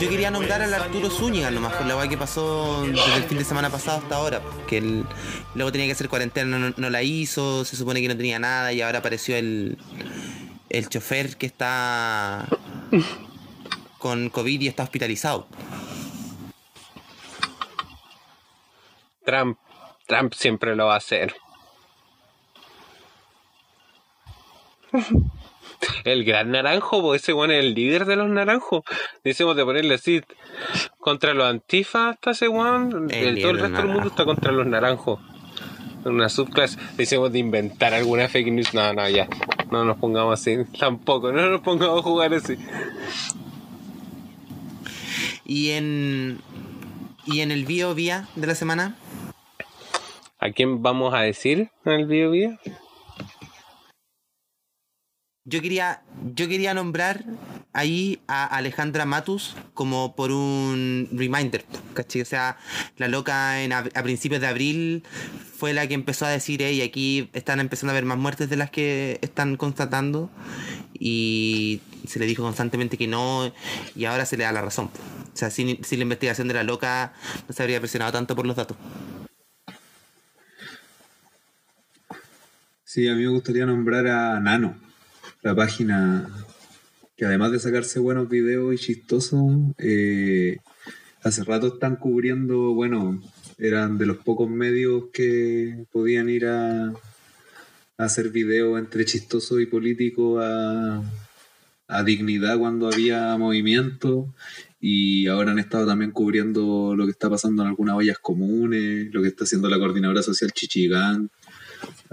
Yo quería nombrar al Arturo Zúñiga nomás por la weá que pasó desde el fin de semana pasado hasta ahora. Que él luego tenía que hacer cuarentena, no, no la hizo, se supone que no tenía nada y ahora apareció el, el chofer que está con COVID y está hospitalizado.
Trump, Trump siempre lo va a hacer. El gran naranjo, po, ese bueno es el líder de los naranjos. Decimos de ponerle así contra los antifas, está ese weón.
El
todo el resto del mundo está contra los naranjos. Una subclase. Decimos de inventar alguna fake news. No, no, ya. No nos pongamos así. Tampoco, no nos pongamos a jugar así.
Y en y en el bio vía de la semana,
¿A quién vamos a decir en el video video?
Yo quería yo quería nombrar ahí a Alejandra Matus como por un reminder. O sea, la loca en a principios de abril fue la que empezó a decir, hey, aquí están empezando a haber más muertes de las que están constatando y se le dijo constantemente que no y ahora se le da la razón. O sea, sin, sin la investigación de la loca no se habría presionado tanto por los datos.
Sí, a mí me gustaría nombrar a Nano, la página que además de sacarse buenos videos y chistosos, eh, hace rato están cubriendo, bueno, eran de los pocos medios que podían ir a, hacer videos entre chistoso y político a, a dignidad cuando había movimiento y ahora han estado también cubriendo lo que está pasando en algunas ollas comunes, lo que está haciendo la coordinadora social Chichigán.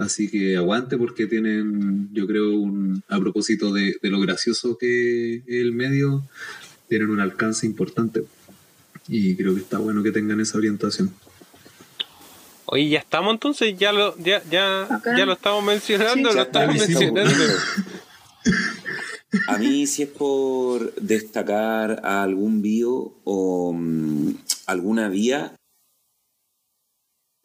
Así que aguante porque tienen, yo creo, un, a propósito de, de lo gracioso que es el medio, tienen un alcance importante. Y creo que está bueno que tengan esa orientación.
Oye, ya estamos entonces, ya lo, ya, ya, ya lo estamos mencionando,
Sí,
lo estamos mencionando.
A mí, si es por destacar a algún bio o mm, alguna vía,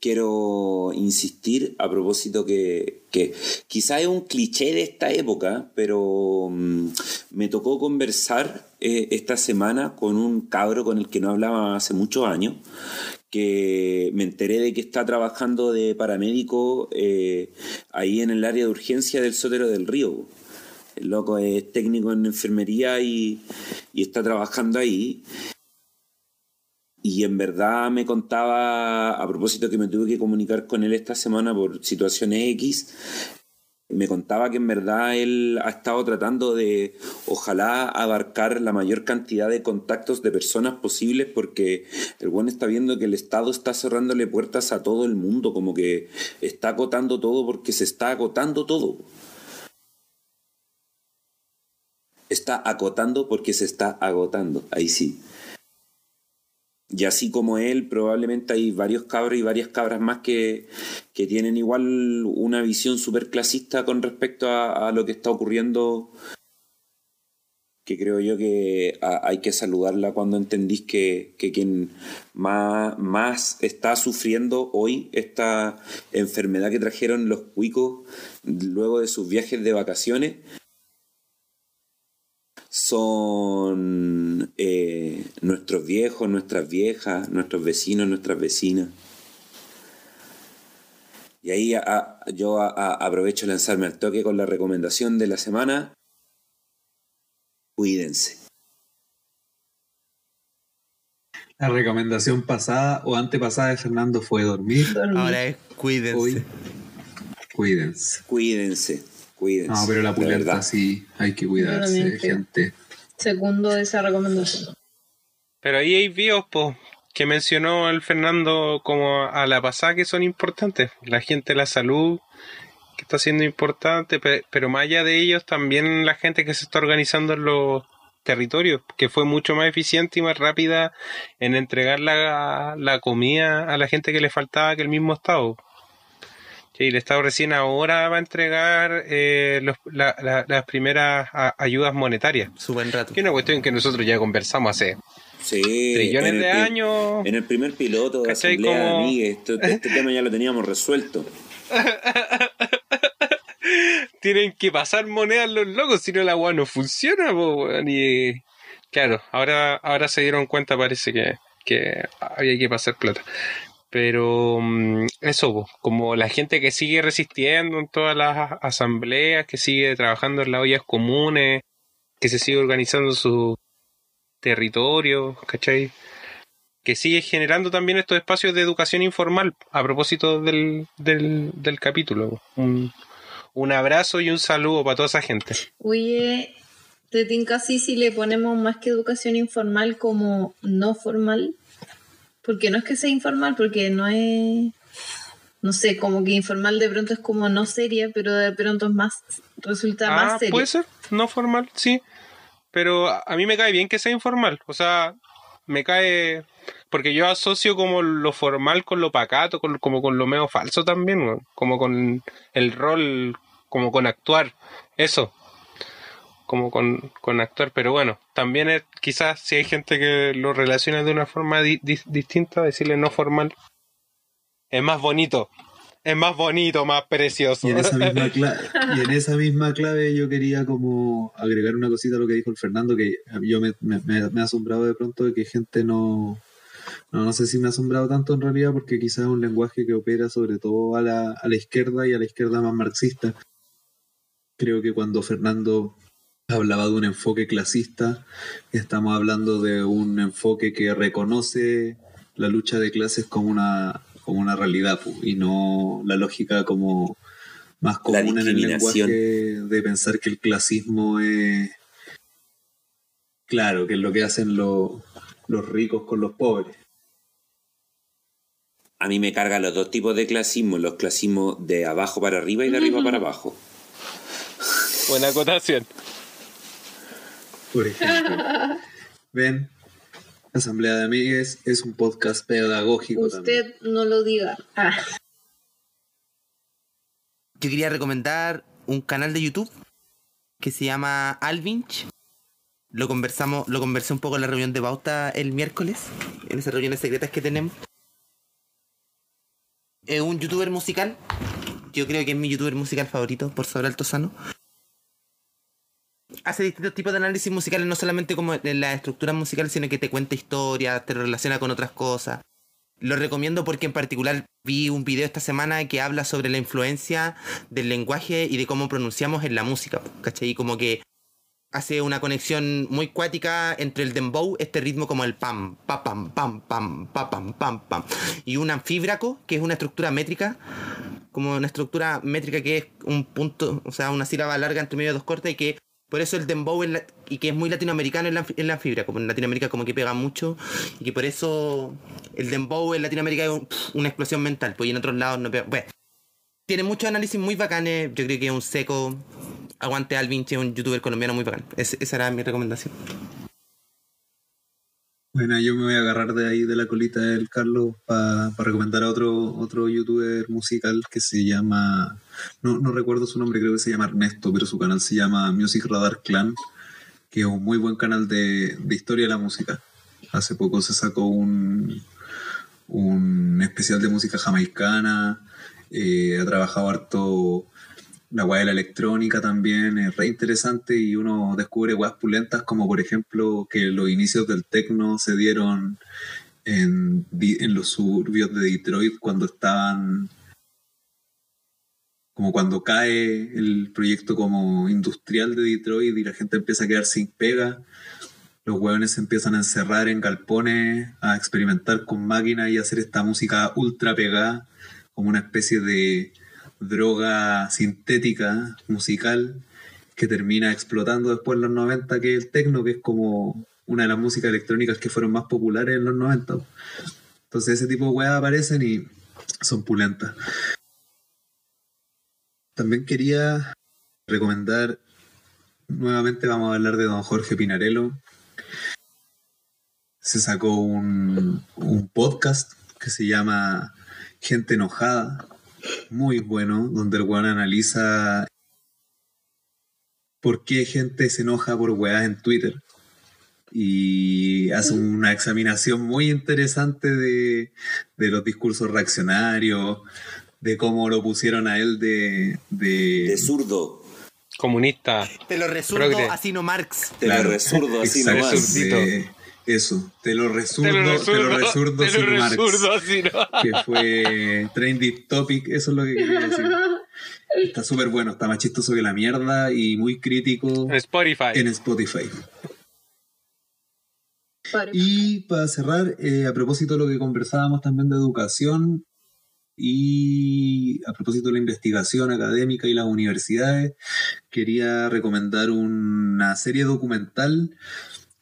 quiero insistir a propósito que, que quizá es un cliché de esta época, pero mm, me tocó conversar eh, esta semana con un cabro con el que no hablaba hace muchos años, que me enteré de que está trabajando de paramédico eh, ahí en el área de urgencia del Sotero del Río. El loco es técnico en enfermería y, y está trabajando ahí. Y en verdad me contaba, a propósito que me tuve que comunicar con él esta semana por situaciones X, me contaba que en verdad él ha estado tratando de, ojalá, abarcar la mayor cantidad de contactos de personas posibles porque el buen está viendo que el Estado está cerrándole puertas a todo el mundo, como que está acotando todo porque se está agotando todo. Está acotando porque se está agotando, ahí sí. Y así como él, probablemente hay varios cabros y varias cabras más que, que tienen igual una visión súper clasista con respecto a, lo que está ocurriendo, que creo yo que hay que saludarla cuando entendís que, que quien más, más está sufriendo hoy esta enfermedad que trajeron los cuicos luego de sus viajes de vacaciones son eh, nuestros viejos, nuestras viejas, nuestros vecinos, nuestras vecinas. Y ahí a- a- yo a- a- aprovecho lanzarme al toque con la recomendación de la semana. Cuídense.
La recomendación pasada o antepasada de Fernando fue dormir.
Ahora es cuídense.
Hoy, cuídense.
Cuídense. Cuídense.
No, pero la sí, hay que cuidarse, gente.
Segundo esa recomendación.
Pero ahí hay po, que mencionó el Fernando como a la pasada que son importantes. La gente de la salud, que está siendo importante, pe- pero más allá de ellos, también la gente que se está organizando en los,
territorios, que fue mucho más eficiente y más rápida en entregar la, la comida a la gente que le faltaba que el mismo Estado. Sí, el Estado recién ahora va a entregar eh, los- la- la- las primeras a- ayudas monetarias.
Su buen rato.
Que es una cuestión que nosotros ya conversamos hace
Sí,
trillones
en el
de años.
En el primer piloto de
¿Cachai?
Asamblea de
Como-
Amigues, esto- este tema ya lo teníamos resuelto.
Tienen que pasar monedas los locos, si no la agua no funciona, po, y claro, ahora, ahora se dieron cuenta, parece que, que había que pasar plata. Pero mm, eso, como la gente que sigue resistiendo en todas las asambleas, que sigue trabajando en las ollas comunes, que se sigue organizando su territorio, ¿cachai? Que sigue generando también estos espacios de educación informal, a propósito del, del, del capítulo. Un, un abrazo y un saludo para toda esa gente.
Oye, te tinca así si le ponemos más que educación informal como no formal. Porque no es que sea informal, porque no es. No sé, como que informal de pronto es como no seria, pero de pronto es más. Resulta
Ah,
más seria.
puede ser, no formal, sí. Pero a mí me cae bien que sea informal. O sea, me cae. Porque yo asocio como lo formal con lo pacato, con, como con lo medio falso también, como con el rol, como con actuar. Eso. Como con, con actuar. Pero bueno, también es, quizás si hay gente que lo relaciona de una forma di- di- distinta, decirle no formal. Es más bonito. Es más bonito, más precioso.
Y en esa misma clave, y en esa misma clave yo quería como agregar una cosita a lo que dijo el Fernando, que yo me, me, ha asombrado de pronto de que gente no, no, no sé si me ha asombrado tanto en realidad, porque quizás es un lenguaje que opera sobre todo a la, a la izquierda y a la izquierda más marxista. Creo que cuando Fernando hablaba de un enfoque clasista, estamos hablando de un enfoque que reconoce la lucha de clases como una, como una realidad y no la lógica como más común en el lenguaje de pensar que el clasismo es claro, que es lo que hacen los, los ricos con los pobres.
A mí me cargan los dos tipos de clasismo, los clasismos de abajo para arriba y de arriba para abajo.
Buena acotación.
Por ejemplo. Ven, Asamblea de Amigues es un podcast pedagógico también.
Usted no lo diga. Ah.
Yo quería recomendar un canal de YouTube que se llama Alvinch. Lo conversamos, lo conversé un poco en la reunión de Bauta el miércoles, en esas reuniones secretas que tenemos. Es un youtuber musical. Yo creo que es mi youtuber musical favorito, por sobre Altozano. Hace distintos tipos de análisis musicales, no solamente como en la estructura musical, sino que te cuenta historias, te relaciona con otras cosas. Lo recomiendo porque en particular vi un video esta semana que habla sobre la influencia del lenguaje y de cómo pronunciamos en la música, ¿cachai? Y como que hace una conexión muy cuática entre el dembow, este ritmo como el pam, pa pam, pam, pam, pa pam, pam, pam, y un anfíbraco, que es una estructura métrica, como una estructura métrica que es un punto, o sea, una sílaba larga entre medio de dos cortes y que por eso el dembow es la- y que es muy latinoamericano en la, en la fibra, como en Latinoamérica como que pega mucho y que por eso el dembow en Latinoamérica es un- una explosión mental, pues y en otros lados no pega. Bueno, tiene muchos análisis muy bacanes, yo creo que es un seco. Aguante Alvin, que es un youtuber colombiano muy bacán. Es- esa era mi recomendación.
Bueno, yo me voy a agarrar de ahí de la colita del Carlos para recomendar a otro, otro youtuber musical que se llama, no, no recuerdo su nombre, creo que se llama Ernesto, pero su canal se llama Music Radar Clan, que es un muy buen canal de, de historia de la música. Hace poco se sacó un, un especial de música jamaicana, eh, ha trabajado harto la weá de la electrónica también es re interesante y uno descubre weas pulentas como por ejemplo que los inicios del techno se dieron en, di- en los suburbios de Detroit cuando estaban como cuando cae el proyecto como industrial de Detroit y la gente empieza a quedar sin pega. Los hueones se empiezan a encerrar en galpones a experimentar con máquinas y hacer esta música ultra pegada como una especie de droga sintética musical que termina explotando después en los 90, que es el techno, que es como una de las músicas electrónicas que fueron más populares en los 90. Entonces ese tipo de weas aparecen y son pulentas. También quería recomendar nuevamente vamos a hablar de don Jorge Pinarello. Se sacó un, un podcast que se llama Gente Enojada, muy bueno, donde el weón analiza por qué gente se enoja por weas en Twitter. Y hace una examinación muy interesante de, de los discursos reaccionarios, de cómo lo pusieron a él de... De,
De zurdo.
Comunista.
Te lo resurdo así no Marx.
Te lo resurdo así
exacto,
nomás.
Eso, te lo resurdo, te lo resurdo,
te lo
sin Marx, que fue trending topic, eso es lo que quería decir. Está súper bueno, está más chistoso que la mierda y muy crítico
En Spotify.
en Spotify. Y para cerrar, eh, a propósito de lo que conversábamos también de educación y a propósito de la investigación académica y las universidades, quería recomendar una serie documental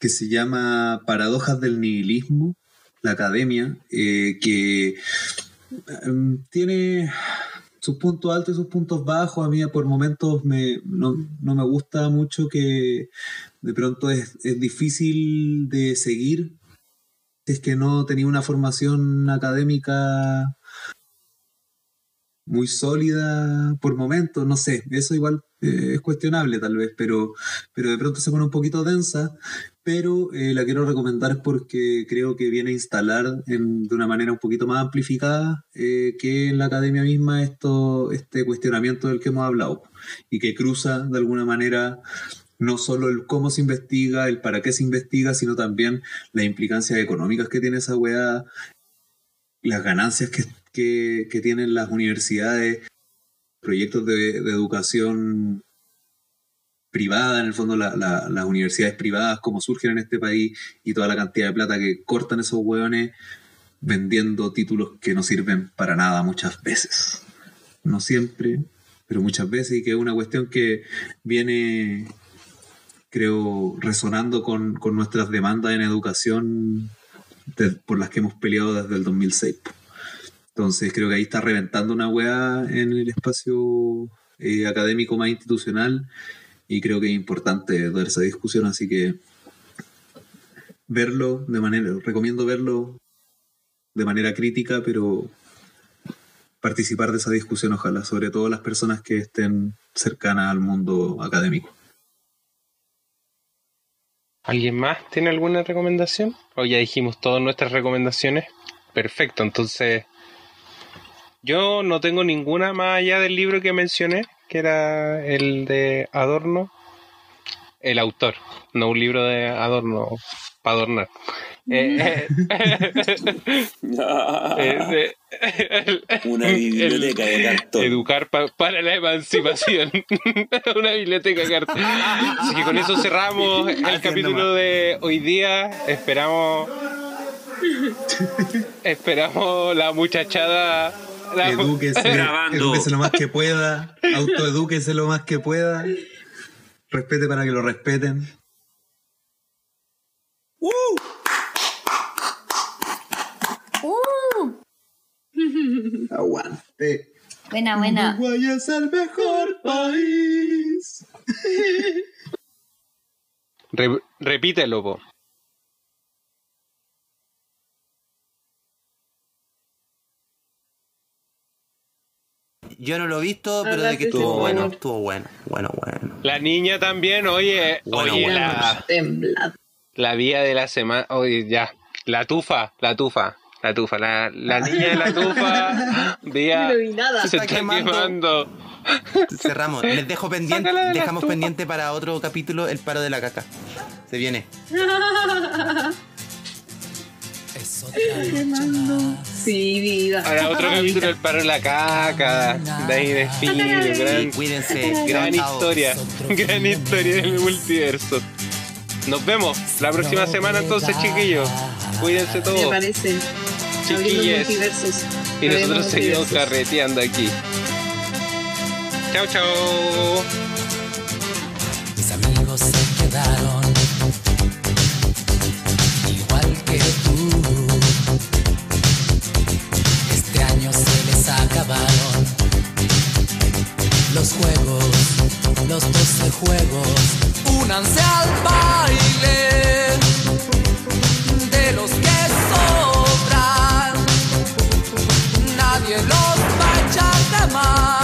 que se llama Paradojas del Nihilismo, la academia, eh, que em, tiene sus puntos altos y sus puntos bajos. A mí por momentos me, no, no me gusta mucho que de pronto es, es difícil de seguir es que no tenía una formación académica muy sólida por momentos, no sé, eso igual eh, es cuestionable tal vez, pero, pero de pronto se pone un poquito densa, pero eh, la quiero recomendar porque creo que viene a instalar en- de una manera un poquito más amplificada eh, que en la academia misma esto, este cuestionamiento del que hemos hablado y que cruza de alguna manera no solo el cómo se investiga, el para qué se investiga, sino también las implicancias económicas que tiene esa weá, las ganancias que, que- que tienen las universidades, proyectos de, educación privada, en el fondo la- la- las universidades privadas, cómo surgen en este país y toda la cantidad de plata que cortan esos hueones vendiendo títulos que no sirven para nada muchas veces. No siempre, pero muchas veces y que es una cuestión que viene, creo, resonando con, con nuestras demandas en educación por las que hemos peleado desde el 2006. Entonces creo que ahí está reventando una weá en el espacio eh, académico más institucional y creo que es importante dar esa discusión, así que verlo de manera, recomiendo verlo de manera crítica, pero participar de esa discusión ojalá, sobre todo las personas que estén cercanas al mundo académico.
¿Alguien más tiene alguna recomendación? O ya dijimos todas nuestras recomendaciones. Perfecto, entonces yo no tengo ninguna más allá del libro que mencioné, que era el de Adorno. El autor, no un libro de Adorno para adornar. Eh, eh,
Una biblioteca de cartón.
Educar pa- para la emancipación. Una biblioteca de cartón. Así que con eso cerramos el capítulo de hoy día. Esperamos. Esperamos la muchachada.
Edúquese, edúquese lo más que pueda, autoedúquese lo más que pueda, respete para que lo respeten.
Uh,
Aguante.
buena, buena.
Uruguay es el mejor país.
Re- repítelo, po.
Yo no lo he visto, pero de que estuvo bueno, estuvo bueno, bueno, bueno.
La niña también, oye,
Bueno,
oye,
bueno.
la, la vía de la semana, oye, ya, la tufa, la tufa, la tufa, la, la niña de la tufa, vía,
No vi nada.
se
Está
está
quemando.
quemando.
Cerramos. Les dejo pendiente,
de
dejamos pendiente para otro capítulo el paro de la caca. Se viene.
Sí, vida.
Ahora otro capítulo del paro de la caca, de ahí desfile, gran,
Cuídense.
gran historia, gran historia del multiverso. Nos vemos la próxima semana entonces, chiquillos. Cuídense
Me
todos.
parece. Abriendo
Chiquillas.
multiversos.
Y nosotros seguimos carreteando aquí. Chao, chao.
Mis amigos se quedaron igual que acabaron los juegos los doce juegos. Únanse al baile de los que sobran. Nadie los va a echar de más.